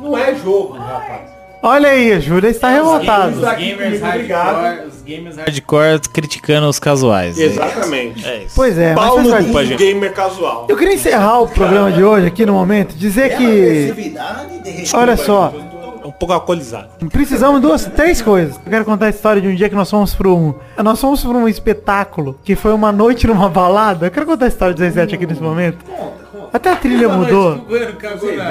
Não é jogo, rapaz. Olha aí, a Júlia está revoltada. Os gamers hardcore, os gamers hardcore. Criticando os casuais. Exatamente. É isso. Pois é, mas Pau faz no parte. cu do gamer casual. Eu queria encerrar o programa de hoje aqui no momento, dizer que. Olha só, Um pouco alcoolizado. precisamos de duas, três coisas. Eu quero contar a história de um dia que nós fomos para um. Nós fomos para um espetáculo que foi uma noite numa balada. Eu quero contar a história do 17 aqui nesse momento. Até a trilha mudou. O cagou na...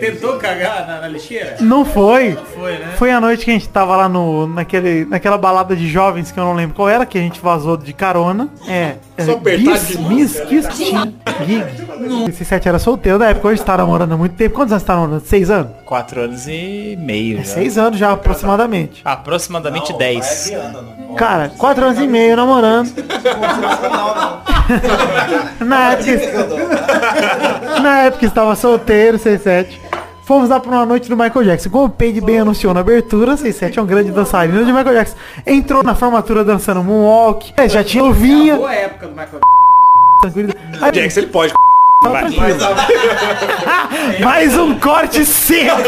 Tentou cagar na, na lixeira? Não foi. Foi, né? Foi a noite que a gente tava lá no, naquele, naquela balada de jovens que eu não lembro qual era, que a gente vazou de carona. É. Só é, Kiss Team Gig. Esse sete era solteiro da época, hoje tá namorando há muito tempo. Quantos anos tá namorando? Seis anos? Quatro anos e meio. É já. seis anos já, aproximadamente. Aproximadamente dez. Cara, quatro anos e meio namorando. Na época, na época estava solteiro, 67. Fomos lá para uma noite do Michael Jackson. Como o Paige bem anunciou na abertura, 67 é um grande dançarino de Michael Jackson. Entrou na formatura dançando Moonwalk. É, já tinha luvinha. Boa época do Michael tranquilo. O Jackson ele pode. Vai. Mais um corte seco.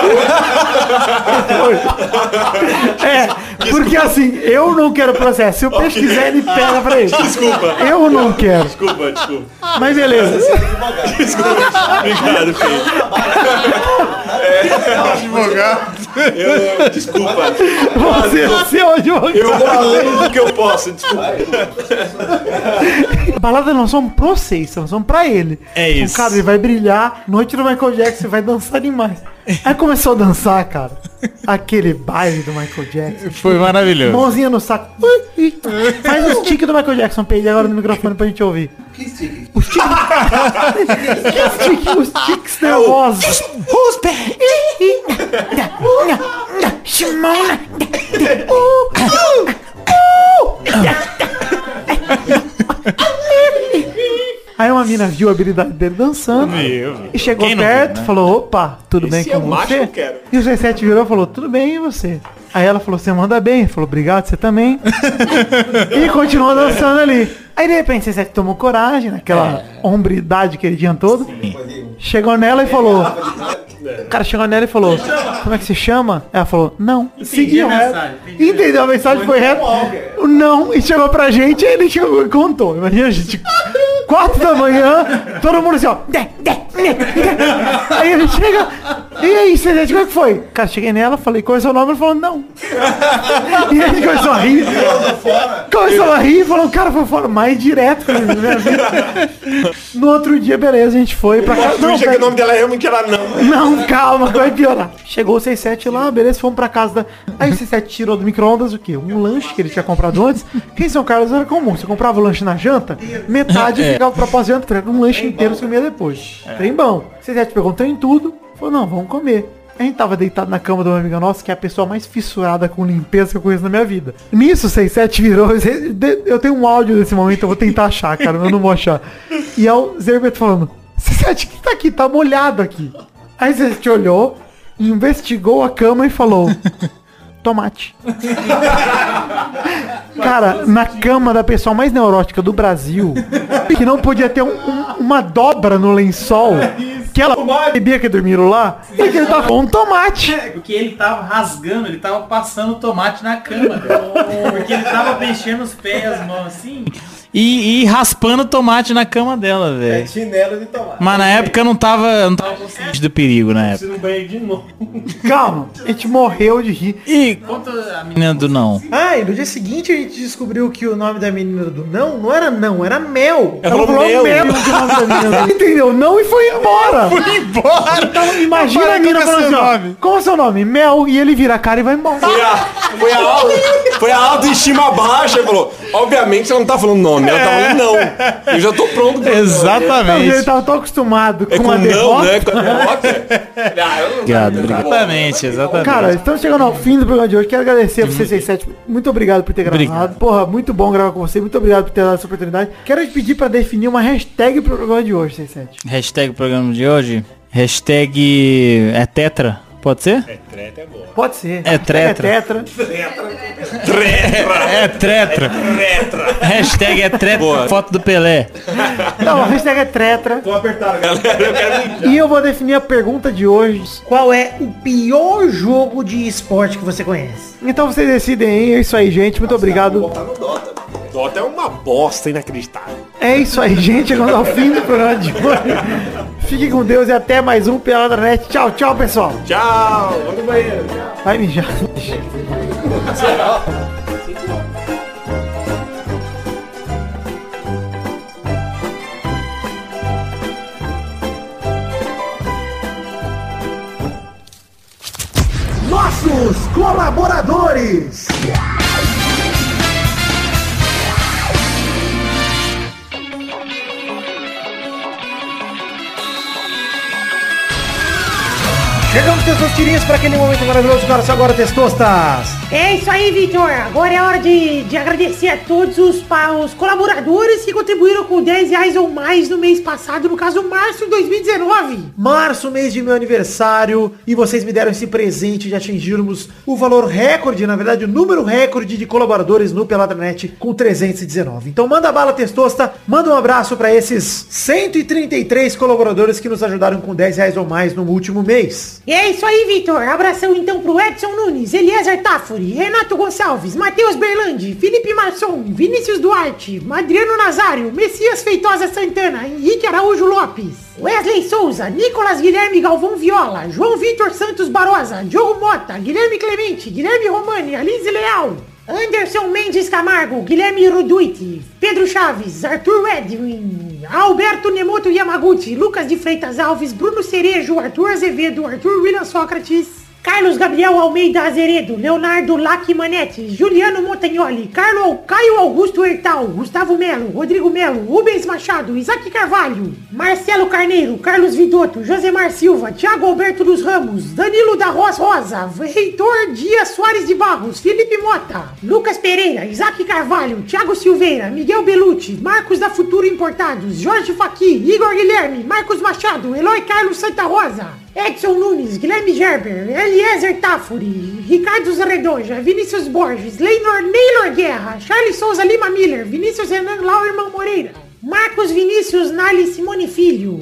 é, porque assim, eu não quero processo. Se o peixe quiser, ele pega pra ele. Desculpa. Eu não quero. Desculpa, desculpa. Mas beleza. Obrigado, Pedro. É, advogado. Eu, desculpa. Você, você é o advogado. Eu vou além do que eu posso, desculpa. A balada não são pra vocês, são são pra ele. É isso. O cara, ele vai brilhar, noite do Michael Jackson, vai dançar demais. Aí começou a dançar, cara. Aquele baile do Michael Jackson. Foi maravilhoso. Mãozinha no saco. Faz os tiques do Michael Jackson, peide agora no microfone pra gente ouvir. Que stick? Os tiques. que stick? Os tiques nervosos. Who's back? Shimona. Aí uma mina viu a habilidade dele dançando e chegou perto, viu, né? falou, opa, tudo bem Esse com é você? E o C7 virou e falou, tudo bem e você? Aí ela falou, você manda bem. Ele falou, obrigado, você também. e continuou dançando ali. Aí de repente o C7 tomou coragem, naquela hombridade que ele tinha todo. Chegou nela e falou. O cara chegou nela e falou, como é que se chama? Ela falou, não. Seguiu a reto. Entendeu a mensagem? Foi reto. O Não, e chegou pra gente e ele chegou e contou. Imagina, gente. Quatro da manhã, todo mundo assim, ó. Dé. Aí ele chega. E aí, você como é que foi? Cara, cheguei nela, falei, qual é o seu nome? Ele falou, não. E ele começou a rir. Começou a rir e falou, cara, foi fora mais direto. No outro dia, beleza, a gente foi pra casa. Não, que o nome dela realmente era não. Não, calma, que vai piorar. Chegou o 67 lá, beleza, fomos pra casa da. Aí o 67 tirou do micro-ondas o quê? Um lanche que ele tinha comprado antes. Que em São Carlos era comum. Você comprava o lanche na janta, metade É. ficava pra pós-janta, um lanche inteiro você comia depois. Trem bom. O 67 pegou um trem tudo, falou, não, vamos comer. A gente tava deitado na cama de uma amiga nossa, que é a pessoa mais fissurada com limpeza que eu conheço na minha vida. Nisso, o 67 virou. Eu tenho um áudio desse momento, eu vou tentar achar, cara, eu não vou achar. E é o Zerbeto falando, 67, que tá aqui? Tá molhado aqui. Aí você te olhou, investigou a cama e falou: Tomate. Cara, na cama da pessoa mais neurótica do Brasil, que não podia ter um- um- uma dobra no lençol, que ela bebia que dormiram lá, e que ele tava com um tomate. Porque ele tava rasgando, ele tava passando tomate na cama. Porque ele tava mexendo os pés, as mãos assim. E, e raspando tomate na cama dela, velho. Chinelo de tomate. Mas na época eu não tava, eu não tava consciente do perigo na época. no banheiro de novo. Calma, a gente morreu de rir. E Conta a menina do não. Ah, e no dia seguinte a gente descobriu que o nome da menina do não não era não, era mel. Ela falou mel. que o nome da menina do Entendeu? Não e foi embora. Foi embora! Então imagina a mina falando assim, ó, qual é o seu nome? Mel. E ele vira a cara e vai embora. Foi a, foi a, foi a autoestima baixa. Ele falou, obviamente você não tá falando nome, ela tá falando não. Eu já tô pronto. pra- Ele Exatamente. tava tão acostumado É com, com a não, derrota. né? Com a derrota. Ah, eu não- Obrigado, obrigado. Exatamente, exatamente. Cara, estamos chegando ao fim do programa de hoje. Quero agradecer a você, 67. Muito obrigado por ter gravado. Obrigado. Porra, muito bom gravar com você. Muito obrigado por ter dado essa oportunidade. Quero te pedir pra definir uma hashtag pro programa de hoje, 67. Hashtag programa de hoje. Hashtag é tetra. Pode ser? Treta é boa. Pode ser. É tetra. É tetra. É tretra. Hashtag é tretra. Boa. Foto do Pelé. Não, hashtag é tretra. Tô apertado, galera. Eu quero mijar. E eu vou definir a pergunta de hoje. Qual é o pior jogo de esporte que você conhece? Então vocês decidem aí. É isso aí, gente. Muito obrigado. Dota é uma bosta inacreditável. É isso aí, gente. Chegamos ao fim do programa de hoje. Fique com Deus e até mais um Pelada Net. Tchau, tchau, pessoal. Tchau. Vamos no banheiro. Vai mijar. Nossos colaboradores. Chegamos, testosterinhas, para aquele momento maravilhoso. Cara, agora, testostas. É isso aí, Vitor. Agora é hora de, de agradecer a todos os, os colaboradores que contribuíram com 10 reais ou mais no mês passado, no caso, março de 2019. Março, mês de meu aniversário, e vocês me deram esse presente de atingirmos o valor recorde, na verdade, o número recorde de colaboradores no Peladranet com 319. Então manda bala testosta, manda um abraço para esses 133 colaboradores que nos ajudaram com 10 reais ou mais no último mês. E é isso aí, Vitor. Abração então pro Edson Nunes, Eliezer Tafuri, Renato Gonçalves, Matheus Berlandi, Felipe Marçom, Vinícius Duarte, Adriano Nazário, Messias Feitosa Santana, Henrique Araújo Lopes, Wesley Souza, Nicolas Guilherme Galvão Viola, João Vitor Santos Barosa, Diogo Mota, Guilherme Clemente, Guilherme Romani, Alice Leal, Anderson Mendes Camargo, Guilherme Ruduiti, Pedro Chaves, Arthur Edwin, Alberto Nemoto Yamaguchi, Lucas de Freitas Alves, Bruno Cerejo, Arthur Azevedo, Arthur William Sócrates, Carlos Gabriel Almeida Azeredo, Leonardo Lacmanetti, Juliano Montagnoli, Carlo, Caio Augusto Hertal, Gustavo Melo, Rodrigo Melo, Rubens Machado, Isaac Carvalho, Marcelo Carneiro, Carlos Vidotto, Josemar Silva, Thiago Alberto dos Ramos, Danilo da Rosa Rosa, Reitor Dias Soares de Barros, Felipe Mota, Lucas Pereira, Isaac Carvalho, Thiago Silveira, Miguel Belucci, Marcos da Futuro Importados, Jorge Faqui, Igor Guilherme, Marcos Machado, Eloy Carlos Santa Rosa, Edson Nunes, Guilherme Gerber, Eliezer Tafuri, Ricardo Zredoja, Vinícius Borges, Leonor Neylor Guerra, Charles Souza Lima Miller, Vinícius Renan Lauerman Moreira, Marcos Vinícius Nali Simone Filho,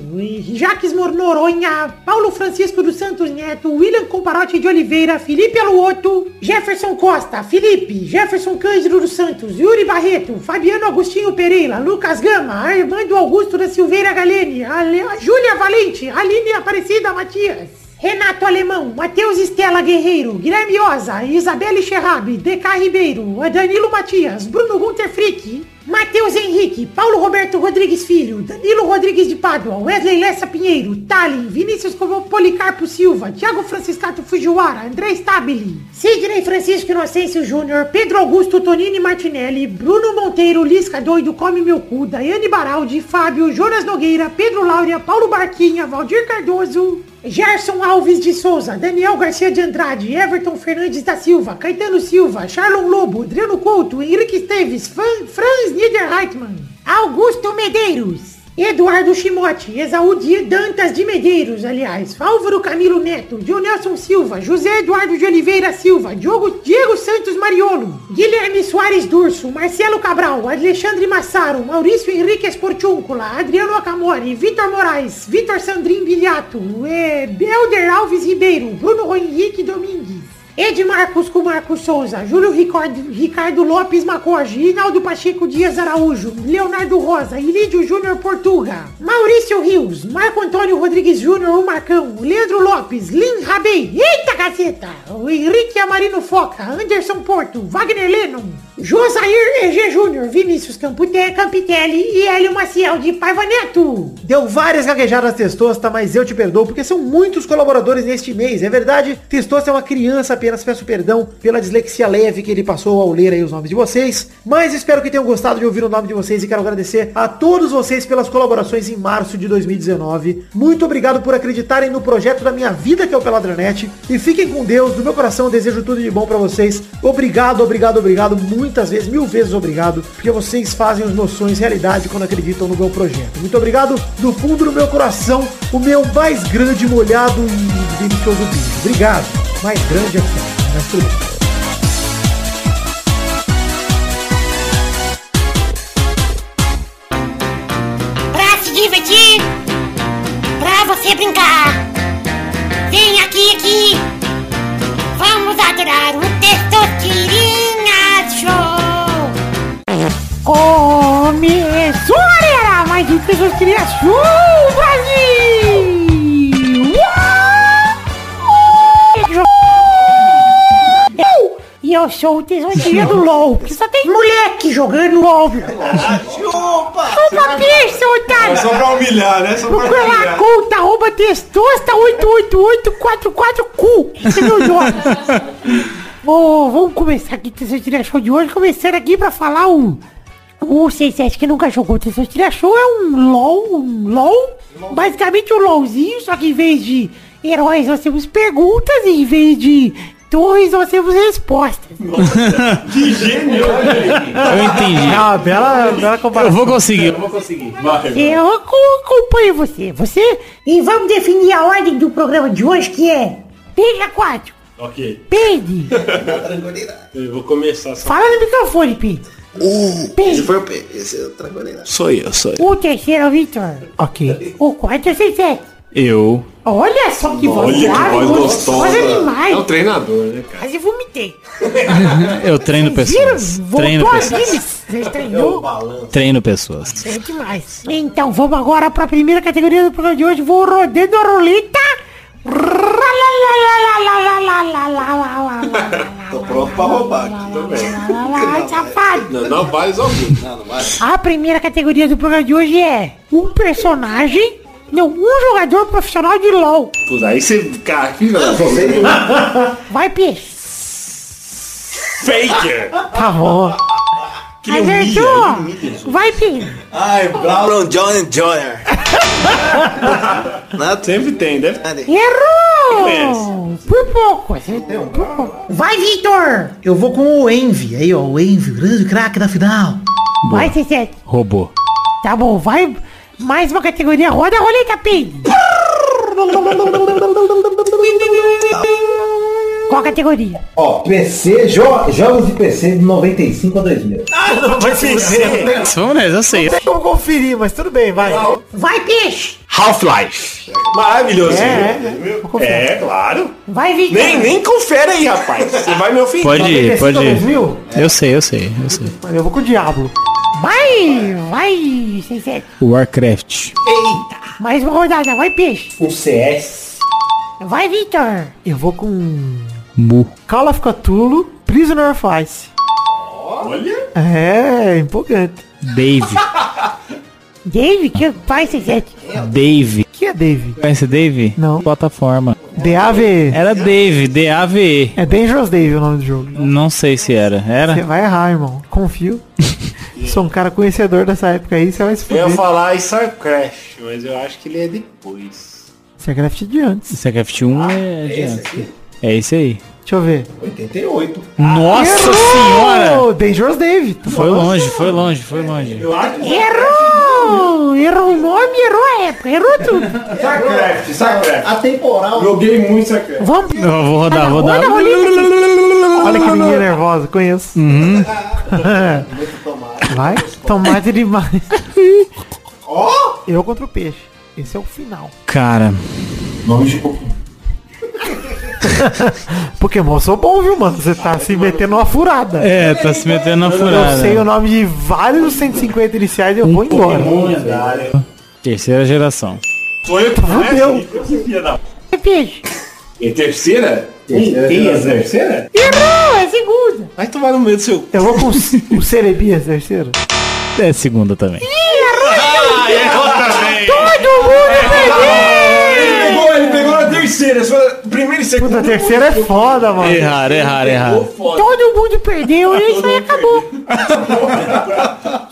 Jaques Mornoronha, Paulo Francisco dos Santos Neto, William Comparote de Oliveira, Felipe Aluoto, Jefferson Costa, Felipe, Jefferson Cândido dos Santos, Yuri Barreto, Fabiano Agostinho Pereira, Lucas Gama, Armando Augusto da Silveira Galene, Ale- Júlia Valente, Aline Aparecida Matias. Renato Alemão, Matheus Estela Guerreiro, Guilherme Oza, Isabelle Scherrabi, DK Ribeiro, Danilo Matias, Bruno Gunter Frick, Matheus Henrique, Paulo Roberto Rodrigues Filho, Danilo Rodrigues de Pádua, Wesley Lessa Pinheiro, Tallin, Vinícius Policarpo Silva, Thiago Franciscato Fujiwara, André Stabile, Sidney Francisco Inocêncio Júnior, Pedro Augusto Tonini Martinelli, Bruno Monteiro, Lisca Doido, Come Meu Cu, Daiane Baraldi, Fábio, Jonas Nogueira, Pedro Laura, Paulo Barquinha, Valdir Cardoso, Gerson Alves de Souza, Daniel Garcia de Andrade, Everton Fernandes da Silva, Caetano Silva, Charlon Lobo, Adriano Couto, Henrique Esteves, Fran- Franz Niederreitmann, Augusto Medeiros, Eduardo Chimote, Exaú Dantas de Medeiros, aliás, Álvaro Camilo Neto, Dionelson Silva, José Eduardo de Oliveira Silva, Diogo, Diego Santos Mariolo, Guilherme Soares Durso, Marcelo Cabral, Alexandre Massaro, Maurício Henrique Esportúncula, Adriano Acamori, Vitor Moraes, Vitor Sandrin Biliato, é, Belder Alves Ribeiro, Bruno Henrique Domingues, Edmarcos com Marcos Souza, Júlio Ricardo, Ricardo Lopes Macoge, Rinaldo Pacheco Dias Araújo, Leonardo Rosa, Ilídio Júnior Portuga, Maurício Rios, Marco Antônio Rodrigues Júnior, o Marcão, Leandro Lopes, Lin Rabei, eita caceta, o Henrique Amarino Foca, Anderson Porto, Wagner Lennon, Josair EG Júnior, Vinícius Campute, Campitelli e Hélio Maciel de Paiva Neto. Deu várias gaguejadas testosta, mas eu te perdoo porque são muitos colaboradores neste mês. É verdade, testosta é uma criança, apenas peço perdão pela dislexia leve que ele passou ao ler aí os nomes de vocês. Mas espero que tenham gostado de ouvir o nome de vocês e quero agradecer a todos vocês pelas colaborações em março de 2019. Muito obrigado por acreditarem no projeto da minha vida que é o Peladranet. E fiquem com Deus, do meu coração desejo tudo de bom pra vocês. Obrigado, obrigado, obrigado, muitas vezes, mil vezes obrigado, porque vocês fazem os sonhos realidade quando acreditam no meu projeto. Muito obrigado do fundo do meu coração, o meu mais grande, molhado e delicioso beijo. Obrigado. Mais grande aqui, mas tudo bem. Pra se divertir, pra você brincar. Vem aqui, aqui. Vamos adorar o Testosterinha Show. Começou, galera! Mais um Queria Show, Eu, E eu sou o tesourinha do LOL, que só tem moleque jogando LOL. Chupa! Chupa, peixe, otário! É só pra humilhar, né? Só pra humilhar. conta, arroba testosta 88844Q. Esse é meu nome. Vamos começar aqui o Tesourinha Show de hoje. Começando aqui pra falar o... O C7 que nunca jogou o Tesourinha Show é um LOL, um LOL. Basicamente um LOLzinho, só que em vez de heróis nós temos perguntas em vez de torres nós temos respostas. Que gênio! Eu entendi. Ah, bela, bela Eu vou conseguir, eu vou conseguir. Eu aco- acompanho você. Você. E vamos definir a ordem do programa de hoje, que é Peixe aquático. Ok. Peide. Eu vou começar só. Fala no microfone, Peide. Esse foi o P. Esse é o. Sou eu, sou eu. O terceiro é o Victor. Ok. O quarto é o C7. Eu. Olha só que voz Olha que grave, voz gostosa demais. É o treinador, né, cara? Quase vomitei. Eu treino Viram? pessoas. Treino Voltou a pessoas. Treinou? Treino pessoas. É demais. Então, vamos agora para a primeira categoria do programa de hoje. Vou rodando a roleta. Tô pronto pra roubar aqui. Safado. Não, não vale. A primeira categoria do programa de hoje é um personagem Não, um jogador profissional de LOL. Pô, aí você. Cara, que Vai, peixe. Faker! Tá bom. Que ele humilha, ele Acertou. humilha. Vai, peixe. Ai, Brown John Joner. Sempre tem, deve ter. Errou! Por pouco, acertou. Por pouco. Vai, Vitor. Eu vou com o Envy. Aí, ó, o Envy, o grande craque da final. Vai, C7. Robô. Tá bom, vai. Mais uma categoria. Roda a roleta, Pedro. Qual categoria? Ó, PC, jo- jogos de PC de 95 a 2000. Ah, não vai ser Vamos nessa, eu sei. Não tem como conferir, mas tudo bem, vai. Vai, peixe. Half-Life. Maravilhoso. É, É, é, claro. Vai, Vitor. Nem, nem confere aí, rapaz. Você vai me ofender. Pode ir, pode ir. 2000? Eu sei, eu sei, eu sei. Eu vou com o Diablo. Vai, vai, C7. Warcraft. Mais uma rodada. Vai, peixe. O CS. Vai, Vitor. Eu vou com Mu. Call of Cthulhu, Prisoner of Ice. Olha. É, empolgante. Dave. Dave, que C7. Dave. Que é Dave? Conhece Dave? Não. Plataforma. DAVE. Era Dave, D-A-V-E. É Dangerous Dave o nome do jogo. Não sei se era. Você Era? vai errar, irmão. Confio. Sou um cara conhecedor dessa época aí, você vai se Eu ia fuder. falar StarCraft, mas eu acho que ele é depois. Starcraft de antes. Starcraft 1 é de esse antes. aqui? É esse aí. Deixa eu ver. 88. Nossa Errou! senhora! Dangerous Dave. Tô Foi falando. longe, foi longe, foi longe. Errou! Errou o nome, errou a época, errou tudo. StarCraft, StarCraft. Atemporal. Joguei muito StarCraft. Vamos. Eu vou rodar, vou rodar. Olha que menina nervosa, conheço. Uhum. Vai, tomate demais. Eu contra o peixe. Esse é o final. Cara, Nome de Pokémon. Eu sou bom, viu, mano? Você tá se metendo numa furada. é, tá se metendo Eu furada. sei o nome de vários 150 iniciais e eu vou embora. Terceira geração. Sou eu que Fudeu. Filha da- Vai, peixe. E terceira? Terceira terceira? Errou, é segunda. Vai tomar no meio do seu. Eu vou com o Cerebias, terceiro. É segunda também. Ah, errou também. Todo mundo perdeu. Ele pegou, ele pegou na terceira. Segunda. Puta, a terceira é foda, mano. Erraram, erraram, erraram. Todo mundo perdeu e isso aí acabou.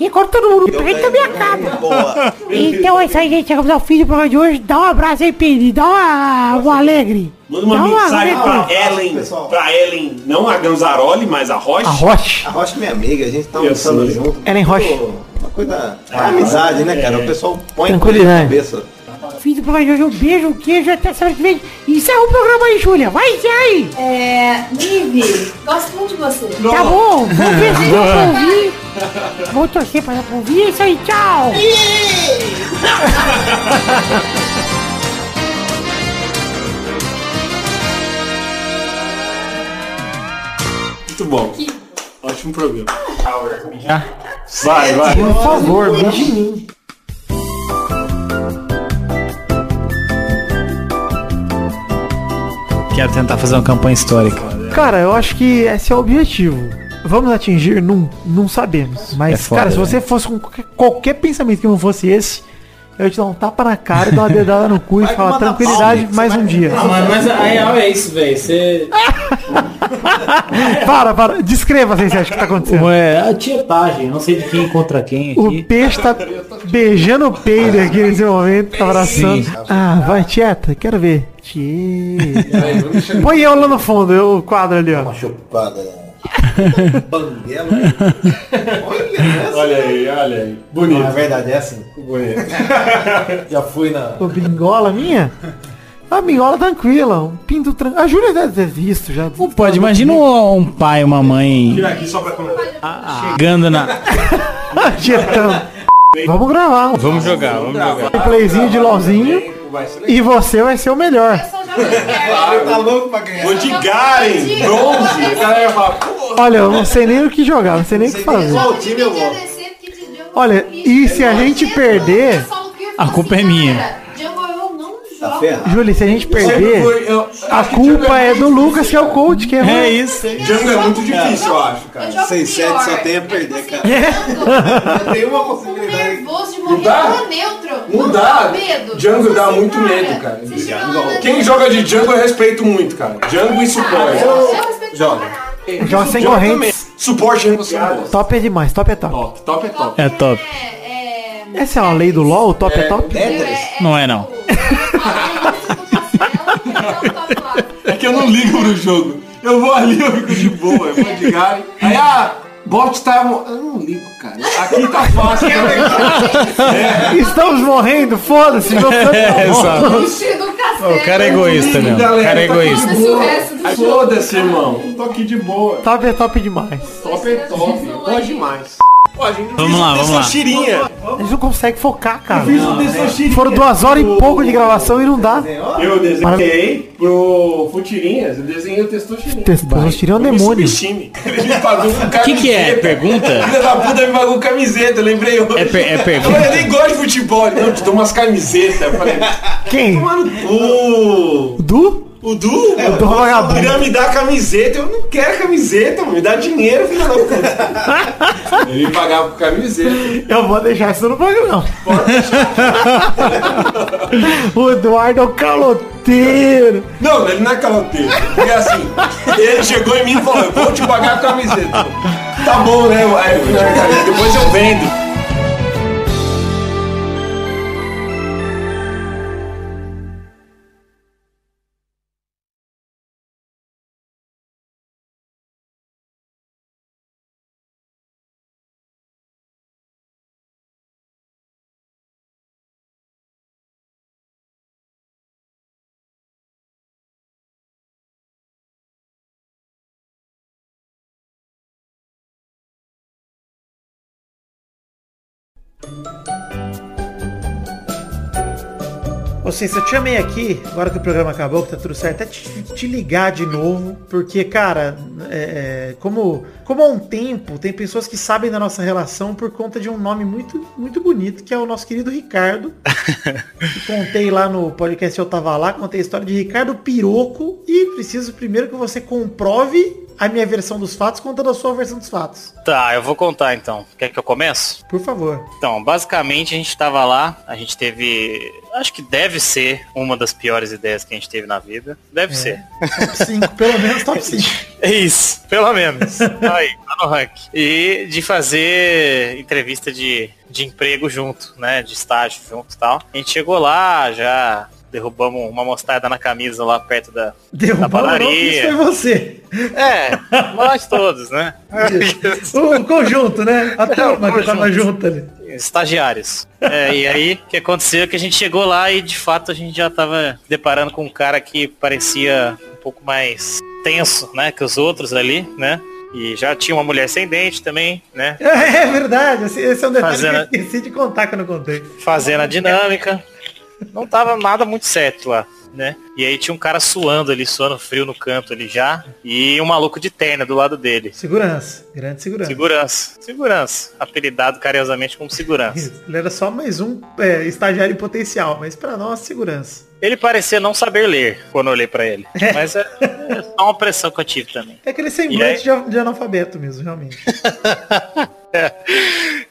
E quando todo mundo perde, também acaba. Então é isso aí, gente. Chegamos ao fim do programa de hoje. Dá um abraço aí, Pedro. Dá uma, um alegre. Manda uma uma mensagem pra alegre. Ellen. Pra Ellen, não a Ganzaroli, mas a Roche. A Roche. A Rocha é minha amiga, a gente tá almoçando junto. Ellen Roche. Pô, Uma coisa. É amizade, né, cara? O pessoal põe na cabeça. Fim do programa. Um beijo, um queijo. Até semana que vem. Encerra o programa aí, Júlia. Vai, encerra aí. É. Nive, gosto muito de você. Tá bom. Vamos ver se dá pra ouvir. Vou torcer pra dar pra ouvir. É isso aí. Tchau. Muito bom. Ótimo programa. Já? Vai, vai. Por favor, beije em mim. Quero tentar fazer uma campanha histórica. Cara, eu acho que esse é o objetivo. Vamos atingir? Não, não sabemos. Mas, É foda, cara, se né? você fosse com qualquer, qualquer pensamento que não fosse esse, eu ia te dar um tapa na cara e dar uma dedada no cu e falar tranquilidade mais um dia. Ah, mano, mas a real é isso, velho. Você. Para, para. Descreva se você acha que tá acontecendo. É a tietagem, não sei de quem contra quem O aqui. peixe tá beijando o peido aqui nesse momento, tá abraçando. Ah, vai, Tieta, quero ver. Tieta. Põe eu lá no fundo, eu- o quadro ali, ó. Chupada. Banguela. Olha aí, olha aí. Não, é Bonito. verdade, é assim. Bonito. Já fui na. Ô, bingola minha? A bingola tranquila, um pinto tranquilo. A Júlia deve ter visto já. Pode, imagina um, um pai, uma mãe Tira aqui só pra comentar. chegando na. Vamos gravar. Vamos jogar, vamos jogar. Um playzinho de LOLzinho. E você vai ser o melhor. Claro, tá louco pra ganhar. Vou de Garen, bronze. A galera fala, pô, Olha, eu não sei nem o que jogar, não sei nem o que fazer. Qual time eu vou? Olha, e se a gente perder, A culpa é minha. Não Tá ferrado. Júlio, se a gente perder, foi- eu a culpa é do Lucas, que é o coach, que é ruim. isso. Django é muito difícil, eu acho, cara. 6-7 só tem a perder, cara. É. Tem uma possibilidade. Nervoso de Não morrer no neutro. Não dá. Django dá muito medo, cara. Quem joga de Django eu respeito muito, cara. Django e suporte. Joga. Joga sem também. Suporte e você é Top é demais, top é top. Top, top é top. É top. Essa é uma lei do LoL, top é, top? Não é não. É que eu não ligo pro jogo. Eu vou ali, eu fico de boa, eu vou de Gary. Aí, ah, bot tá... Eu não ligo, cara. Aqui tá fácil. É. Estamos morrendo, foda-se. meu tá É, do castelo. O cara é egoísta mesmo. O cara é tá egoísta. boa. o. Foda-se, irmão. Tô aqui de boa. Top é top demais. Top é top. Pode demais. Ó, a gente não Vamos fez lá, um vamos lá. Tirinha. A gente não consegue focar, cara. um. Foram duas horas e pouco de gravação e não dá. Eu desenhei pro Futirinhas, eu desenhei o Testosterinha. Testosterinha é um demônio. Time. Ele me pagou com O que, que é? Pergunta? Filha da puta me pagou camiseta, eu lembrei hoje. É, per- é Eu pergunta? eu nem gosto de futebol. Não, eu te dou umas camisetas. Eu falei, Quem? o. Du? O Du? É, o Du vagabundo. Queria me dar camiseta. Eu não quero camiseta. Me dá dinheiro, filho da puta. Ele me pagava com camiseta. Eu vou deixar isso no programa, não. o Eduardo é o caloteiro. Não, ele não é caloteiro. Porque assim, ele chegou em mim e falou, eu vou te pagar a camiseta. Tá bom, né? Aí depois eu vendo. Cês, eu te chamei aqui, agora que o programa acabou, que tá tudo certo, até te, te ligar de novo, porque, cara, é, é, como, como há um tempo, tem pessoas que sabem da nossa relação por conta de um nome muito, muito bonito, que é o nosso querido Ricardo. que contei lá no podcast Eu Tava Lá, contei a história de Ricardo Piroco, e preciso primeiro que você comprove a minha versão dos fatos contando a sua versão dos fatos. Tá, eu vou contar então. Quer que eu comece? Por favor. Então, basicamente a gente tava lá, a gente teve. Acho que deve ser uma das piores ideias que a gente teve na vida. Deve É. ser. Top 5, pelo menos top 5. É isso, pelo menos. Aí, tá no rank. E de fazer entrevista de, de emprego junto, né? De estágio junto e tal. A gente chegou lá, já derrubamos uma mostarda na camisa lá perto da, da não, padaria. foi você. É, nós todos, né? o conjunto, né? A turma que tava junto ali. Estagiários. É, e aí, o que aconteceu é que a gente chegou lá e de fato a gente já tava deparando com um cara que parecia um pouco mais tenso, né, que os outros ali, né? E já tinha uma mulher sem dente também, né? É, verdade, esse, esse é um detalhe Fazendo- que eu esqueci de contar quando eu contei. Fazendo a dinâmica. Não tava nada muito certo lá, né? E aí tinha um cara suando ali, suando frio no canto ali já. E um maluco de terna do lado dele. Segurança, grande segurança. Segurança. Segurança. Apelidado carinhosamente como segurança. Ele era só mais um é, estagiário potencial, mas pra nós, segurança. Ele parecia não saber ler quando eu olhei pra ele. Mas é, é só uma pressão que eu tive também. É aquele semblante de, de analfabeto mesmo, realmente.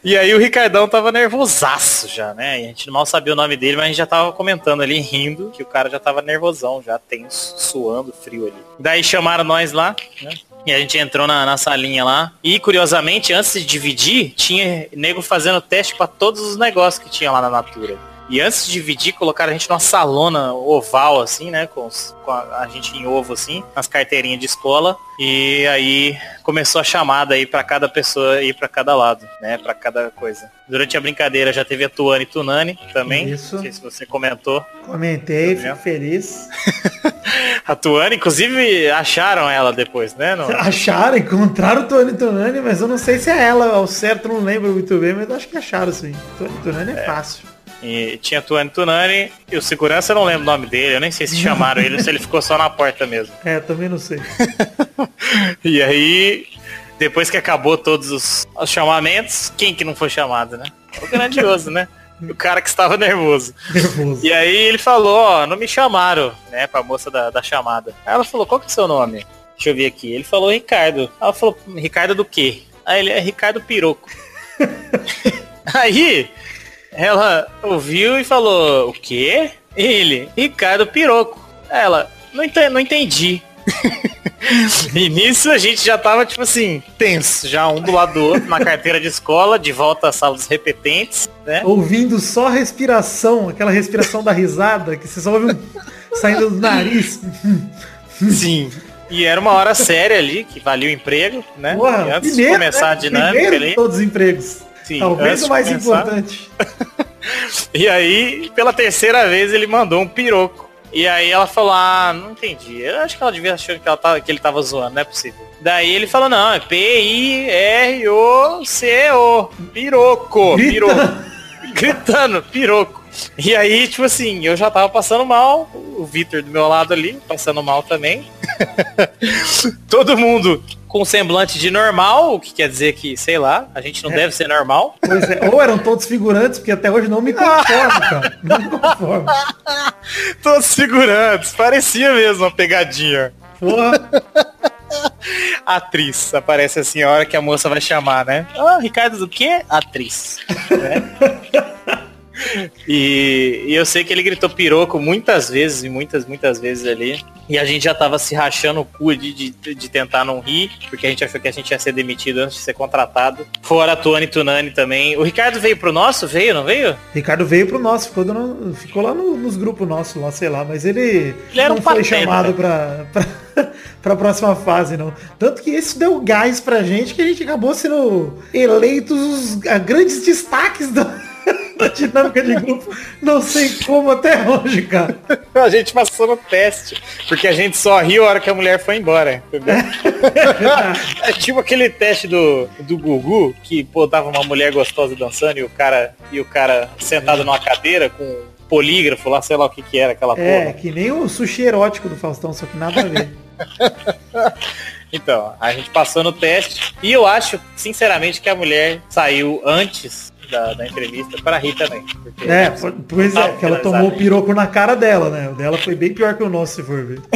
E aí o Ricardão tava nervosaço já, né? E a gente mal sabia o nome dele, mas a gente já tava comentando ali, rindo, que o cara já tava nervosão, já tenso, suando frio ali. Daí chamaram nós lá, né? E a gente entrou na, na salinha lá. E curiosamente, antes de dividir, tinha nego fazendo teste pra todos os negócios que tinha lá na Natura. E antes de dividir, colocaram a gente numa salona oval, assim, né? Com, os- com a, a gente em ovo, assim, nas carteirinhas de escola. E aí começou a chamada aí pra cada pessoa ir pra cada lado, né? Pra cada coisa. Durante a brincadeira já teve a Tuane e Tunani também. Isso. Não sei se você comentou. Comentei, fico feliz. A Tuane, inclusive, acharam ela depois, né? No- Acharam, encontraram o Tony Tonani, mas eu não sei se é ela ao certo, não lembro muito bem, mas acho que acharam sim. Tony Tonani é, fácil. E tinha a Tuane Tunani e o segurança eu não lembro o nome dele, eu nem sei se chamaram ele ou se ele ficou só na porta mesmo. É, também não sei. E aí, depois que acabou todos os, os chamamentos, quem que não foi chamado, né? O grandioso, né? O cara que estava nervoso. E aí ele falou, ó, não me chamaram, né, pra moça da, da chamada. Aí ela falou, qual que é o seu nome? Deixa eu ver aqui. Ele falou Ricardo. Ela falou, Ricardo do quê? Aí ele é Ricardo Piroco. aí ela ouviu e falou, o quê? Ele, Ricardo Piroco. Ela, não entendi. Não entendi. e nisso a gente já tava, tipo assim, tenso, já um do lado do outro, na carteira de escola, de volta à sala dos repetentes, né? Ouvindo só a respiração, aquela respiração da risada, que você só ouve um saindo do nariz. Sim. E era uma hora séria ali, que valia o emprego, né? Porra, e antes primeiro, de começar né? a dinâmica Primeiro ali. todos os empregos. Sim, Talvez o mais começar. importante. E aí, pela terceira vez, ele mandou um piroco. E aí ela falou, ah, não entendi. Eu acho que ela devia achar que, ela tava, que ele tava zoando, não é possível. Daí ele falou, não, é P-I-R-O-C-O. Piroco, piroco. Gritando, piroco. E aí, tipo assim, eu já tava passando mal, o Vitor do meu lado ali, passando mal também. Todo mundo com semblante de normal, o que quer dizer que, sei lá, a gente não deve ser normal. Pois é, ou eram todos figurantes, porque até hoje não me conformo, cara. Não me conformo. Todos figurantes, parecia mesmo uma pegadinha. Porra. Atriz, aparece assim a hora que a moça vai chamar, né? Ah, Ricardo do quê? Atriz. Né? E, e eu sei que ele gritou piroco muitas vezes, e muitas, muitas vezes ali. E a gente já tava se rachando o cu de, de, de tentar não rir, porque a gente achou que a gente ia ser demitido antes de ser contratado. Fora a Tuane Tunani também. O Ricardo veio pro nosso? Veio, não veio? Ricardo veio pro nosso, ficou, dando- ficou lá no- nos grupos nossos, lá, sei lá, mas ele, Ele não um foi pateta, chamado pra, pra, pra próxima fase, não. Tanto que isso deu gás pra gente que a gente acabou sendo eleitos os grandes destaques da, da dinâmica de grupo. Não sei como até hoje, cara. A gente passou no teste, porque a gente só riu a hora que a mulher foi embora, entendeu? É tipo aquele teste do, do Gugu, que pô, tava uma mulher gostosa dançando e o cara, e o cara sentado numa cadeira com um polígrafo lá, sei lá o que que era aquela É, porra. que nem o sushi erótico do Faustão, só que nada a ver. Então, a gente passou no teste e eu acho, sinceramente, que a mulher saiu antes da, da entrevista para rir também. É, po- pois é, que ela tomou o piroco na cara dela, né? O dela foi bem pior que o nosso, se for ver.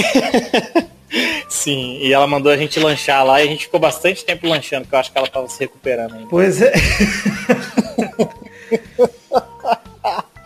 Sim, e ela mandou a gente lanchar lá e a gente ficou bastante tempo lanchando, que eu acho que ela tava se recuperando ainda. Pois é.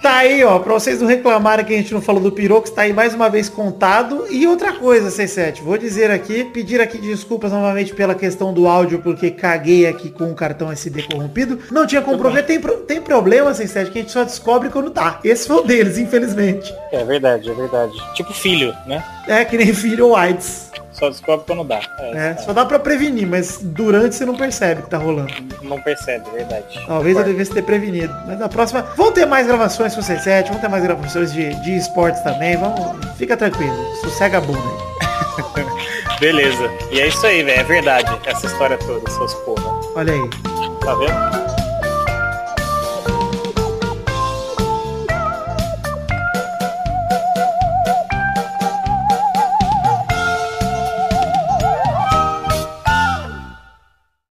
Tá aí, ó, pra vocês não reclamarem que a gente não falou do piroco, está aí mais uma vez contado. E outra coisa, C7, vou dizer aqui, pedir aqui desculpas novamente pela questão do áudio, porque caguei aqui com o cartão SD corrompido. Não tinha como prover, tem, tem problema, C7, que a gente só descobre quando dá. Esse foi um deles, infelizmente. É verdade, é verdade. Tipo filho, né? É que nem filho ou AIDS. Só descobre quando dá. É, É, só dá pra prevenir, mas durante você não percebe que tá rolando. Não percebe, é verdade. Talvez eu devesse ter prevenido. Mas na próxima. Vão ter mais gravações com o C7, vão ter mais gravações de, de esportes também. Vamos. Fica tranquilo. Sossega a bunda aí. Beleza. E é isso aí, velho. É verdade. Essa história toda, seus porra. Olha aí. Tá vendo?